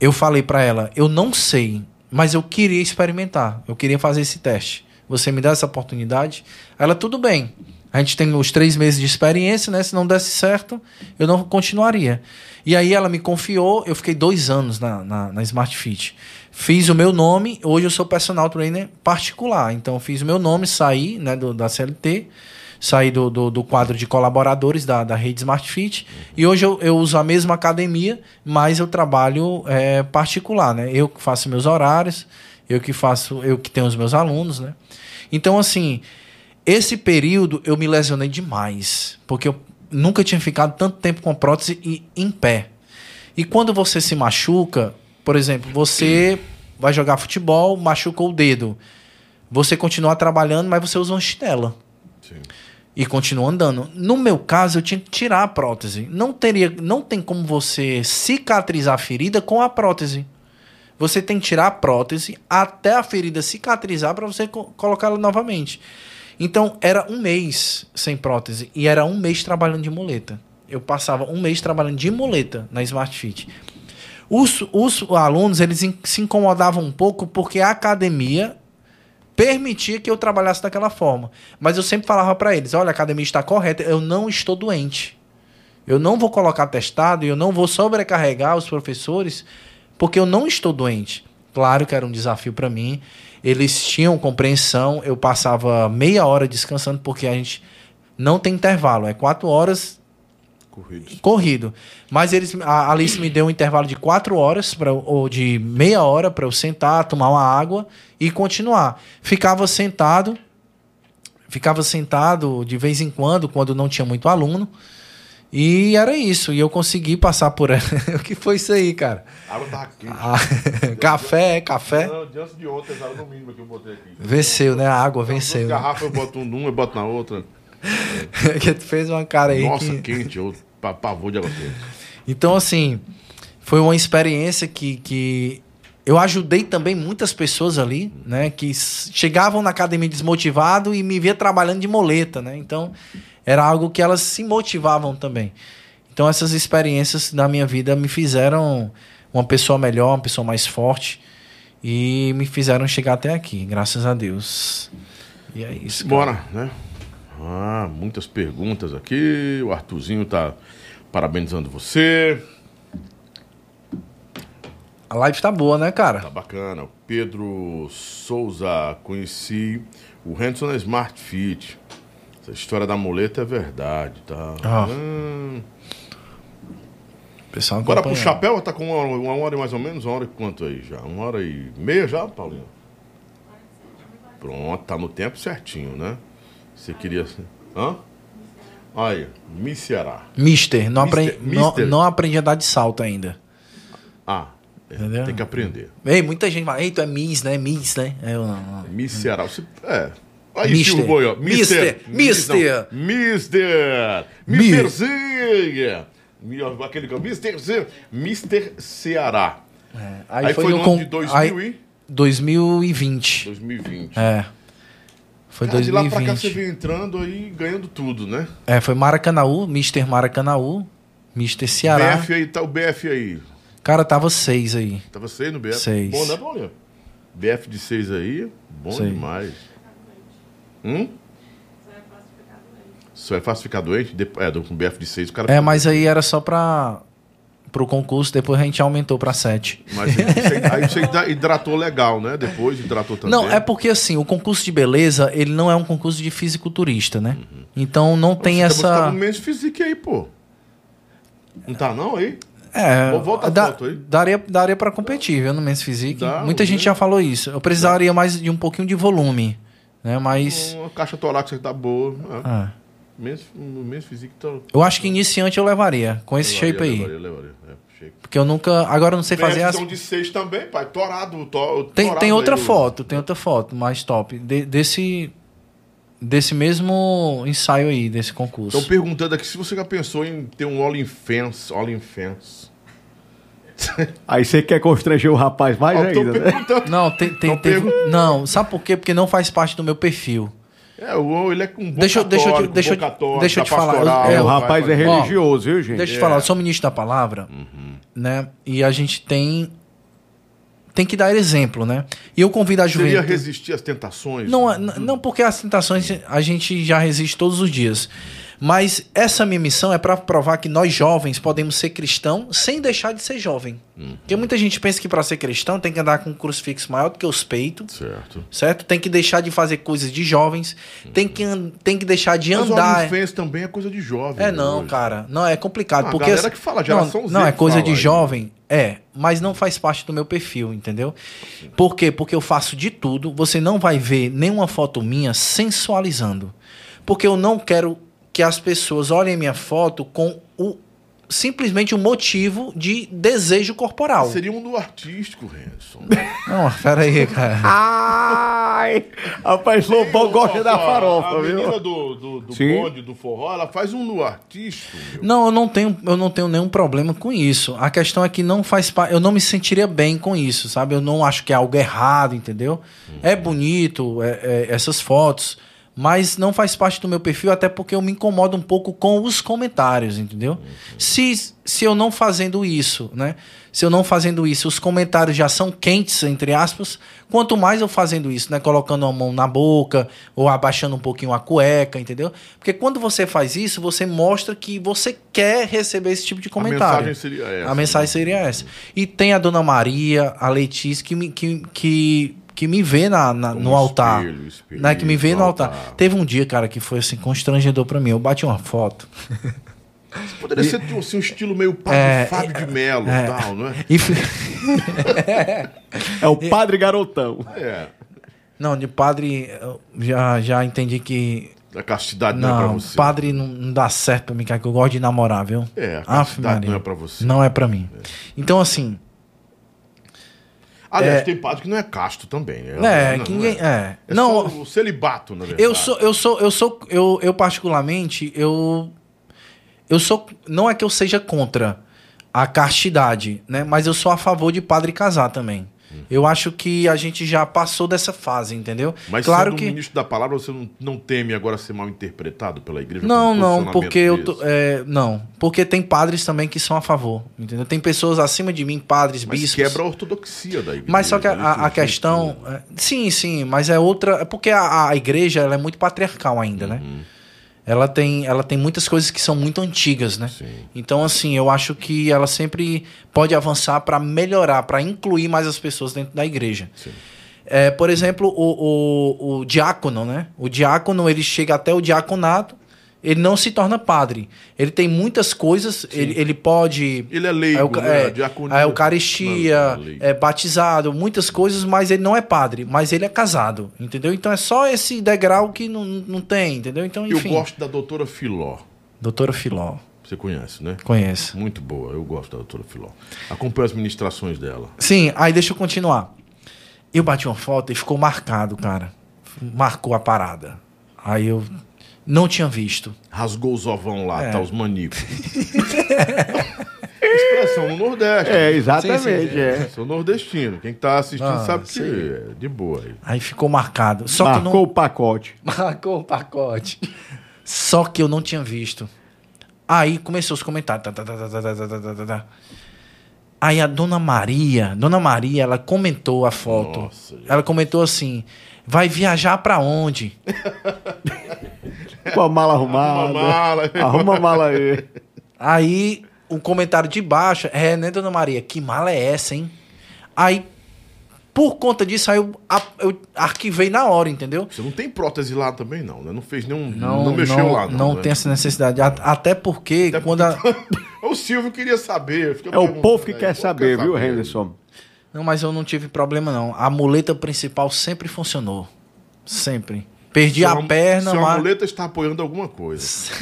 eu falei para ela, eu não sei, mas eu queria experimentar, eu queria fazer esse teste. Você me dá essa oportunidade? Ela, tudo bem. A gente tem os três meses de experiência, né? Se não desse certo, eu não continuaria. E aí ela me confiou, eu fiquei dois anos na, na, na Smart Fit. Fiz o meu nome, hoje eu sou personal trainer particular. Então fiz o meu nome, saí né, do, da CLT, saí do, do, do, quadro de colaboradores da, da rede Smart Fit. E hoje eu, eu uso a mesma academia, mas eu trabalho é, particular, né? Eu que faço meus horários, eu que faço, eu que tenho os meus alunos, né? Então, assim, esse período eu me lesionei demais, porque eu nunca tinha ficado tanto tempo com prótese e em pé. E quando você se machuca, por exemplo, você vai jogar futebol, machucou o dedo. Você continua trabalhando, mas você usa uma chinela. Sim. E continua andando. No meu caso, eu tinha que tirar a prótese. Não teria, não tem como você cicatrizar a ferida com a prótese. Você tem que tirar a prótese até a ferida cicatrizar para você co colocar ela novamente. Então, era um mês sem prótese e era um mês trabalhando de muleta. Eu passava um mês trabalhando de muleta na Smart Fit. Os, os alunos eles se incomodavam um pouco porque a academia permitia que eu trabalhasse daquela forma. Mas eu sempre falava para eles: olha, a academia está correta, eu não estou doente. Eu não vou colocar testado e eu não vou sobrecarregar os professores porque eu não estou doente. Claro que era um desafio para mim. Eles tinham compreensão. Eu passava meia hora descansando porque a gente não tem intervalo. É quatro horas Corrido. corrido. Mas eles, a Alice me deu um intervalo de quatro horas pra, ou de meia hora para eu sentar, tomar uma água e continuar. Ficava sentado, ficava sentado de vez em quando, quando não tinha muito aluno. E era isso. E eu consegui passar por ela. <laughs> o que foi isso aí, cara? A água tava quente. Ah, <laughs> café, café. Não, diante de essa água no mínimo que eu botei aqui. Venceu, né? A água venceu. Né? garrafa eu boto <laughs> um numa, eu boto na outra. que tu fez uma cara aí. Nossa, que... quente, eu pavor de água quente. Então, assim, foi uma experiência que, que eu ajudei também muitas pessoas ali, né? Que chegavam na academia desmotivado e me via trabalhando de moleta, né? Então, era algo que elas se motivavam também. Então essas experiências da minha vida me fizeram uma pessoa melhor, uma pessoa mais forte e me fizeram chegar até aqui, graças a Deus. E é isso. Cara. Bora, né? Ah, muitas perguntas aqui. O Arthurzinho tá parabenizando você. A live tá boa, né, cara? Tá bacana. O Pedro Souza, conheci o Henderson Smart Fit. Essa história da muleta é verdade, tá? Ah. Hum. Pessoal Agora pro chapéu tá com uma, uma hora mais ou menos, uma hora e quanto aí já? Uma hora e meia já, Paulinho? Pronto, tá no tempo certinho, né? Você queria. Hã? Olha, Miss Ceará. Mister, não, Mister, aprendi, Mister. Não, não aprendi a dar de salto ainda. Ah, é, tem que aprender. Ei, muita gente fala, ei, tu é Miss, né? Miss, né? Eu, não, não. Miss Ceará. Você, é, Aí, Mister. Boi, ó. Mister. Mister. Mister. Misterzinha. Aquele que é Mister, Mister Ceará. É. Aí, aí, foi, foi no, ano de 2000 aí, e... 2020. 2020. É. Foi Cara, 2020. De lá pra cá você veio entrando aí ganhando tudo, né? É, foi Maracanaú, Mister Maracanaú, Mister Ceará. BF aí, tá o BF aí. Cara, tava seis aí. Tava seis no BF? Seis. Bom, né, Paulinho? BF de seis aí, bom seis. demais. Hum? Só é fácil ficar doente? É, com BF de 6 o cara. É, mas aí era só para pro concurso, depois a gente aumentou para 7. Mas aí você hidratou legal, né? Depois hidratou também. Não, é porque assim, o concurso de beleza, ele não é um concurso de fisiculturista, né? Uhum. Então não tem essa. Você tá no menos físico aí, pô. Não tá não aí? É, Volta da, aí. daria, daria para competir, viu, no Men's Physique. Dá, Muita gente já falou isso. Eu precisaria mais de um pouquinho de volume. Né? Mas. Uma caixa torácica tá boa. Né? Ah. Mesmo, mesmo físico tá... Eu acho que iniciante eu levaria, com esse levaria, shape aí. Levaria, levaria. É, shape. Porque eu nunca. Agora eu não sei fazer as. de 6 também, pai. Torado. To, tem, tem outra aí, foto, tem outra foto mais top. De, desse. Desse mesmo ensaio aí, desse concurso. Estão perguntando aqui se você já pensou em ter um all in fence. All in fence. <laughs> Aí você quer constranger o rapaz mais tô ainda, né? Não, tem, tem, Não teve- pergunto. não, sabe por quê? Porque não faz parte do meu perfil. É, o ele é com um bom Deixa eu- deixa te- deixa bom te- católico, deixa eu te falar, eu- É, o vai rapaz é fazer- Ó, religioso, viu, gente? Deixa eu te É. falar, eu sou ministro da palavra, né? E a gente tem tem que dar exemplo, né? E eu convido a Seria juventude. resistir às tentações? Não, é- não porque as tentações a gente já resiste todos os dias. Mas essa minha missão é para provar que nós jovens podemos ser cristão sem deixar de ser jovem. Porque muita gente pensa que para ser cristão tem que andar com um crucifixo maior do que os peitos, Certo. certo? Tem que deixar de fazer coisas de jovens, tem que, tem que deixar de Mas andar. OnlyFans também é coisa de jovem. É né, não, hoje. cara. Não, é complicado. Ah, a porque galera assim- que fala, não, geração Z Não, é coisa de aí. jovem. É, mas não faz parte do meu perfil, entendeu? Por quê? Porque eu faço de tudo. Você não vai ver nenhuma foto minha sensualizando. Porque eu não quero que as pessoas olhem minha foto com o simplesmente o motivo de desejo corporal. Seria um do artístico, Renson. <laughs> Não, pera aí, cara. Ai! Rapaz, Lobão gosta da A farofa, menina viu? do, do, do Sim. bonde, do forró, ela faz um no artístico, meu. Não, eu não tenho, eu não tenho nenhum problema com isso. A questão é que não faz parte, eu não me sentiria bem com isso, sabe? Eu não acho que é algo errado, entendeu? É bonito é- é, essas fotos, mas não faz parte do meu perfil, até porque eu me incomodo um pouco com os comentários, entendeu? Se, se eu não fazendo isso, né? Se eu não fazendo isso, os comentários já são quentes, entre aspas, quanto mais eu fazendo isso, né? Colocando a mão na boca ou abaixando um pouquinho a cueca, entendeu? Porque quando você faz isso, você mostra que você quer receber esse tipo de comentário. mensagem seria essa, A mensagem né? seria essa. E tem a Dona Maria, a Letícia, que me, que, que, que me vê na, na- no altar. espelho, espelho, né? Que me vê no altar. altar. Teve um dia, cara, que foi assim, constrangedor pra mim. Eu bati uma foto. Poderia ser tipo, assim, um estilo meio Padre É, Fábio de Mello e tal, não é? E É o padre garotão. É. Não, de padre, eu já, já entendi que. A castidade não, é pra Não, você. padre não, não dá certo pra mim, cara, que eu gosto de namorar, viu? É, a Aff, castidade Maria. não é pra você. Não é pra mim. Então, assim, Aliás, É. tem padre que não é casto também, né? é, Não, não ninguém. É. É Não, o celibato, na verdade. Eu sou, eu sou, eu sou, eu, eu particularmente, eu, eu sou, não é que eu seja contra a castidade, né? Mas eu sou a favor de padre casar também. Eu acho que a gente já passou dessa fase, entendeu? Mas claro sendo que ministro da palavra, você não, não teme agora ser mal interpretado pela igreja? não, não, porque eu tô, é, não, porque tem padres também que são a favor, entendeu? Tem pessoas acima de mim, padres, Mas bispos. quebra a ortodoxia da igreja. Mas só que a, né? a- a Isso, questão. é, Sim, sim, mas é outra. É porque a, a igreja ela é muito patriarcal ainda, né? Ela tem, ela tem muitas coisas que são muito antigas, né? Sim. Então, assim, eu acho que ela sempre pode avançar para melhorar, para incluir mais as pessoas dentro da igreja. Sim. É, por exemplo, o, o, o diácono, né? O diácono, ele chega até o diaconato, ele não se torna padre. Ele tem muitas coisas, ele, ele pode... Ele é leigo, euca- né? é, a Eucaristia, Não, leigo. é batizado, muitas coisas, mas ele não é padre, mas ele é casado, entendeu? Então é só esse degrau que não, não tem, entendeu? Então, Eu enfim. gosto da doutora Filó. Doutora Filó, Você conhece, né? conheço. Muito boa, eu gosto da doutora Filó. Acompanho as ministrações dela. Sim, aí deixa eu continuar. Eu bati uma foto e ficou marcado, cara. Marcou a parada. Aí eu não tinha visto. Rasgou os ovão lá, é. tá? Os maníacos. Expressão no Nordeste. É, exatamente. Sim, sim, sim. É. Sou nordestino. Quem tá assistindo ah, sabe que é de boa. Aí, aí ficou marcado. Só Marcou não... o pacote. Marcou o pacote. Só que eu não tinha visto. Aí começou os comentários. Tá, tá, tá, aí a dona Maria, dona Maria, ela comentou a foto. Nossa, ela comentou assim: vai viajar para onde? Com a mala arrumada. Arruma a mala. <laughs> Arruma a mala aí. Aí o comentário de baixo é, né, dona Maria? Que mala é essa, hein? Aí, por conta disso, aí eu, eu arquivei na hora, entendeu? Você não tem prótese lá também, não, né? Não fez nenhum. Não, mexeu lá, não. Não né? tem essa necessidade. A- Até porque Até quando. a- <laughs> O Silvio queria saber. fica É o povo que aí, quer saber, viu, Henderson? Não, mas eu não tive problema, não. A muleta principal sempre funcionou. Sempre. Perdi Seu a perna, Seu mas. amuleta está apoiando alguma coisa.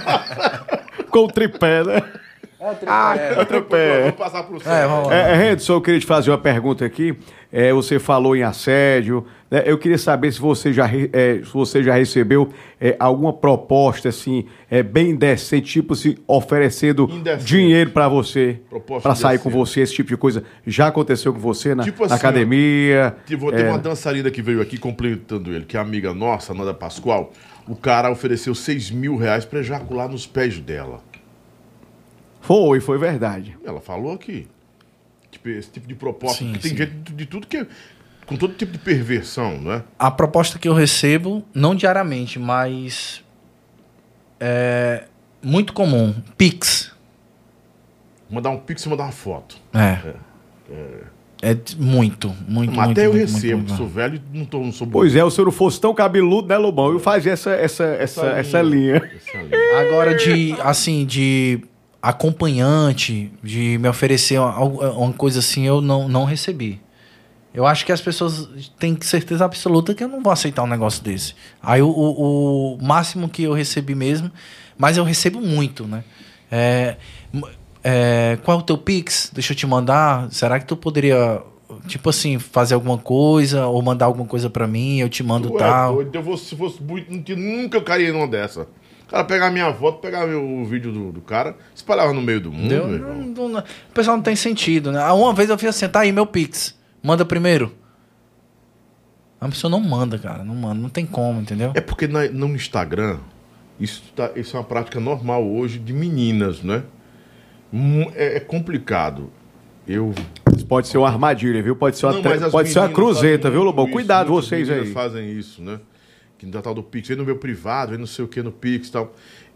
<laughs> Com o tripé, né? Ah, é, tripé. Vamos passar pro É, Sérgio. vamos lá. É, Redson, eu queria te fazer uma pergunta aqui. É, você falou em assédio. né? Eu queria saber se você já, é, se você já recebeu é, alguma proposta assim, é, bem decente, tipo assim, oferecendo Indecente. dinheiro pra você, Proposta pra sair com você, esse tipo de coisa. Já aconteceu com você na, Tipo na assim, academia? Teve, teve uma dançarina que veio aqui completando ele, que é amiga nossa, Nanda Pascoal. O cara ofereceu 6 mil reais pra ejacular nos pés dela. Foi, foi verdade. Ela falou aqui. Tipo, esse tipo de proposta. Sim, tem sim. gente de, de tudo que é. Com todo tipo de perversão, né? A proposta que eu recebo, não diariamente, mas é muito comum, Pix. Mandar um pix e mandar uma foto. É. É t- muito, muito, Mas muito. até eu muito, recebo, muito, que sou velho e não, tô, não sou Pois é, se eu não fosse tão cabeludo, né, Lobão? Eu fazia essa, essa, essa, essa linha. Essa linha. Agora de, assim, de acompanhante, de me oferecer uma, uma coisa assim, eu não, não recebi. Eu acho que as pessoas têm certeza absoluta que eu não vou aceitar um negócio desse. Aí o, o, o máximo que eu recebi mesmo, mas eu recebo muito, né? É, é, qual é o teu Pix? Deixa eu te mandar. Será que tu poderia, tipo assim, fazer alguma coisa ou mandar alguma coisa pra mim? Eu te mando Tu é tal. doido, eu vou, se fosse muito, nunca eu caía numa dessa. O cara pegar minha foto, pegar o vídeo do, do cara, espalhava no meio do mundo, meu Não- irmão. não- não- o pessoal não tem sentido, né? Ah, Uma vez eu fiz assim, tá aí meu Pix. Manda primeiro. A pessoa não manda, cara. Não manda. Não tem como, entendeu? É porque na- no Instagram, isso, tá, isso é uma prática normal hoje de meninas, né? É, é complicado. Eu. Isso pode ser uma armadilha, viu? Pode ser uma, Não, tre- pode ser uma cruzeta, viu, Lobão? Cuidado vocês aí. fazem isso, né? Que no tal do Pix, vem no meu privado, vem não sei o que no Pix e tal.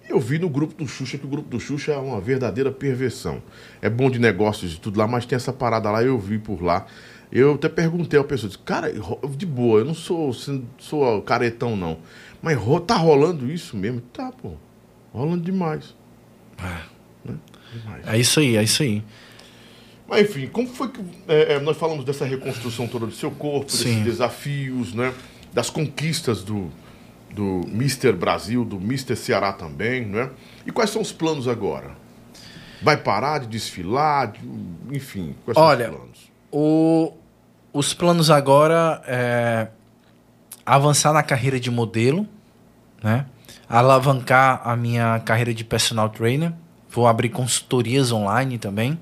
Eu vi no grupo do Xuxa que o grupo do Xuxa é uma verdadeira perversão. É bom de negócios e tudo lá, mas tem essa parada lá, eu vi por lá. Eu até perguntei ao pessoa, disse, cara, de boa, eu não sou, sou caretão, não. Mas tá rolando isso mesmo? Tá, pô. Rolando demais. Né? Demais. É isso aí, é isso aí. Mas enfim, como foi que é, é, nós falamos dessa reconstrução toda do seu corpo, desses Sim. desafios, né? Das conquistas do, do Mr. Brasil, do Mr. Ceará também, né? E quais são os planos agora? Vai parar de desfilar? De- enfim, quais Olha, são os planos? O, os planos agora é avançar na carreira de modelo, né? Alavancar a minha carreira de personal trainer. Vou abrir consultorias online também.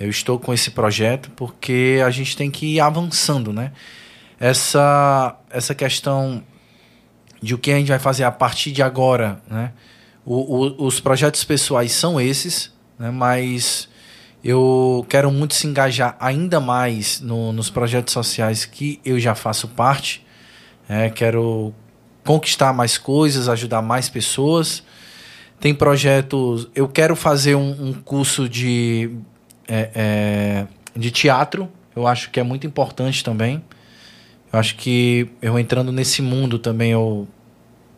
Eu estou com esse projeto porque a gente tem que ir avançando, né? Essa, essa questão de o que a gente vai fazer a partir de agora, né? O- o- os projetos pessoais são esses, né? Mas eu quero muito se engajar ainda mais no- nos projetos sociais que eu já faço parte. né? quero conquistar mais coisas, ajudar mais pessoas. Tem projetos. Eu quero fazer um, um curso de, é, é, de teatro. Eu acho que é muito importante também. Eu acho que eu entrando nesse mundo também, eu,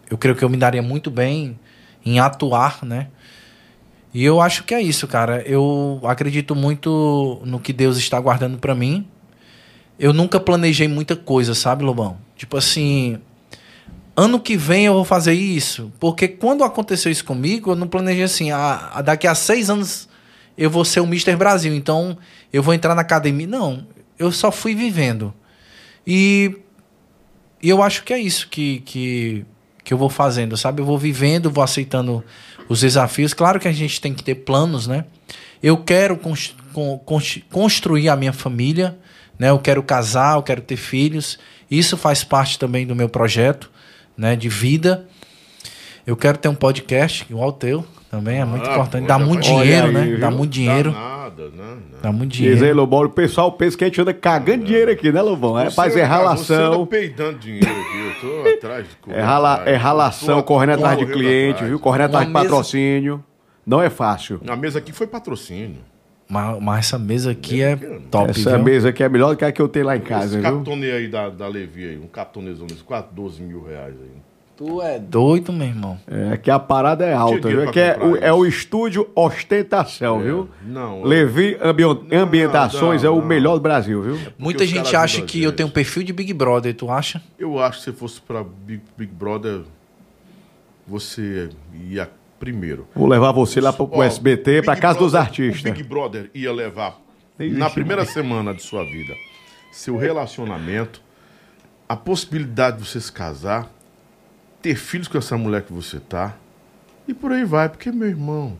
eu creio que eu me daria muito bem em atuar, né? E eu acho que é isso, cara. Eu acredito muito no que Deus está guardando pra mim. Eu nunca planejei muita coisa, sabe, Lobão? Tipo assim, ano que vem eu vou fazer isso. Porque quando aconteceu isso comigo, eu não planejei assim, ah, ah, daqui a seis anos eu vou ser o Mr. Brasil, então eu vou entrar na academia. Não, eu só fui vivendo. E, e eu acho que é isso que, que, que eu vou fazendo, sabe? Eu vou vivendo, vou aceitando os desafios. Claro que a gente tem que ter planos, né? Eu quero con- cons- construir a minha família, né? Eu quero casar, eu quero ter filhos. Isso faz parte também do meu projeto, né? De vida. Eu quero ter um podcast igual o teu, também é muito Ah, importante. Dá muito dinheiro, Olha aí, né? Dá muito dinheiro. Dá nada, né? Não. Dá muito Diz aí, dinheiro. Lobão, o pessoal pensa que a gente anda cagando dinheiro aqui, né, Lobão? É, rapaz, é Você anda ralação. peidando dinheiro aqui, eu tô <laughs> atrás de É, rala, é ralação, correndo atrás de cliente, atrás. viu? Correndo atrás de patrocínio. Não é fácil. A mesa aqui foi patrocínio. Mas, mas essa mesa aqui é top, Essa viu? mesa aqui é melhor do que a que eu tenho lá em casa, Esse viu? captonê aí da, da Levi aí, um captonezão desse, quase 12 mil reais aí. Tu é doido, meu irmão. É, aqui a parada é alta, viu? pra Aqui é o, é o estúdio ostentação, É, viu? não, Levi Ambi- Não, Ambientações não, é o não. melhor do Brasil, viu? Muita os gente acha que eu tenho um perfil de Big Brother, tu acha? Eu acho que se fosse pra Big, Big Brother, você ia Primeiro. Vou levar você lá pro, pro Ó, SBT, pra Big casa dos Brother- artistas. O Big Brother ia levar Nem na existe primeira semana de sua vida seu relacionamento, a possibilidade de você se casar, ter filhos com essa mulher que você tá, e por aí vai, porque, meu irmão,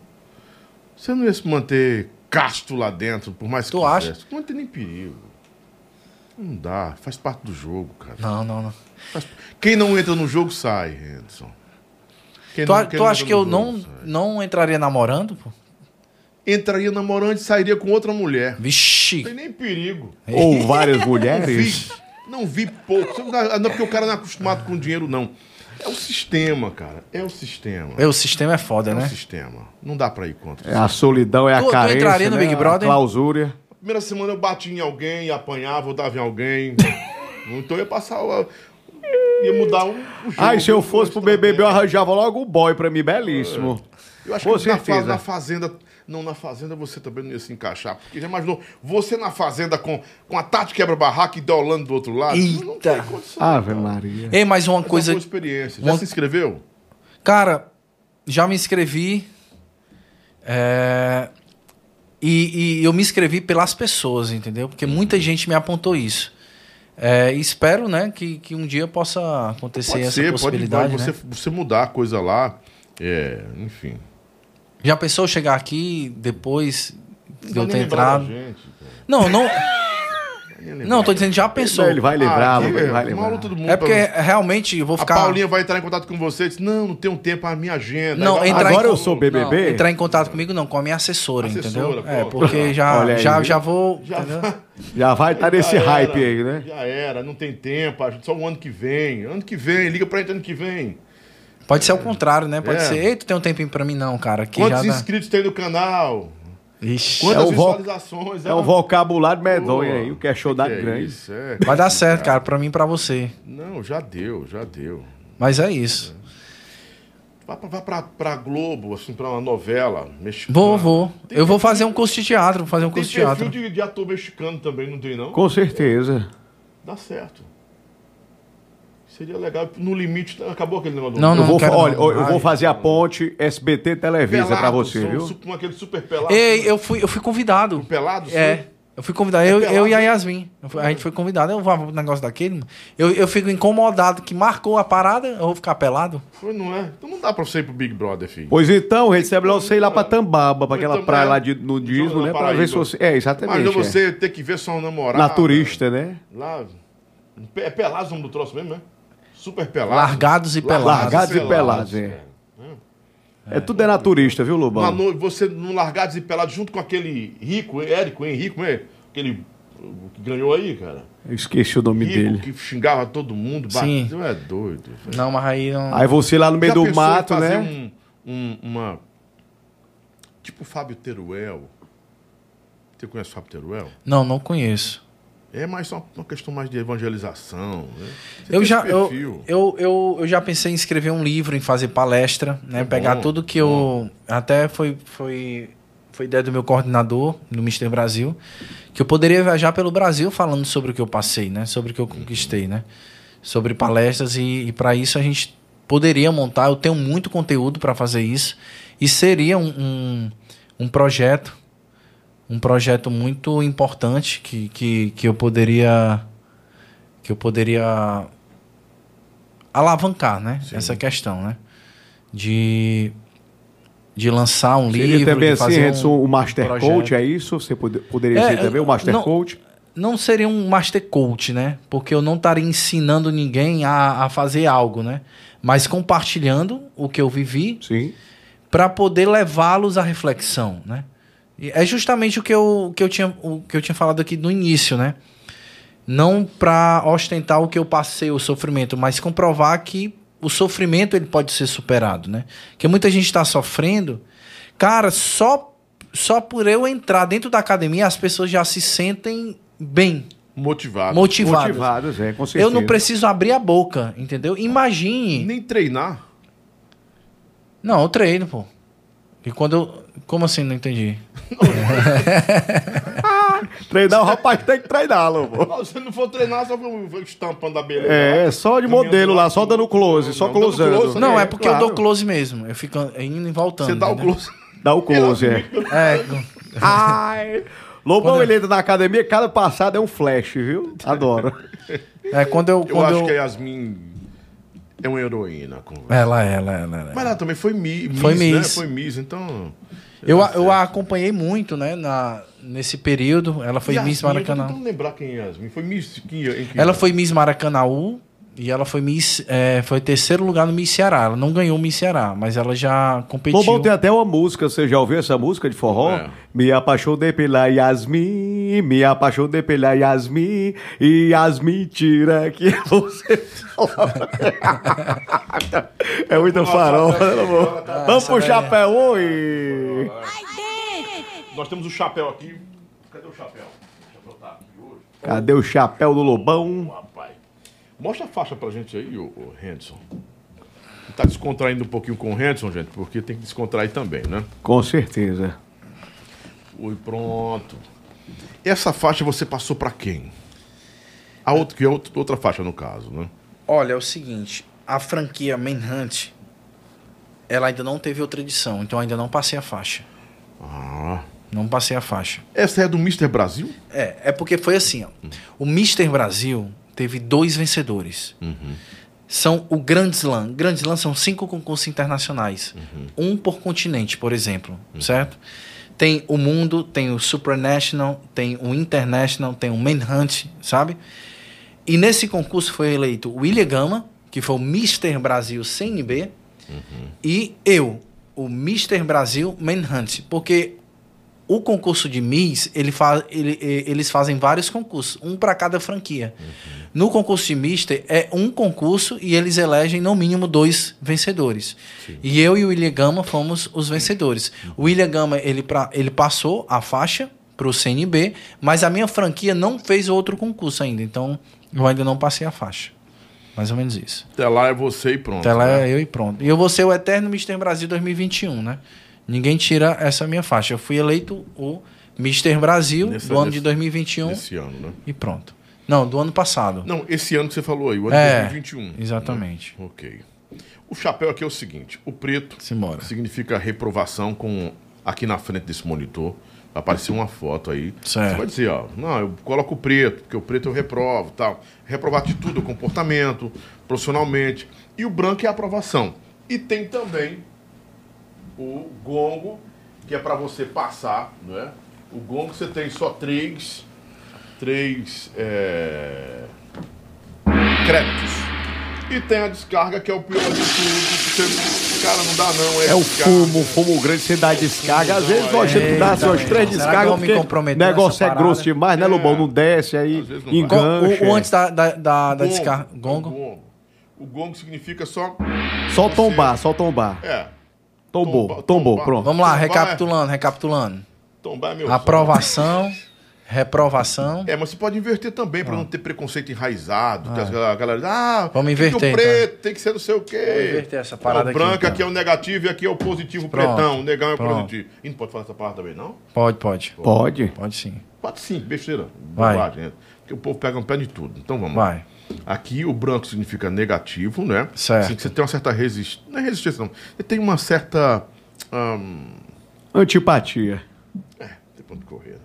você não ia se manter casto lá dentro, por mais que Tu acha? quisesse. Não tem nem perigo. Não dá, faz parte do jogo, cara. Não, não, não. Faz- Quem não entra no jogo sai, Henderson. Quem Tu, não- tu não acha que eu não, jogo sai. não entraria namorando, pô? entraria namorando e sairia com outra mulher. Não Vixe. tem nem perigo. <laughs> Ou várias Não vi, mulheres. não vi pouco. Não, não é porque o cara não é acostumado com dinheiro, não. É o sistema, cara. É o sistema. É, O sistema é foda, É o né? sistema. Não dá pra ir contra. É a solidão, é a Tu- tu carência, entraria no né? Big A Brother? clausura. Primeira semana eu bati em alguém, apanhava, eu dava em alguém. <laughs> então eu ia passar. o- Ia mudar um, o jogo. Ai, se eu fosse pro BBB, eu arranjava logo um boy pra mim, belíssimo. Eu acho Com que na, fa- certeza. na Fazenda. Não, na Fazenda você também não ia se encaixar. Porque já imaginou, você na Fazenda com, com a Tati quebra-barraca e Deolando do outro lado? Não Eita. tem condição. Ave Maria. Ei, mas uma Mas é uma coisa. boa experiência. Já uma- se inscreveu? Cara, já me inscrevi. é, E, e eu me inscrevi pelas pessoas, entendeu? Porque muita gente me apontou isso. É, e espero, né, que, que um dia possa acontecer Pode essa ser, pode, possibilidade. pode você, né? você mudar a coisa lá. É, enfim. Já pensou chegar aqui depois de eu vai ter lembrar entrado? gente, cara. Não, não. <laughs> Lembrar. Não, tô dizendo, já pensou. Ele vai lembrar, Ah, ele vai é, lembrar. todo mundo É porque pra- realmente eu vou A ficar. Paulinha vai entrar em contato com você e diz: Não, não tenho tempo, a minha agenda. Não, Aí vai- entrar Agora em eu sou BBB? Não, entrar em contato comigo não, com a minha assessora, Assessora, entendeu? É, pô. porque já, aí, já, já vou. Já? Já vai estar nesse Já hype era, aí, né? Já era, não tem tempo, a só o ano que vem. Ano que vem, liga pra gente ano que vem. Pode ser ao contrário, né? Pode É. ser, ei, tu tem um tempinho pra mim, não, cara. Que Quantos já dá... inscritos tem no canal? Ixi, Quantas É o vo- visualizações? É um vocabulário medonho aí, o que é show da que é grande. Isso, é. vai dar certo, cara, pra mim e pra você. Não, já deu, já deu. Mas é isso. Vá pra, vá pra, pra Globo, assim, pra uma novela mexicana. Vou, vou. Tem Eu vou perfil- fazer um curso de teatro, vou fazer um Tem curso de perfil teatro. de, de ator mexicano também, não tem não? Com certeza. Dá certo. Seria legal. No limite, acabou aquele negócio do Não, Eu não vou, quero olha, não. eu vou fazer a ponte SBT Televisa pra você, são viu? su- aquele super pelado. Ei, eu fui, eu fui convidado. Pelado? É. sim? Eu fui convidado, eu, pelado? eu e a Yasmin. Eu fui- a gente foi convidado. Eu vou pro negócio daquele. Eu, eu fico incomodado que marcou a parada, eu vou ficar pelado. Foi, não é? Então não dá pra você ir pro Big Brother, filho. Pois então, recebe lá você ir lá pra Tambaba, pra Ou aquela então, praia é, lá de, no Disney, né? Pra ver se você. É, exatamente. Imagina é. você ter que ver sua namorada. Naturista, né? Lá. É Pelados o nome do troço mesmo, né? Super Pelados. Largados e pelados. Largados e pelados, é. É tudo é naturista, viu, Uma Lobão? no- você no Largados e Pelados junto com aquele Rico, Érico, Henrico, né? Aquele que ganhou aí, cara. Eu esqueci o nome Rico, dele. que xingava todo mundo. Sim. Bateu, é doido. velho. Não, mas aí não. Aí você lá no meio Já do mato, fazer né? Um, um- uma. Tipo o Fábio Teruel. Você conhece o Fábio Teruel? Não, não conheço. É mais só uma questão mais de evangelização. Né? Eu já, eu, eu, eu, eu já pensei em escrever um livro, em fazer palestra, né? É Pegar bom, tudo que eu. Até foi, foi, foi ideia do meu coordenador, no Mister Brasil, que eu poderia viajar pelo Brasil falando sobre o que eu passei, né? Sobre o que eu conquistei, né? Sobre palestras, e, e para isso a gente poderia montar. Eu tenho muito conteúdo para fazer isso, e seria um, um, um projeto. Um projeto muito importante que, que, que eu poderia que eu poderia alavancar, né? Sim. Essa questão, né? De, de lançar um Seria livro, também de assim, fazer um o Master projeto. Coach, é isso? Você pode- poderia É, ser também o Master não- Coach? Não seria um master coach, né? Porque eu não estaria ensinando ninguém a, a fazer algo, né? Mas compartilhando o que eu vivi para poder levá-los à reflexão, né? É justamente o que eu, que eu tinha o que eu tinha falado aqui no início, né? Não para ostentar o que eu passei, o sofrimento, mas comprovar que o sofrimento ele pode ser superado, né? Que muita gente está sofrendo, cara, só só por eu entrar dentro da academia as pessoas já se sentem bem, Motivado. motivadas. Motivados, é, com certeza. Eu não preciso abrir a boca, entendeu? Imagine. Nem treinar. Não, eu treino, pô. E quando eu. Como assim? Não entendi. <laughs> Treinar o rapaz tem que treinar, Lobo. Se não for treinar, só vou vou estampando a beleza. É, lá. só de modelo lá, só dando close, só Não, dando closando. close, Não, É, é porque claro. eu dou close mesmo. Eu fico indo e voltando. Você dá o close. Dá o close, é. <laughs> É, Ai. Lobão, Quando- ele entra na academia, cada passada é um flash, viu? Adoro. é quando eu. Eu Quando acho eu... que a Yasmin é uma heroína. Ela, é, ela, ela, ela. Mas ela também foi Mi- Miss, Foi né? Miss. Foi Miss, então... Eu, a- eu a acompanhei muito, né, na, nesse período. Ela foi Yasmin, Miss Eu tô Maracanã. tentando lembrar quem é Yasmin. Foi Miss... Quem, em que Ela foi Miss Maracanãú e ela foi Miss. é, foi terceiro lugar no Miss Ceará. Ela não ganhou o Miss Ceará, mas ela já competiu. Lobão tem até uma música, você já ouviu essa música de forró? É. Me apaixonei pela Yasmin, me apaixonei pela Yasmin, e as mentiras que <laughs> você fala. <laughs> É muita farofa, né? Vamos pro essa chapéu, oi! Nós temos o chapéu aqui. Cadê o chapéu? O chapéu tá aqui hoje. Cadê o chapéu do Lobão? Mostra a faixa pra gente aí, ô, ô Henderson. Tá descontraindo um pouquinho com o Henderson, gente, porque tem que descontrair também, né? Com certeza. Oi, pronto. Essa faixa você passou pra quem? A outra, que é outra, outra faixa, no caso, né? Olha, é o seguinte, a franquia Manhunt, ela ainda não teve outra edição, então ainda não passei a faixa. Ah. Não passei a faixa. Essa é do Mr. Brasil? É, é porque foi assim, ó. O Mr. Brasil teve dois vencedores. São o Grand Slam. Grand Slam são cinco concursos internacionais. Um por continente, por exemplo, certo? Tem o Mundo, tem o Supranational, tem o International, tem o Manhunt, sabe? E nesse concurso foi eleito o William Gama, que foi o Mr. Brasil CNB, e eu, o Mr. Brasil Manhunt, porque o concurso de Miss, ele ele- eles fazem vários concursos, um para cada franquia. No concurso de Mister, é um concurso e eles elegem no mínimo dois vencedores. E eu e o William Gama fomos os vencedores. O William Gama, ele, pra, ele passou a faixa para o CNB, mas a minha franquia não fez outro concurso ainda, então eu ainda não passei a faixa. Mais ou menos isso. Até lá é você e pronto. Até lá né? é eu e pronto. E eu vou ser o eterno Mr. Brasil 2021, né? Ninguém tira essa minha faixa. Eu fui eleito o Mr. Brasil do ano nesse- de 2021 Esse ano, né? e pronto. Não, do ano passado. Não, esse ano que você falou aí, o ano É, de 2021. exatamente. né? Ok. O chapéu aqui é o seguinte: o preto Simbora. significa reprovação com aqui na frente desse monitor. Vai aparecer uma foto aí. Certo. Você vai dizer, ó, não, eu coloco o preto, porque o preto eu reprovo tal. Reprovar atitude, comportamento, profissionalmente. E o branco é a aprovação. E tem também o gongo, que é para você passar, não é? O gongo você tem só três, três é, créditos. E tem a descarga, que é o pior de tudo. que Você, cara, não dá não. É o descarga. fumo, fumo grande, você dá descarga. Às vezes temos que dar suas três descargas, vou me porque comprometer o negócio é grosso demais, né, É. Lobão? Não desce aí, Às vezes não engancha. O, o antes da, da, da, da Gongo. descarga. É o Gongo? O gongo significa só. Só você- tombar, só tombar. É. Tombou, Tomba- tombou, pronto. Vamos lá, Tombar é- recapitulando, recapitulando. Tombar é meu Aprovação, reprovação. É, mas você pode inverter também, pra não ter preconceito enraizado. que as- a galera diz, ah, Vamos tem que inverter, o preto tem que ser não sei o quê. Vamos inverter essa parada aqui, branco então. aqui é o negativo e aqui é o positivo Pronto, pretão. O negão é o pronto. positivo. E não pode falar essa palavra também, não? Pode, pode. Pode. Pode sim. Pode sim, besteira. Vai. Bobagem. é. Porque o povo pega um pé de tudo. Então vamos Vai. lá. Aqui o branco significa negativo, né? Certo. Assim, você tem uma certa resistência. Não é resistência, não. Você tem uma certa. hum, Antipatia. É, tem ponto de correr. né?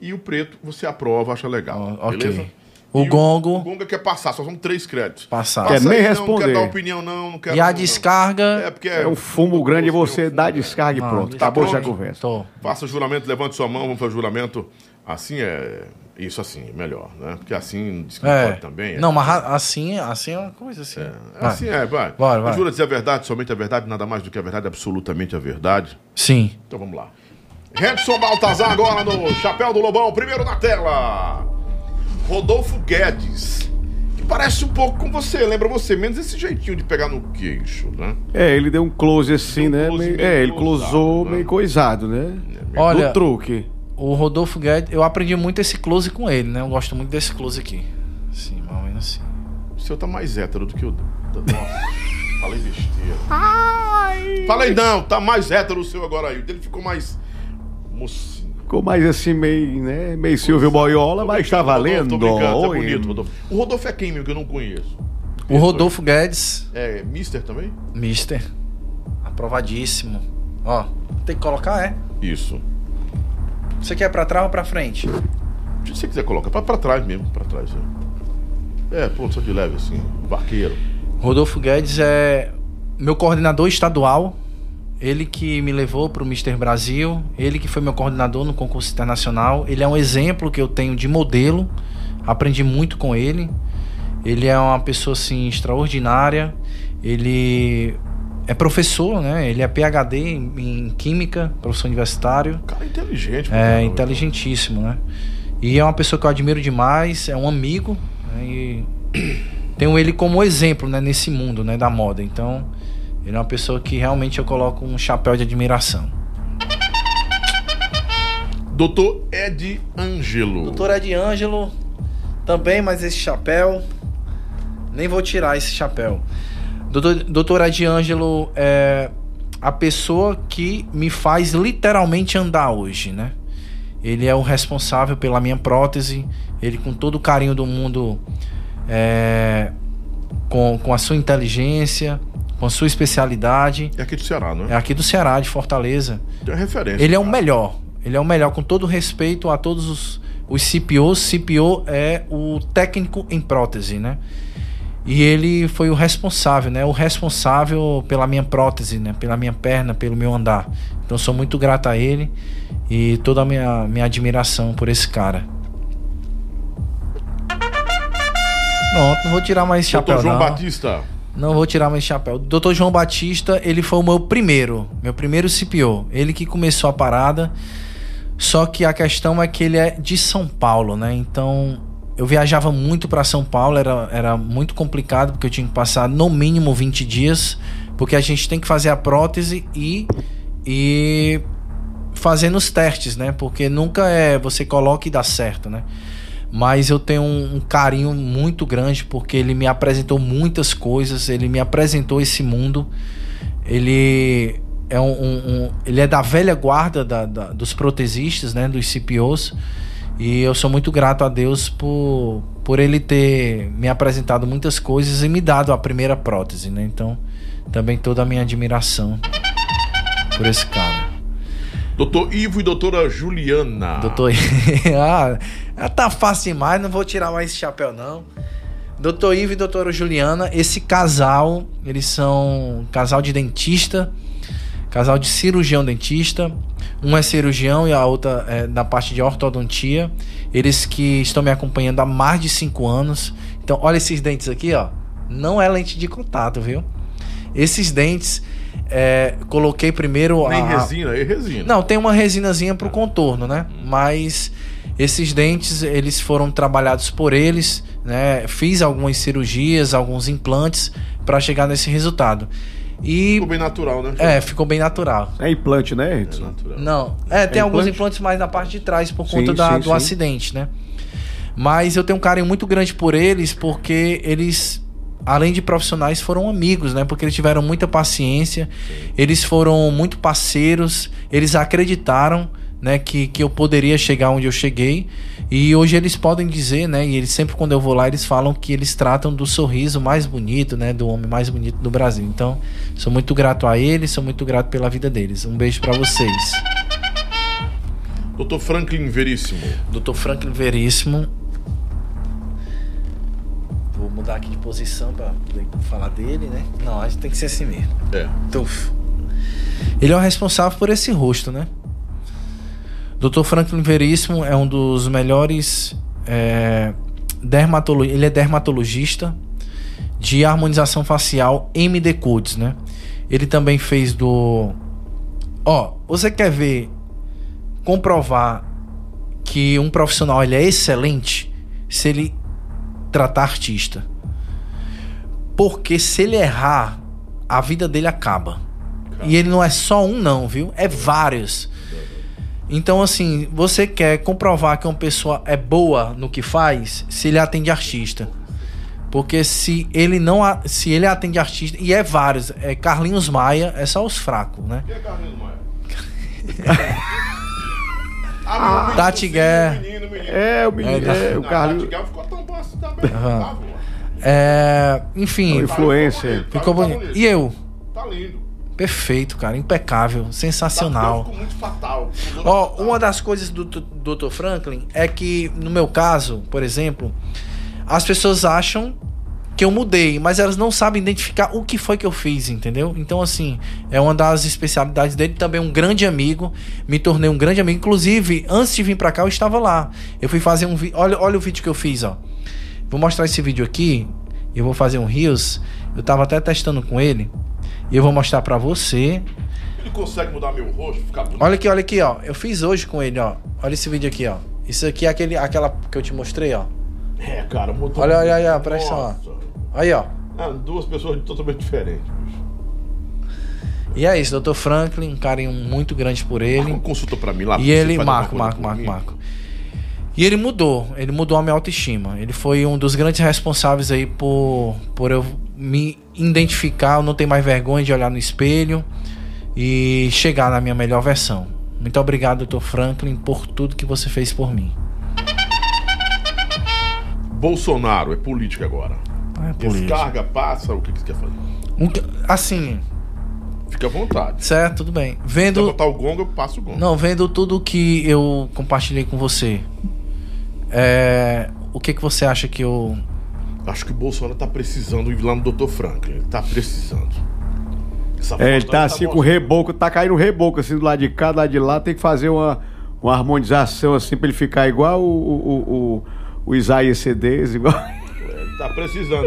E o preto você aprova, acha legal. Ok. beleza? O E gongo- O gongo quer passar, só são três créditos. Passar. Passa Quer nem Não, responder. não quer dar opinião, não. não quero, E a não, não. descarga. É, porque É um fumo grande e você dá descarga e Ah, pronto. tá Acabou essa pronto. conversa. Tô. Faça o juramento, levante sua mão, vamos fazer o juramento. Assim é. Isso assim, melhor, né? Porque assim diz que não É. pode também. é. Não, mas ra- assim, assim é uma coisa assim. Vai. Assim é, vai. Bora, vai. Jura dizer a verdade, somente a verdade, nada mais do que a verdade, absolutamente a verdade. Sim. Então vamos lá. Redson Baltazar agora no Chapéu do Lobão, primeiro na tela. Rodolfo Guedes. Que parece um pouco com você, lembra você, menos esse jeitinho de pegar no queixo, né? É, ele deu um close assim, Deu um né? close meio- meio é, ele closou né? meio coisado, né? Olha, No truque. O Rodolfo Guedes, eu aprendi muito esse close com ele, né? Eu gosto muito desse close aqui. Sim, mais ou menos assim. O seu tá mais hétero do que o. Nossa, falei besteira. Falei não, tá mais hétero o seu agora aí. O dele ficou mais. Mocinho. Ficou mais assim, meio, né? Meio Silvio Boiola, mas tá valendo. Tô brincando, é Oi. bonito, Rodolfo. O Rodolfo é quem, meu, que eu não conheço? O Rodolfo Guedes, É Mister também? Mister, aprovadíssimo. Ó, tem que colocar, é? Isso. Você quer pra trás ou pra frente? Se você quiser colocar, pra, pra trás mesmo, pra trás. É, é pô, só de leve assim, vaqueiro. Rodolfo Guedes é meu coordenador estadual. Ele que me levou para o Mister Brasil, ele que foi meu coordenador no concurso internacional. Ele é um exemplo que eu tenho de modelo. Aprendi muito com ele. Ele é uma pessoa assim extraordinária. Ele é professor, né? Ele é PhD em, em química, professor universitário. Cara inteligente. É cara. inteligentíssimo, né? E é uma pessoa que eu admiro demais, é um amigo, né? E <clears throat> tenho ele como exemplo, né, nesse mundo, né, da moda. Então, ele é uma pessoa que realmente eu coloco um chapéu de admiração. Doutor Ed Ângelo. Doutor Ed Ângelo, também, mas esse chapéu, nem vou tirar esse chapéu. Doutor, Doutor Ed Ângelo é a pessoa que me faz literalmente andar hoje, né? Ele é o responsável pela minha prótese. Ele, com todo o carinho do mundo, é, com, com a sua inteligência, com a sua especialidade. É aqui do Ceará, não É é? aqui do Ceará, de Fortaleza. Uma referência. Ele é o melhor. Ele é o melhor, com todo respeito a todos os, os CPOs. CPO é o técnico em prótese, né? E ele foi o responsável, né? O responsável pela minha prótese, né? Pela minha perna, pelo meu andar. Então sou muito grato a ele e toda a minha, minha admiração por esse cara. Pronto, não vou tirar mais chapéu Doutor João não. Batista. Não vou tirar mais chapéu. O Dr. João Batista, ele foi o meu primeiro, meu primeiro CPO. Ele que começou a parada. Só que a questão é que ele é de São Paulo, né? Então, eu viajava muito para São Paulo, era, era muito complicado porque eu tinha que passar no mínimo 20 dias, porque a gente tem que fazer a prótese e e fazendo os testes, né? Porque nunca é você coloca e dá certo, né? Mas eu tenho um, um carinho muito grande porque ele me apresentou muitas coisas, ele me apresentou esse mundo. Ele é um, um- um- ele é da velha guarda da- da- dos protesistas, né, dos CPOs. E eu sou muito grato a Deus por, por ele ter me apresentado muitas coisas e me dado a primeira prótese, né? Então, também toda a minha admiração por esse cara. Doutor Ivo e doutora Juliana. Doutor. <laughs> ah, tá fácil demais, não vou tirar mais esse chapéu, não. Doutor Ivo e doutora Juliana, esse casal, eles são um casal de dentista, casal de cirurgião dentista. Um é cirurgião e a outra é da parte de ortodontia. Eles que estão me acompanhando há mais de cinco anos. Então, olha esses dentes aqui, ó. Não é lente de contato, viu? Esses dentes, é, coloquei primeiro Nem a, resina, é resina. não, tem uma resinazinha pro contorno, né? Mas esses dentes, eles foram trabalhados por eles, né? Fiz algumas cirurgias, alguns implantes para chegar nesse resultado. E Ficou bem natural, né? é, ficou bem natural. É implante, né, É Edson? natural. Não, é, tem É alguns implante? implantes mais na parte de trás por Sim, conta da- sim, do sim. acidente, né? Mas eu tenho um carinho muito grande por eles porque eles, além de profissionais, foram amigos, né? Porque eles tiveram muita paciência, eles foram muito parceiros, eles acreditaram, né, que, que eu poderia chegar onde eu cheguei. E hoje eles podem dizer, né, e eles sempre quando eu vou lá, eles falam que eles tratam do sorriso mais bonito, né, do homem mais bonito do Brasil. Então, sou muito grato a eles, sou muito grato pela vida deles. Um beijo pra vocês. Doutor Franklin Veríssimo. Dr. Franklin Veríssimo. Vou mudar aqui de posição pra poder falar dele, né? Não, a gente tem que ser assim mesmo. É. Tuf. Ele é o responsável por esse rosto, né? Dr. Franklin Veríssimo é um dos melhores é, dermatolo- ele é dermatologista de harmonização facial MD Codes, né? Ele também fez do Ó, você quer ver comprovar que um profissional ele é excelente se ele tratar artista. Porque se ele errar, a vida dele acaba. E ele não é só um não, viu? É vários. Então assim, você quer comprovar que uma pessoa é boa no que faz, se ele atende artista. Porque se ele não a- se ele atende artista e é vários, é Carlinhos Maia, é só os fracos, né? Quem é Carlinhos Maia? <laughs> Ah, menino, Tati Guerra. menino, menino. É, o menino, É, é, o Não, Carlos. Tati ficou tão bom assim também. Tá, boa. É, enfim, Influencer. ficou bonito. E eu? Tá lindo. Perfeito, cara. Impecável. Sensacional. Ficou muito fatal. Ó, fatal. uma das coisas do Dr. Franklin é que, no meu caso, por exemplo, as pessoas acham que eu mudei, mas elas não sabem identificar o que foi que eu fiz, entendeu? Então, assim, é uma das especialidades dele. Também um grande amigo, me tornei um grande amigo. Inclusive, antes de vir pra cá, eu estava lá. Eu fui fazer um vídeo. Olha, olha o vídeo que eu fiz, ó. Vou mostrar esse vídeo aqui. Eu vou fazer um Rios. Eu tava até testando com ele. E eu vou mostrar pra você. Ele consegue mudar meu rosto, ficar bonito. Olha aqui, olha aqui, ó. Eu fiz hoje com ele, ó. Olha esse vídeo aqui, ó. Isso aqui é aquele, aquela que eu te mostrei, ó. É, cara, mudou. Olha, olha, olha, presta Nossa. Aí, ó. Ah, duas pessoas totalmente diferentes. bicho. E é isso, Dr. Franklin, um carinho muito grande por Marca ele. uma consulta pra mim lá. E ele, Marco, Marco, Marco. Marco. E ele mudou, ele mudou a minha autoestima. Ele foi um dos grandes responsáveis aí por, por eu me identificar, eu não ter mais vergonha de olhar no espelho e chegar na minha melhor versão. Muito obrigado, Dr. Franklin, por tudo que você fez por mim. Bolsonaro, é política agora. É política. Descarga, passa, o que, que você quer fazer? Assim, Fica à vontade. certo, tudo bem. Se Vendo. botar o gongo, eu passo o gongo. Não, vendo tudo que eu compartilhei com você. É, o que que você acha que eu. Acho que o Bolsonaro tá precisando ir lá no Dr. Franklin. Ele tá precisando. Essa É, ele tá aí assim com o reboco, tá caindo reboco assim do lado de cá, do lado de lá, tem que fazer uma, uma harmonização assim pra ele ficar igual o, o, o, o Isaías CDs, igual. <laughs> Ele tá precisando?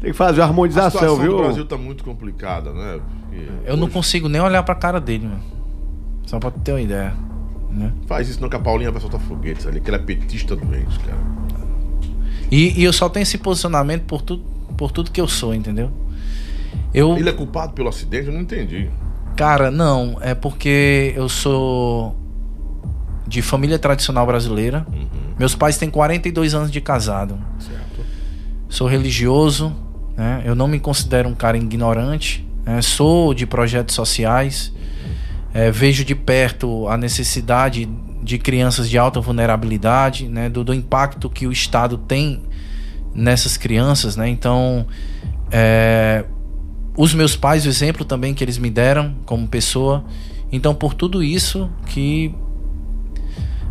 Tem que fazer uma A harmonização, situação viu? do Brasil tá muito complicada, né? Porque Eu não hoje- consigo nem olhar pra cara dele, mano. Só pra ter uma ideia. Né? Faz isso não que a Paulinha vai soltar foguetes ali, que ela é petista doente, cara. E, e eu só tenho esse posicionamento por, tu, por tudo que eu sou, entendeu? Eu. Ele é culpado pelo acidente? Eu não entendi. Cara, não. É porque eu sou de família tradicional brasileira. Meus pais têm 42 anos de casado. Certo. Sou religioso, né? Eu não me considero um cara ignorante. né? Sou de projetos sociais. É, vejo de perto a necessidade de crianças de alta vulnerabilidade, né? Do, do impacto que o Estado tem nessas crianças, né? Então, é, os meus pais, o exemplo também que eles me deram como pessoa. Então, por tudo isso que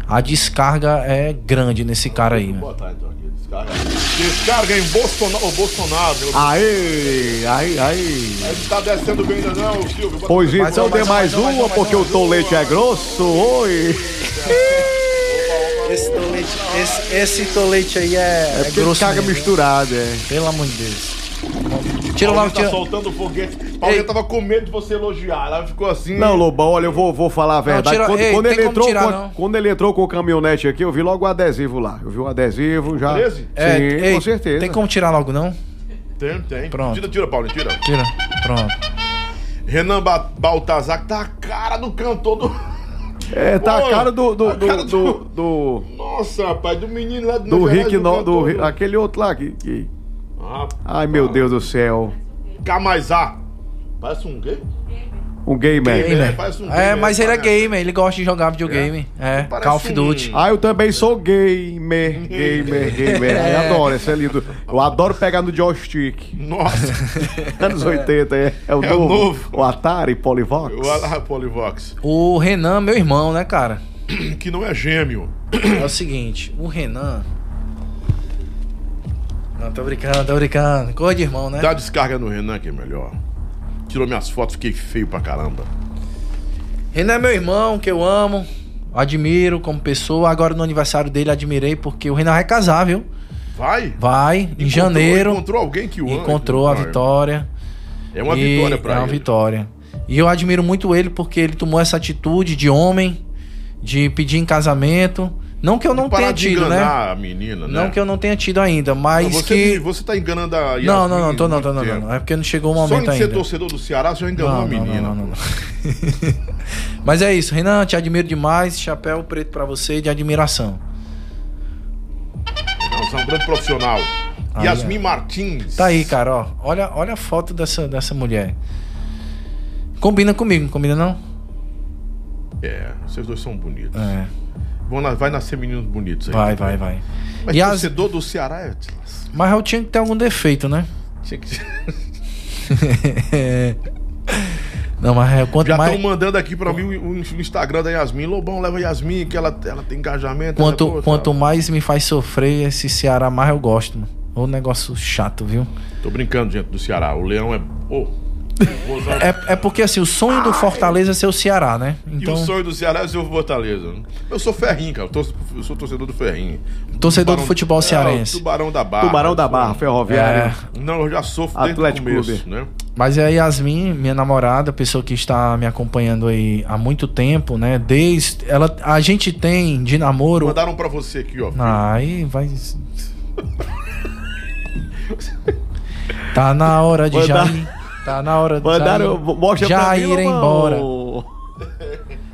a descarga é grande nesse cara aí. Né? então aqui. Descarga. Descarga em Bolsonaro. Bolsonaro. meu- Aí, aí, aí. Ele tá descendo bem ainda não, Silvio. Bota- Pois então dê mais uma, mais mais mais uma, porque mais o tolete é grosso. Oi. <laughs> Esse tolete, esse, esse tolete aí é, É ele caga mesmo, misturado, é. Pelo amor de Deus. Tira logo, tá tira. soltando foguete. Paulinha tava com medo de você elogiar. Ela ficou assim. Não, Lobão, olha, eu vou, vou falar a verdade. tira- quando, ei, quando ele entrou, tirar, quando, não. quando ele entrou com o caminhonete aqui, eu vi logo o adesivo lá. Eu vi o adesivo já. 13? Sim, É, ei, com certeza. Tem como tirar logo, não? Tem, tem. Pronto. Tira, tira, Paulinho, tira. Tira. Pronto. Renan ba Baltazar, que tá a cara do cantor do. É, tá Pô, a cara do. do, a do, cara do, do- do, Nossa, rapaz, do menino lá do do Rick, no, do, Ri- aquele outro lá. Que, que- Ah, Ai, meu Deus do céu. K+A. Parece um gay? Um gamer. Gamer. Gamer. parece um É, gamer, mas ele é gamer, ele gosta de jogar videogame. É, Parece Call of um- Duty. Ah, eu também sou gamer, gamer, gamer. Ai, <laughs> adoro, esse é lindo. Eu adoro pegar no joystick. Nossa, <laughs> Anos 80, é, é o É o novo. novo. O Atari, Polivox. o Ala Polivox. O Renan, meu irmão, né, cara? Que não é gêmeo. É o seguinte, o Renan. Não, tô brincando, tô brincando. Cor de irmão, né? Dá descarga no Renan que é melhor. Tirou minhas fotos, fiquei feio pra caramba. Renan é meu irmão, que eu amo, admiro como pessoa. Agora no aniversário dele admirei porque o Renan vai casar, viu? Vai? Vai, em Encontrou- janeiro. Encontrou alguém que o ama, Encontrou a vai. vitória. É uma E vitória pra É uma ele. vitória. E eu admiro muito ele porque ele tomou essa atitude de homem, de pedir em casamento. Não que eu não tenha tido, né? a menina, né? Não que eu não tenha tido ainda, mas você, que. você tá enganando a Yasmin Não, não, não, tô não, tô não, não, não. É porque não chegou o Só momento em ser ainda. torcedor do Ceará, você já enganou a menina. não, não, não. <laughs> Mas é isso, Renan, te admiro demais. Chapéu preto pra você de admiração. Você é um grande profissional. Aí, Yasmin ó. Martins. Tá aí, cara, ó. Olha, olha a foto dessa, dessa mulher. Combina comigo, não combina não? É, vocês dois são bonitos. É, Vão vai nascer meninos bonitos aí. vai, vai, vai. Mas E as- torcedor do Ceará é. Mas eu tinha que ter algum defeito, né? Tinha que... <laughs> Não, mas é, quanto Já mais. estão mandando aqui pra mim o, o Instagram da Yasmin. Lobão, leva Yasmin, que ela, ela tem engajamento. Quanto, ela, quanto mais me faz sofrer esse Ceará, mais eu gosto, mano. Ô negócio chato, viu? Tô brincando, gente, do Ceará. O Leão é. Ô. É, é porque assim, o sonho do Fortaleza é ser o Ceará, né? E Então, o sonho do Ceará é ser o Fortaleza. Eu sou ferrinho, cara. Eu, torço- eu sou torcedor do ferrinho. torcedor do Tubarão- futebol É, cearense. o Tubarão da Barra. Tubarão da sou- Barra, Ferroviária. É, Não, eu já sofro desde Atlético o começo, Clube. né? mas é a Yasmin, minha namorada, pessoa que está me acompanhando aí há muito tempo, né? Desde. Ela, a gente tem de namoro. Mandaram pra você aqui, ó. Ah, aí vai. <laughs> Tá na hora de já Mandar- ir. Tá na hora de Mandaram, já ir, mostra já pra mim, ir embora.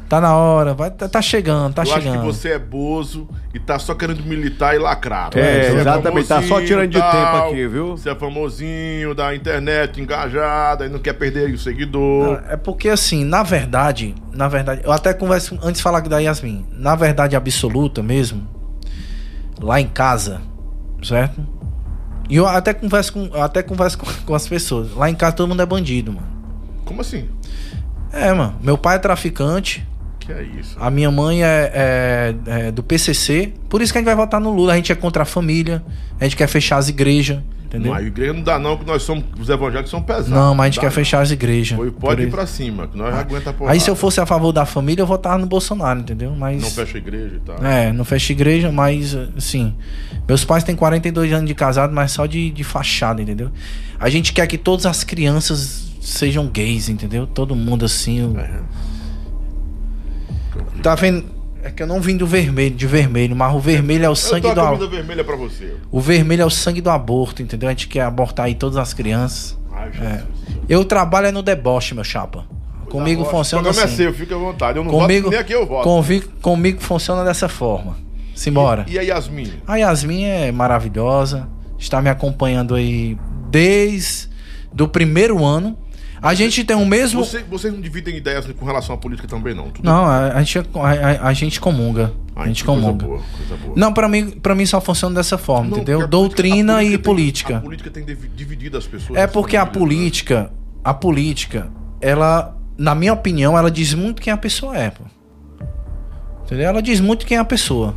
Tá na hora, vai, tá, tá chegando, tá eu acho que chegando. você é bozo e tá só querendo militar e lacrar. É, Você exatamente, tá só tirando de tal, tempo aqui, viu? Você é famosinho, da internet, engajado, aí não quer perder o seguidor. É porque assim, na verdade, na verdade, eu até converso antes de falar da Yasmin. Na verdade absoluta mesmo, lá em casa, certo? E eu até converso com, até converso com, <laughs> com as pessoas. Lá em casa todo mundo é bandido, mano. Como assim? É, mano. Meu pai é traficante, Que é isso? A minha mãe é, é- é do PCC. Por isso que a gente vai votar no Lula. A gente é contra a família, a gente quer fechar as igrejas, entendeu? Não, a igreja não dá não, que nós somos, os evangélicos são pesados. Não, mas a gente quer não. fechar as igrejas. Foi- Por Pode ir pra cima, que nós aguenta porrada. Aí se eu fosse a favor da família, eu votava no Bolsonaro, entendeu? Mas. Não fecha a igreja e tal. É, não fecha igreja, mas assim. Meus pais têm 42 anos de casado, mas só de, de fachada, entendeu? A gente quer que todas as crianças sejam gays, entendeu? Todo mundo assim. o- É. Tá vendo? É que eu não vim do vermelho, de vermelho, mas o vermelho é o Eu sangue tô do a aborto. camisa vermelha pra você. O vermelho é o sangue do aborto, entendeu? A gente quer abortar aí todas as crianças. Ai, Jesus. Eu trabalho é no deboche, meu chapa. Comigo funciona O programa assim. é seu, fica à vontade. Eu não Comigo, voto, nem aqui eu voto. comigo, comigo funciona dessa forma. Simbora. E a Yasmin? A Yasmin é maravilhosa, está me acompanhando aí desde do primeiro ano. A gente tem o mesmo. Você, vocês não dividem ideias com relação à política também, não? Tudo Não, a, a gente, a, a- a gente comunga. A Ai, gente coisa comunga. boa, coisa boa. Não, pra mim, pra mim só funciona dessa forma, Não, entendeu? a política- Doutrina a e tem- política. a política tem divi- dividido as pessoas. É porque a né? política, a política, ela, na minha opinião, ela diz muito quem a pessoa é, pô. Entendeu? Ela diz muito quem é a pessoa.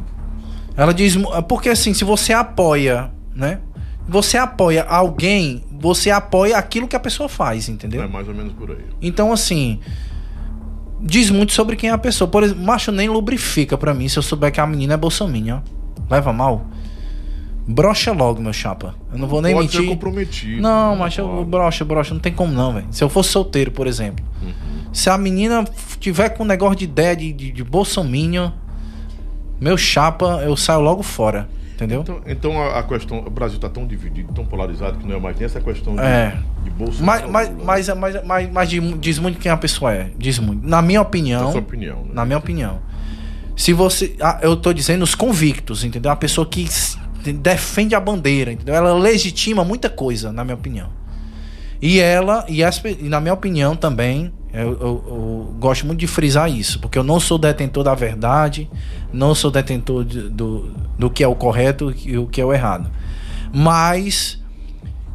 Ela diz, porque assim, se você apoia, né? Você apoia alguém, você apoia aquilo que a pessoa faz, entendeu? É mais ou menos por aí. Então, assim, diz muito sobre quem é a pessoa. Por exemplo, macho nem lubrifica pra mim se eu souber que a menina é bolsominion. Leva mal? Brocha logo, meu chapa. Eu não vou nem Pode ser mentir. comprometido. Não, mas eu pode. brocha, brocha, não tem como não, velho. Se eu fosse solteiro, por exemplo. Uhum. Se a menina tiver com um negócio de ideia de, de, de meu chapa, eu saio logo fora. Entendeu? Então, então a, a questão. O Brasil tá tão dividido, tão polarizado que não é mais nem essa questão de, É. de bolsa. Mas, mas, mas, mas, mas, mas diz- muito quem a pessoa é. Diz muito. Na minha opinião. É a sua opinião, né? Na minha opinião. Se você. ah, Eu tô dizendo os convictos, entendeu? A pessoa que defende a bandeira, entendeu? Ela legitima muita coisa, na minha opinião. E ela, e, as e na minha opinião também, eu, eu- eu gosto muito de frisar isso, porque eu não sou detentor da verdade, não sou detentor de- do, do que é o correto e o que é o errado. Mas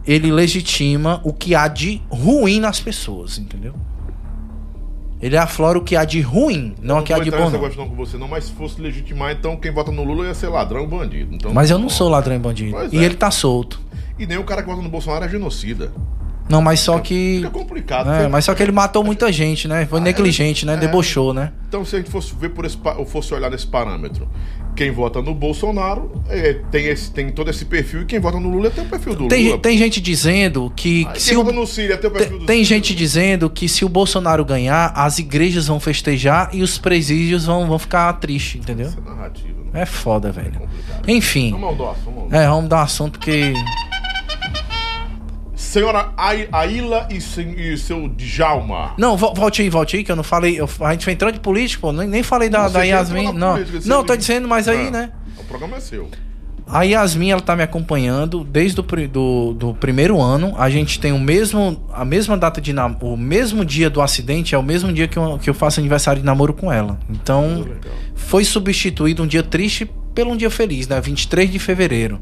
ele legitima o que há de ruim nas pessoas, entendeu? Ele aflora o que há de ruim, não Eu o que há de bom. Não. questão com você, não, mas se fosse legitimar, então quem vota no Lula ia ser ladrão e bandido. Então, Mas eu não sou ladrão e bandido. Pois E é. ele tá solto. E nem o cara que vota no Bolsonaro é genocida. Não, mas só que. Fica complicado. É, Porque- mas só que ele matou muita gente, né? Foi Ah, negligente, né? é. Debochou, né? Então, se a gente fosse ver por esse, ou fosse olhar nesse parâmetro, quem vota no Bolsonaro é, tem, esse, tem todo esse perfil, e quem vota no Lula tem o perfil do Tem, Lula. tem gente dizendo que. Aí que quem se o, vota no Ciro tem o perfil tem, do tem gente dizendo que se o Bolsonaro ganhar, as igrejas vão festejar e os presídios vão, vão ficar tristes, entendeu? Essa narrativa, né? É foda, velho. complicado. Enfim. Vamos ao vamos ao É, vamos dar um assunto que. Senhora Ai- Aila e, e seu Djalma. Não, vo- volte aí, volte aí, que eu não falei. eu- a gente foi entrando de político, pô. Nem, nem falei da, da Yasmin. Não, política, não tô dizendo, mas aí, É, né? O programa é seu. A Yasmin, ela tá me acompanhando desde o do, do primeiro ano. A gente tem o mesmo, a mesma data de nam- o mesmo dia do acidente, é o mesmo dia que eu, que eu faço aniversário de namoro com ela. Então, foi substituído um dia triste pelo um dia feliz, né? 23 de fevereiro.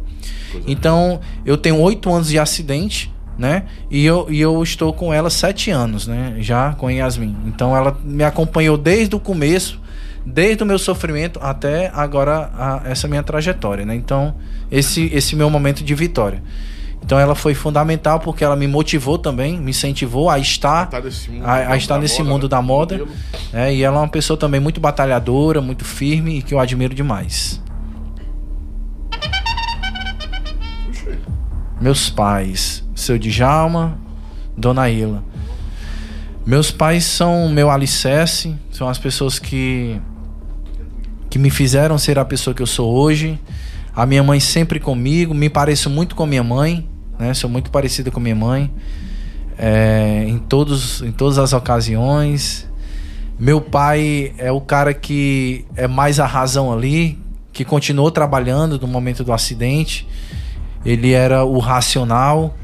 Então, eu tenho oito anos de acidente, né? E eu, e eu estou com ela sete anos, né? Já com Yasmin. Então, ela me acompanhou desde o começo, desde o meu sofrimento até agora a- essa minha trajetória, né? Então, esse, esse meu momento de vitória. Então, ela foi fundamental porque ela me motivou também, me incentivou a estar, Tá nesse mundo a, a da- estar nesse moda, mundo né? da moda. É, e ela é uma pessoa também muito batalhadora, muito firme e que eu admiro demais. Meus pais, seu Djalma, Dona Ila. Meus pais são meu alicerce, são as pessoas que que me fizeram ser a pessoa que eu sou hoje. A minha mãe sempre comigo, me pareço muito com minha mãe, né? Sou muito parecida com minha mãe é, em todos em todas as ocasiões. Meu pai é o cara que é mais a razão ali, que continuou trabalhando no momento do acidente. Ele era o racional,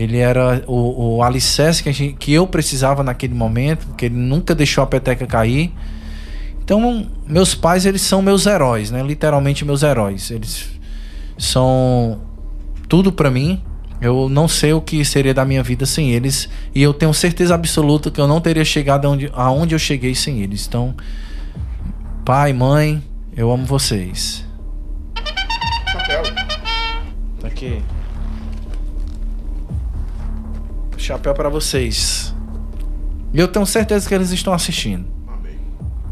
ele era o, o alicerce que, a gente- que eu precisava naquele momento, que ele nunca deixou a peteca cair. Então, meus pais, eles são meus heróis, né? Literalmente meus heróis. Eles são tudo pra mim. Eu não sei o que seria da minha vida sem eles. E eu tenho certeza absoluta que eu não teria chegado aonde, aonde eu cheguei sem eles. Então, pai, mãe, eu amo vocês. Chapéu. Tá aqui. Chapéu pra vocês. E eu tenho certeza que eles estão assistindo. Amém.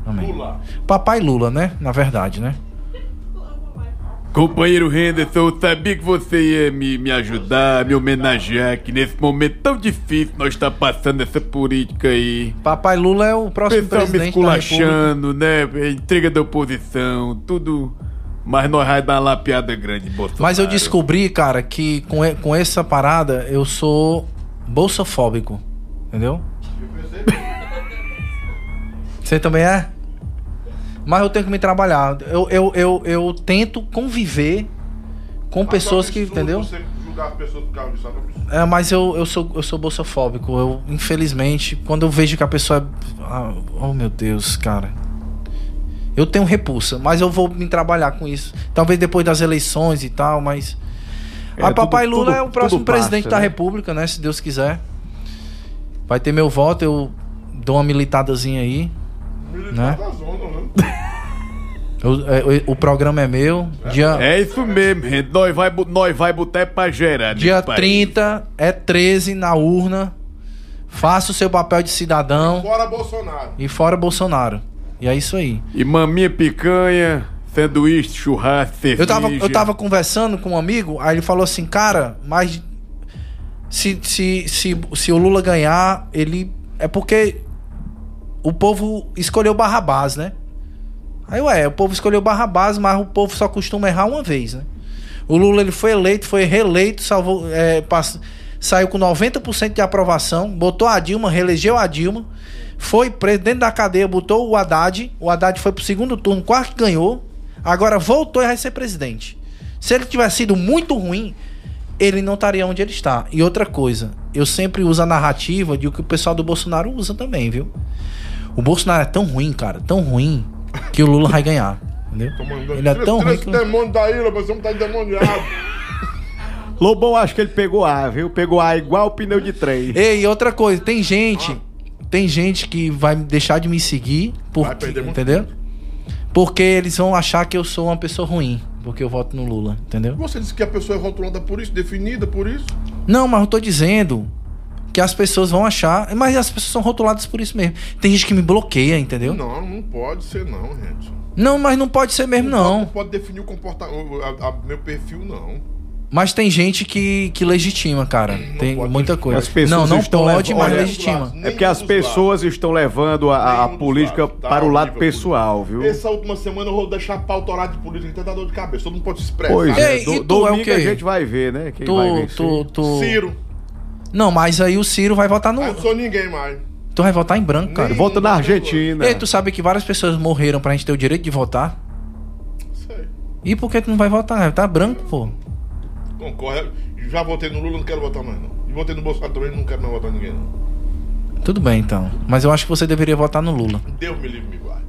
Amém. Lula. Papai Lula, né? Na verdade, né? Companheiro Henderson, eu sabia que você ia me, me ajudar, me homenagear, que nesse momento tão difícil nós está passando essa política aí. Papai Lula é o próximo Pessoal me presidente da República. esculachando, né? Entrega da oposição, tudo. Mas nós vai dar uma lapiada grande, Bolsonaro. Mas eu descobri, cara, que com, com essa parada eu sou bolsofóbico. Entendeu? Você também é? Mas eu tenho que me trabalhar. Eu, eu, eu, eu tento conviver com pessoas que. Entendeu? Você julgar as pessoas por causa disso. é. É, mas eu, eu sou eu sou bolsofóbico. Eu, infelizmente, quando eu vejo que a pessoa é. ah, oh meu Deus, cara. Eu tenho repulsa, mas eu vou me trabalhar com isso. Talvez depois das eleições e tal, mas. É, a Papai tudo- Lula tudo- é o próximo tudo passa, presidente da né? República, né? Se Deus quiser. Vai ter meu voto, eu dou uma militadazinha aí. Militar Né? da zona, né? Eu- é, o, o programa é meu. Dia, É isso mesmo, gente. Nós vai, nós vai botar é pra gerar. dia país. 30 é 13 na urna. Faça o seu papel de cidadão. Fora Bolsonaro. E fora Bolsonaro. E é isso aí. E maminha picanha, sanduíche, churrasco, cerveja. Eu tava, eu tava conversando com um amigo, aí ele falou assim, cara, mas se, se, se, se o Lula ganhar, ele. É porque o povo escolheu Barrabás, né? Aí, ué, o povo escolheu Barrabás, mas o povo só costuma errar uma vez, né? O Lula ele foi eleito, foi reeleito, salvou, é, pass- saiu com 90% de aprovação, botou a Dilma, reelegeu a Dilma, foi preso dentro da cadeia, botou o Haddad, o Haddad foi pro segundo turno, quase que ganhou, agora voltou e vai ser presidente. Se ele tivesse sido muito ruim, ele não estaria onde ele está. E outra coisa, eu sempre uso a narrativa de o que o pessoal do Bolsonaro usa também, viu? O Bolsonaro é tão ruim, cara, tão ruim, que o Lula vai ganhar. Entendeu? Ele é tão ruim que. demônio da ilha, mas vamos estar endemoniado. <laughs> Lobão, acho que ele pegou ar, viu? Pegou ar igual o pneu de trem. Ei, e outra coisa, tem gente. Tem gente que vai deixar de me seguir. Vai Porque, perder muito entendeu? Porque eles vão achar que eu sou uma pessoa ruim. Porque eu voto no Lula, entendeu? Você disse que a pessoa é rotulada por isso, definida por isso. Não, mas eu tô dizendo que as pessoas vão achar. Mas as pessoas são rotuladas por isso mesmo. Tem gente que me bloqueia, entendeu? Não, Não, não pode ser não, gente. mas não pode ser mesmo, Não não. pode definir o comportamento, meu perfil, não. Mas tem gente que, que legitima, cara. Tem muita coisa. As pessoas não, não estão pode, levando- mas olha, legitima. É porque as pessoas estão levando a, a- política lados. Tá para o lado pessoal, viu? Essa última semana eu vou deixar horária de política, até dá dor de cabeça, todo mundo pode se expressar. Pois é, Ei, do, e tu é o domingo quê? a gente vai ver, né? Quem vai Tu, vencer. tu, tu... Ciro, Não, mas aí o Ciro vai votar no. eu não sou ninguém mais. Tu vai votar em branco, cara. Nem- Volta na Argentina. Ei, tu sabe que várias pessoas morreram pra gente ter o direito de votar? Sei. E por que tu não vai votar? Tá branco, pô. Concorre. Já votei no Lula, não quero votar mais, não. E votei no Bolsonaro também, não quero mais votar ninguém, não. Tudo bem, então. Mas eu acho que você deveria votar no Lula. Deus me livre, me guarde.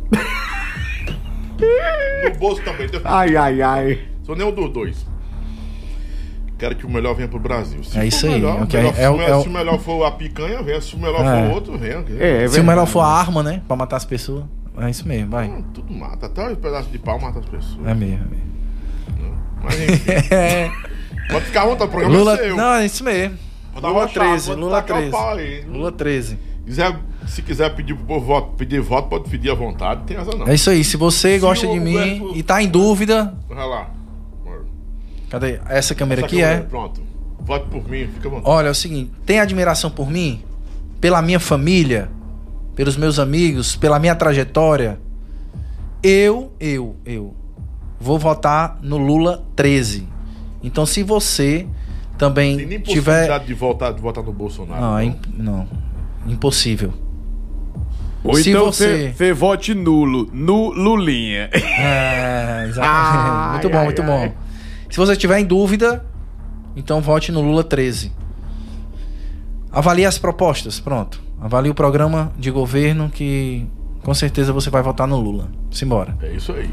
no bolso também. Deus Ai, ai, ai. Sou nenhum dos dois. Quero que o melhor venha pro Brasil. Se É isso o aí, Melhor, ok. melhor- É se, o- o, é o- se o melhor for a picanha, venha. Se o melhor É. for outro, venha. É, é Se o melhor for a arma, né? Pra matar as pessoas. É isso mesmo, vai. Hum, Tudo mata. Até os pedaços de pau mata as pessoas. É mesmo. é mesmo. Mas enfim, É. <laughs> pode ficar à vontade, o programa Lula. é seu. Não, é isso mesmo. Lula uma chave, 13, pode Lula tacar o 13. pau aí. Lula 13. Quiser, se quiser pedir pro povo voto, pedir voto, pode pedir à vontade, tem razão não. É isso aí. Se você Se gosta de mim Roberto- e tá em dúvida. Vai lá. Cadê? Essa câmera Essa aqui câmera, é. Pronto. Vote por mim, fica à vontade. Olha, é o seguinte, tem admiração por mim? Pela minha família? Pelos meus amigos? Pela minha trajetória? Eu, eu, eu vou votar no Lula 13. Então se você também Tem nem tiver possibilidade de, voltar, de votar no Bolsonaro. Não, é imp- não. Impossível. Ou Se então você- você vote nulo, no Lulinha. É, exatamente. <laughs> Ai, muito bom, ai, muito ai. bom. Se você tiver em dúvida, então vote no Lula 13. Avalie as propostas, pronto. Avalie o programa de governo que com certeza você vai votar no Lula. Simbora. É isso aí.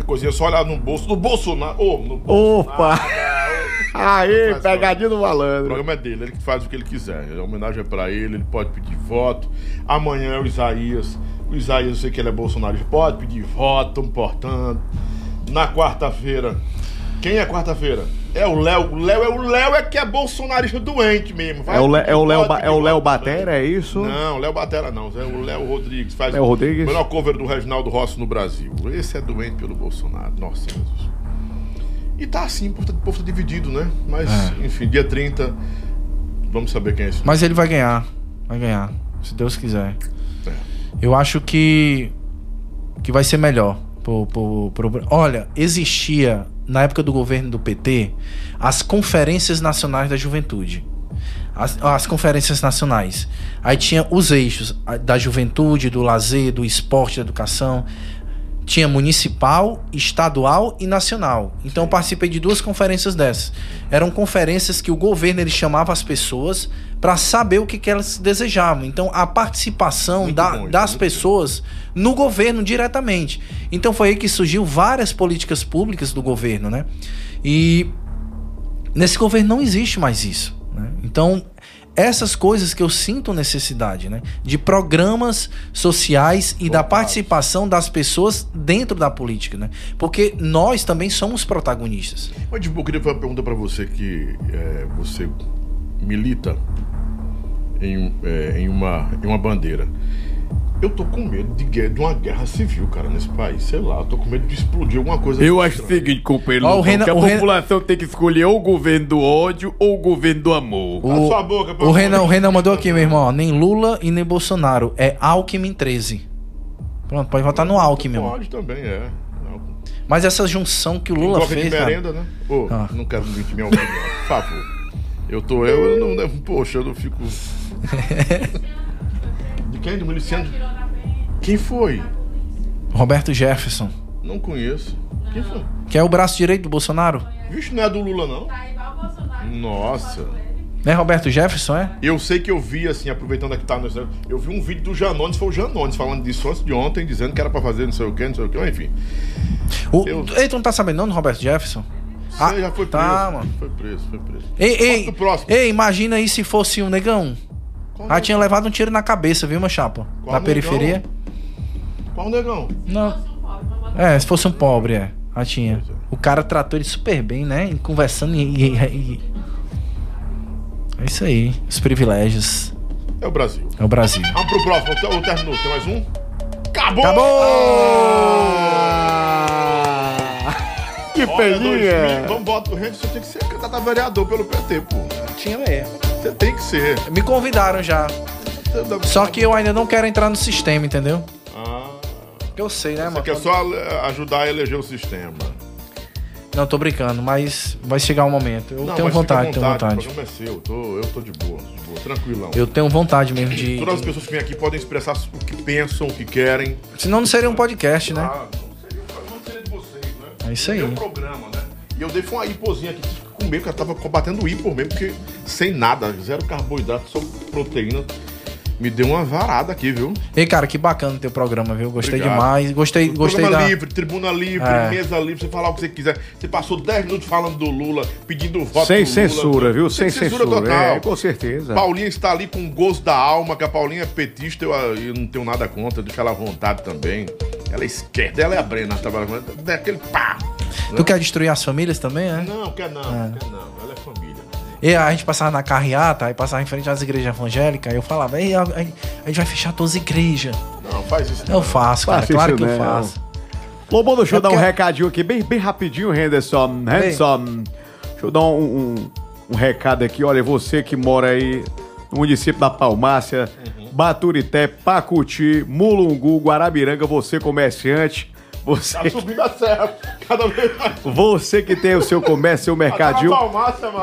A coisinha só olhar no bolso do Bolsonaro. Ô, no Opa! <laughs> Aê, Faz, pegadinha do O malandro. programa é dele, ele que faz o que ele quiser. A homenagem é pra ele, ele pode pedir voto. Amanhã é o Isaías. O Isaías, eu sei que ele é bolsonarista, pode pedir voto, estamos portando. Na quarta-feira. Quem é quarta-feira? É o Léo. O Léo é o Léo é que é bolsonarista doente mesmo. Vai É o, pedir é o Léo Ba- é o Léo Batera, é isso? Não, Léo Batera não. É o Léo Rodrigues. Faz Léo Rodrigues? o melhor cover do Reginaldo Rossi no Brasil. Esse é doente pelo Bolsonaro. Nossa, Jesus. E tá assim, o tá, o povo tá dividido, né? Mas, É. enfim, dia 30, vamos saber quem é esse. Mas ele vai ganhar. Vai ganhar. Se Deus quiser. É. Eu acho que que vai ser melhor. Pro, pro, pro- Olha, existia na época do governo do PT as conferências nacionais da juventude. As, as conferências nacionais. Aí tinha os eixos da juventude, do lazer, do esporte, da educação. Tinha municipal, estadual e nacional. Então eu participei de duas conferências dessas. Eram conferências que o governo ele chamava as pessoas para saber o que, que elas desejavam. Então a participação Muito da- bom, isso, das pessoas no governo diretamente. Então foi aí que surgiu várias políticas públicas do governo, né? E nesse governo não existe mais isso. né? Então essas coisas que eu sinto necessidade, né? De programas sociais e da participação das pessoas dentro da política, né? Porque nós também somos protagonistas. Mas, tipo, eu queria fazer uma pergunta pra você que é, você milita em, é, em, uma, em uma bandeira. Eu tô com medo de, guerra, de uma guerra civil, cara, nesse país. Sei lá, eu tô com medo de explodir alguma coisa. Eu acho o seguinte, companheiro, Ó, o Renan- que a o Renan- população tem que escolher ou o governo do ódio ou o governo do amor. Cala sua boca, pelo O amor Renan, de o Renan mandou aqui, meu irmão, ó, nem Lula e nem Bolsonaro, é Alckmin 13. Pronto, pode votar no Alckmin, meu irmão. Pode também, é. Não. Mas essa junção que o Lula gosta fez, de cara, merenda, né? Ô, Ah. não quero muito minha opinião, por favor. Eu tô eu, eu não. Poxa, eu não fico. <laughs> De quem? Do miliciano? Quem foi? Roberto Jefferson, Não conheço. Quem foi? que é o braço direito do Bolsonaro. Vixe, não é do Lula, não? Nossa. Né, Roberto Jefferson, é? Eu sei que eu vi, assim, aproveitando aqui tá no. Eu vi um vídeo do Janones, foi o Janones falando disso antes de ontem, dizendo que era pra fazer não sei o que, não sei o que, enfim. O, Eu- Ei, tu não tá sabendo não do Roberto Jefferson? Você já foi preso. tá, mano. Foi preso, foi preso. Ei, ei, próximo. ei, imagina aí se fosse um negão. Qual Já negão? tinha levado um tiro na cabeça, viu, meu chapa? Qual na negão? periferia. Qual negão? Não. É, se fosse um pobre, é. Já tinha. É. O cara tratou ele super bem, né? Conversando e, e- e- É isso aí. Os privilégios. É o Brasil. É o Brasil. Vamos pro próximo. Eu terminou. Tem mais um? Acabou! Que Olha, 2000, peninha! Vamos botar o Rende, você tem que ser candidato a vereador pelo PT, pô. Tinha mesmo. Você tem que ser. Me convidaram já. Só que eu ainda não quero entrar no sistema, entendeu? Ah, Eu sei, né, você mano? quer só ajudar a eleger o sistema. Não, tô brincando, mas vai chegar o momento. Eu Não, tenho vontade, tenho O vontade. programa é seu. Eu tô, eu tô de boa, de boa, tranquilão. Eu tenho vontade mesmo de. Todas as pessoas que vêm aqui podem expressar o que pensam, o que querem. Senão não seria um podcast, né? Ah, É isso aí. Meu programa, né? E eu dei uma hipozinha aqui, tive que comer, porque eu tava combatendo o hipo mesmo, porque sem nada, zero carboidrato, só proteína. Me deu uma varada aqui, viu? Ei, cara, que bacana o teu programa, viu? Gostei Obrigado. demais. Gostei, gostei Programa da. livre, tribuna livre, É. mesa livre, você falar o que você quiser. Você passou 10 minutos falando do Lula, pedindo voto Sem Lula. censura, viu? Sem censura. total. É, com certeza. Paulinha está ali com o gosto da alma, que a Paulinha é petista, eu, eu não tenho nada contra, deixa ela à vontade também. Ela é esquerda, ela é a Brena, trabalha daquele pá. Tu quer destruir as famílias também, né? Não, quer não, É. quer não, ela é família. E a gente passava na carreata, aí passava em frente às igrejas evangélicas, aí eu falava, Ei, a, a- a gente vai fechar todas as igrejas. Não, faz isso. Eu faço, cara, Faça claro que eu não. faço. Lobão, deixa eu É dar um recadinho aqui, bem, bem rapidinho, Henderson. Henderson, deixa eu dar um, um- um recado aqui. Olha, você que mora aí no município da Palmácia, Baturité, Pacuti, Mulungu, Guarabiranga, você comerciante, você, Tá subindo a serra, cada vez mais. você que tem o seu comércio, seu mercadinho.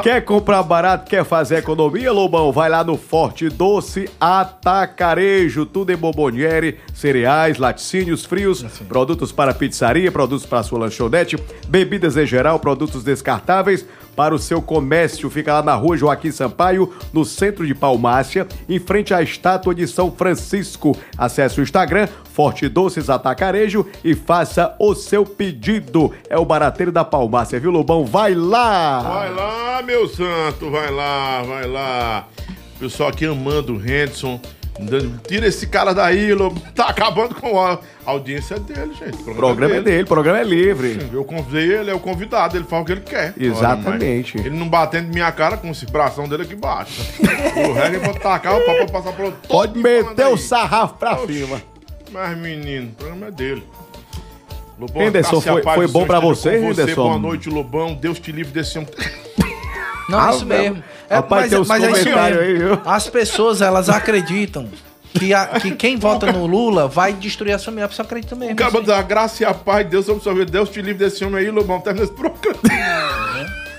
Quer comprar barato, quer fazer economia, Lobão? Vai lá no Forte Doce Atacarejo. Tudo em bomboniere, cereais, laticínios frios, produtos para pizzaria, produtos para sua lanchonete, bebidas em geral, produtos descartáveis para o seu comércio. Fica lá na rua Joaquim Sampaio, no centro de Palmácia, em frente à estátua de São Francisco. Acesse o Instagram, Forte Doces Atacarejo e faça o seu pedido. É o barateiro da Palmácia, viu, Lobão? Vai lá! Vai lá, meu santo, vai lá, vai lá. Pessoal aqui amando o Henderson. Tira esse cara daí, Lobo. Tá acabando com a a audiência dele, gente. O programa é dele, o programa é livre. Eu convidei ele, é o convidado, ele faz o que ele quer. Exatamente. Mas ele não batendo minha cara com esse bração dele aqui embaixo. o resto pode tacar o papo passar pelo todo Pode meter o sarrafo pra Oxi. cima. Mas, menino, o programa é dele. Lobão, Henderson, a foi- foi bom pra você, com Henderson? Boa noite, Lobão. Deus te livre desse. Não, Ah, é isso mesmo. É, rapaz, tem uns é isso comentários aí, mesmo. viu? As pessoas, elas acreditam que, a- que quem vota no Lula vai destruir a família. A pessoa acredita mesmo. Acaba de dar graça e a paz de Deus sobre sua vida. Deus te livre desse homem aí, Lobão. Termina esse programa.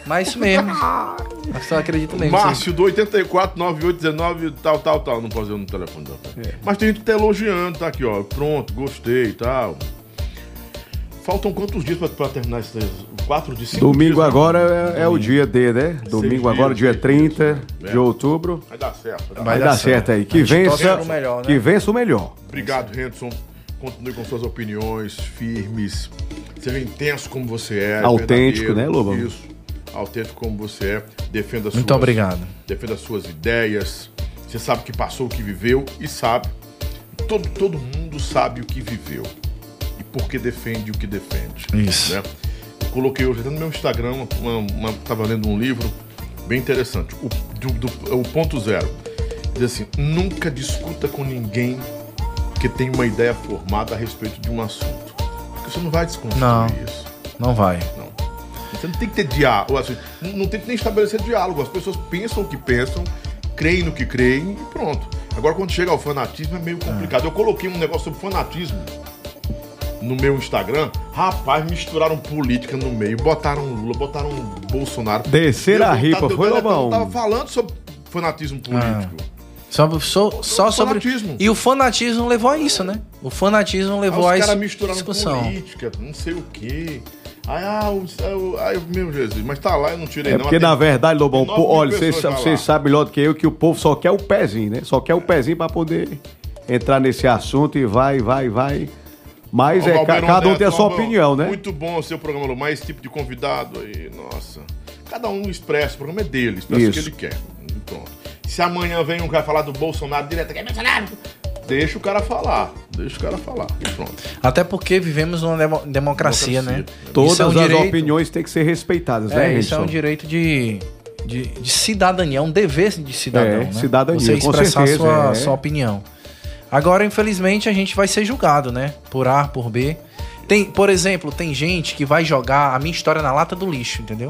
Mas é isso mesmo. A pessoa acredita mesmo. Márcio, do 84 9819, tal, tal, tal. Não pode dizer no telefone, não. É. Mas tem gente que tá elogiando, tá aqui, ó. Pronto, gostei e tal. Faltam quantos dias pra terminar esse quatro de cinco Domingo dias, né? agora é, é o dia D, né? Domingo agora, dia seis 30 dias. de outubro. Vai dar certo. Vai dar Vai dar dar certo. certo aí. Que vença, melhor, né? que vença o melhor. Obrigado, Henderson. Continue com suas opiniões firmes. Seja intenso como você é. Autêntico, né, Lobão? Isso. Autêntico como você é. Defenda Muito suas, obrigado. Defenda as suas ideias. Você sabe que passou o que viveu e sabe. Todo, todo mundo sabe o que viveu. E por que defende o que defende. Isso. né? Coloquei hoje até no meu Instagram, uma, uma, tava lendo um livro bem interessante. O, do, do- o ponto zero. Diz assim, nunca discuta com ninguém que tem uma ideia formada a respeito de um assunto. Porque você não vai desconstruir Não. isso. Não vai. Não. Você não tem que ter diálogo, assim, não não tem que nem estabelecer diálogo. As pessoas pensam o que pensam, creem no que creem e pronto. Agora, quando chega ao fanatismo, é meio complicado. Eu coloquei um negócio sobre fanatismo no meu Instagram. Rapaz, misturaram política no meio, botaram Lula, botaram Bolsonaro. Desceram Deu a ripa, foi, Lobão? Eu tava falando sobre fanatismo político. Só, só, só sobre. fanatismo. E o fanatismo levou a isso, né? O fanatismo levou Aí a os caras essa misturaram discussão. política, não sei o quê. Aí, ah, o, o- ai, meu Jesus, mas tá lá, eu não tirei É não. porque, na verdade, Lobão, pô, olha, vocês pessoas sa- lá. vocês sabem melhor do que eu que o povo só quer o pezinho, né? Só quer o pezinho pra poder entrar nesse assunto e vai, vai, vai. Mas Ó, é, cada um tem a sua opinião, né? Muito bom o seu programa, Lu, mas esse tipo de convidado aí, nossa. Cada um expressa, o programa é dele, expressa o que Isso. ele quer. Pronto. Se amanhã vem um cara falar do Bolsonaro direto, que é Bolsonaro, deixa o cara falar. Deixa o cara falar. E Pronto. Até porque vivemos numa demo- democracia, né? Democracia. Todas Isso é um as direito- opiniões têm que ser respeitadas, É, né, isso é um Edson? direito de, de, de cidadania, um dever de cidadão. É, né? cidadania, Você com expressar sua, é. sua opinião. Agora, infelizmente, a gente vai ser julgado, né? Por A, por B. Tem, por exemplo, tem gente que vai jogar a minha história na lata do lixo, entendeu?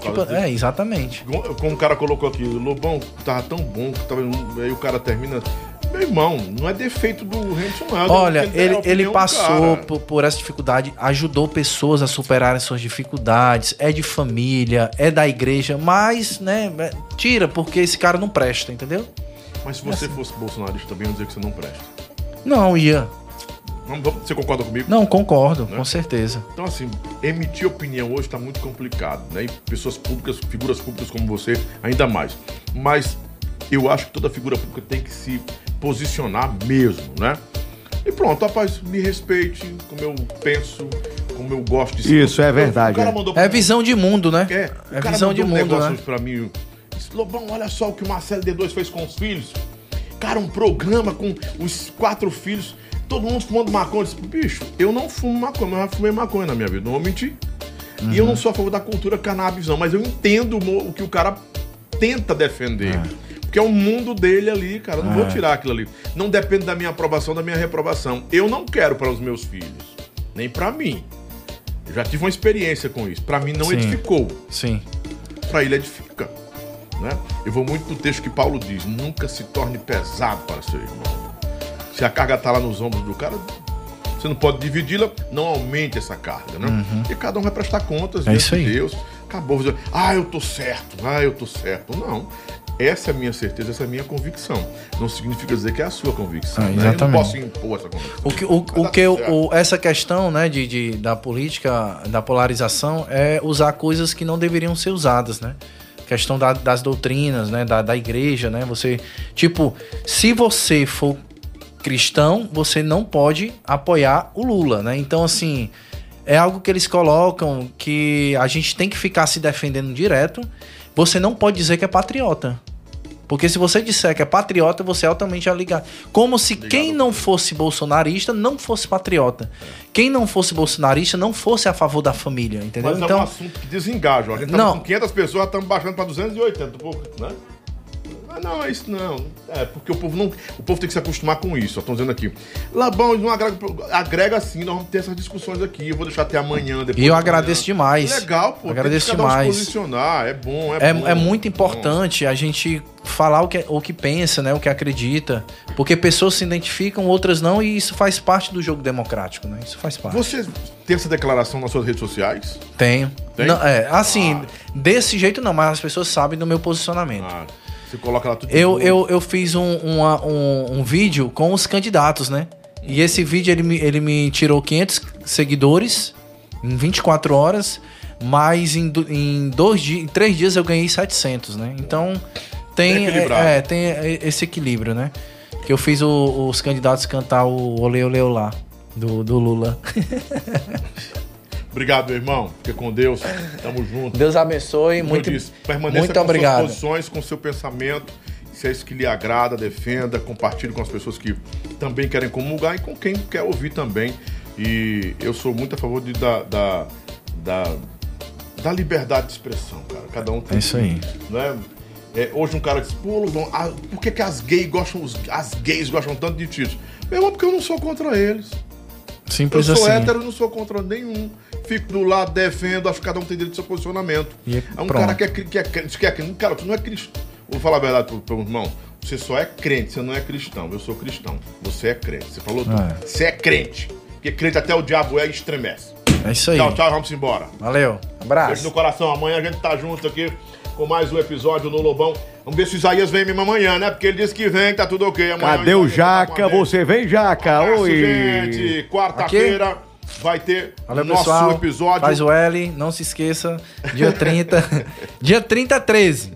Tipo, disso. é, exatamente. Como- o cara colocou aqui, o Lobão tava tão bom, que tava, aí o cara termina. Meu irmão, não é defeito do Henderson, não. é Olha, ele, ele passou por, por essa dificuldade, ajudou pessoas a superarem suas dificuldades, é de família, é da igreja, mas, né, é- tira, porque esse cara não presta, entendeu? Mas se você fosse bolsonarista também, eu ia dizer que você não presta. Não, ia. Você concorda comigo? Não, concordo, Né? com certeza. Então, assim, emitir opinião hoje está muito complicado, né? E pessoas públicas, figuras públicas como você, ainda mais. Mas eu acho que toda figura pública tem que se posicionar mesmo, né? E pronto, rapaz, me respeite como eu penso, como eu gosto de Isso, é verdade, O cara é. mandou É visão de mundo, né? é, o É cara visão de um mundo, né? pra mim. Lobão, olha só o que o Marcelo D2 fez com os filhos. Cara, um programa com os quatro filhos, todo mundo fumando maconha. Eu disse, bicho, eu não fumo maconha, mas eu já fumei maconha na minha vida, não vou mentir. E Uhum. eu não sou a favor da cultura cannabis, não, mas eu entendo o que o cara tenta defender. Porque é o mundo dele ali, cara. Eu não vou tirar aquilo ali. Não depende da minha aprovação, da minha reprovação. Eu não quero para os meus filhos, nem para mim. Eu já tive uma experiência com isso. Para mim não Sim. edificou Sim. para ele edifica. Né? Eu vou muito no texto que Paulo diz: nunca se torne pesado para seu irmão. Se a carga está lá nos ombros do cara, você não pode dividi-la, não aumente essa carga. Né? E cada um vai prestar contas É diante de Deus. Acabou, você, ah, eu tô certo, ah, eu tô certo. Não. Essa é a minha certeza, essa é a minha convicção. Não significa dizer que é a sua convicção. Ah, né? Eu não posso impor essa convicção. O que, o, o que o- essa questão né, de, de- da política, da polarização, é usar coisas que não deveriam ser usadas, né? Questão da- das doutrinas, né? Da, da igreja, né? Você, tipo, se você for cristão, você não pode apoiar o Lula, né? Então, assim, é algo que eles colocam que a gente tem que ficar se defendendo direto. Você não pode dizer que é patriota. Porque se você disser que é patriota, você é altamente ligado. Como se quem não fosse bolsonarista não fosse patriota. Quem não fosse bolsonarista não fosse a favor da família, entendeu? Mas é um então, assunto que desengaja. A gente tá Não. com 500 pessoas, estamos baixando para 280, pouco, né? Ah, não, é isso não. É, porque o povo não. O povo tem que se acostumar com isso. Estão dizendo aqui. Labão, não agrega, agrega sim, nós vamos ter essas discussões aqui. Eu vou deixar até amanhã. Depois E eu de agradeço amanhã. demais. Legal, pô. Agradeço tem que cada um demais. se posicionar. É bom, é, é, bom. é muito bom. importante a gente falar o que, o que pensa, né? O que acredita. Porque pessoas se identificam, outras não, e isso faz parte do jogo democrático, né? Isso faz parte. Você tem essa declaração nas suas redes sociais? Tenho. Tem? Não, é, assim, Ah. desse jeito não, mas as pessoas sabem do meu posicionamento. Ah, você coloca lá tudo. Eu, eu, eu fiz um, uma- um, um vídeo com os candidatos, né? E esse vídeo ele me, ele me tirou 500 seguidores em 24 horas, mas em, em, dois dias, em três dias eu ganhei 700, né? Então tem, É equilibrado. é, tem esse equilíbrio, né? Que eu fiz o- os candidatos cantar o Ole Ole Olá do, do Lula. <laughs> Obrigado, meu irmão. Fica com Deus. Tamo junto. Deus abençoe, Como muito, eu disse, permaneça muito com obrigado. suas posições, com seu pensamento. Se é isso que lhe agrada, defenda, compartilhe com as pessoas que também querem comungar e com quem quer ouvir também. E eu sou muito a favor de, da, da, da, da liberdade de expressão, cara. Cada um tem É isso aí. né? É, hoje um cara diz, pô, ah, por que, que as gays gostam, os- as gays gostam tanto de Tito? Meu irmão, porque eu não sou contra eles. Eu Simples sou assim. hétero, não sou contra nenhum. Fico do lado, defendo, acho que cada um tem direito do seu posicionamento. E é um pronto. cara que é, que é crente, que é crente. Cara, tu não é cristão. Vou falar a verdade pro, pro irmão. Você só é crente, você não é cristão. Eu sou cristão. Você é crente. Você falou tudo. É. Você é crente. Porque crente até o diabo é e estremece. É isso aí. Tchau, tchau, vamos embora. Valeu. Beijo Abraço. no coração. Amanhã a gente tá junto aqui com mais um episódio no Lobão. Vamos ver se o Isaías vem mesmo amanhã, né? Porque ele disse que vem, tá tudo ok. Amanhã Cadê o tá Jaca? Você vem, Jaca? Abraço, Oi! gente. Quarta-feira vai ter Valeu, nosso pessoal. episódio. Faz o L, não se esqueça. Dia <laughs> 30. dia 30, 13.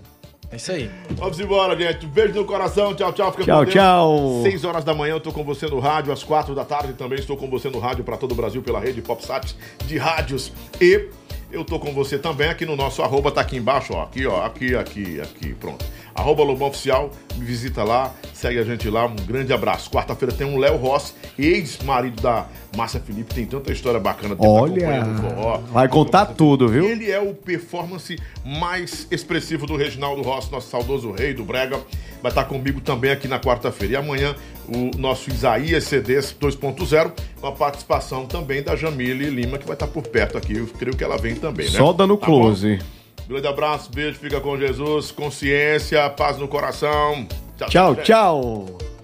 É isso aí. Vamos embora, gente. Um beijo no coração. Tchau, tchau. Fica Tchau, com Deus. tchau. 6 horas da manhã eu tô com você no rádio, às 4 da tarde também estou com você no rádio para todo o Brasil pela rede PopSat de rádios. E eu tô com você também aqui no nosso arroba, tá aqui embaixo, ó. Aqui, ó. Aqui, aqui, aqui. Pronto. Arroba Lobão Oficial, me visita lá, segue a gente lá. Um grande abraço. Quarta-feira tem um Léo Rossi, ex-marido da Márcia Felipe. Tem tanta história bacana tá Olha, forró. vai contar tudo, viu? Ele é o performance mais expressivo do Reginaldo Rossi, nosso saudoso rei do Brega. Vai estar comigo também aqui na quarta-feira. E amanhã, o nosso Isaías CDs 2.0, com a participação também da Jamile Lima, que vai estar por perto aqui. Eu creio que ela vem também, né? Só dando Tá close. Grande abraço, beijo, fica com Jesus, consciência, paz no coração. Tchau, gente. tchau.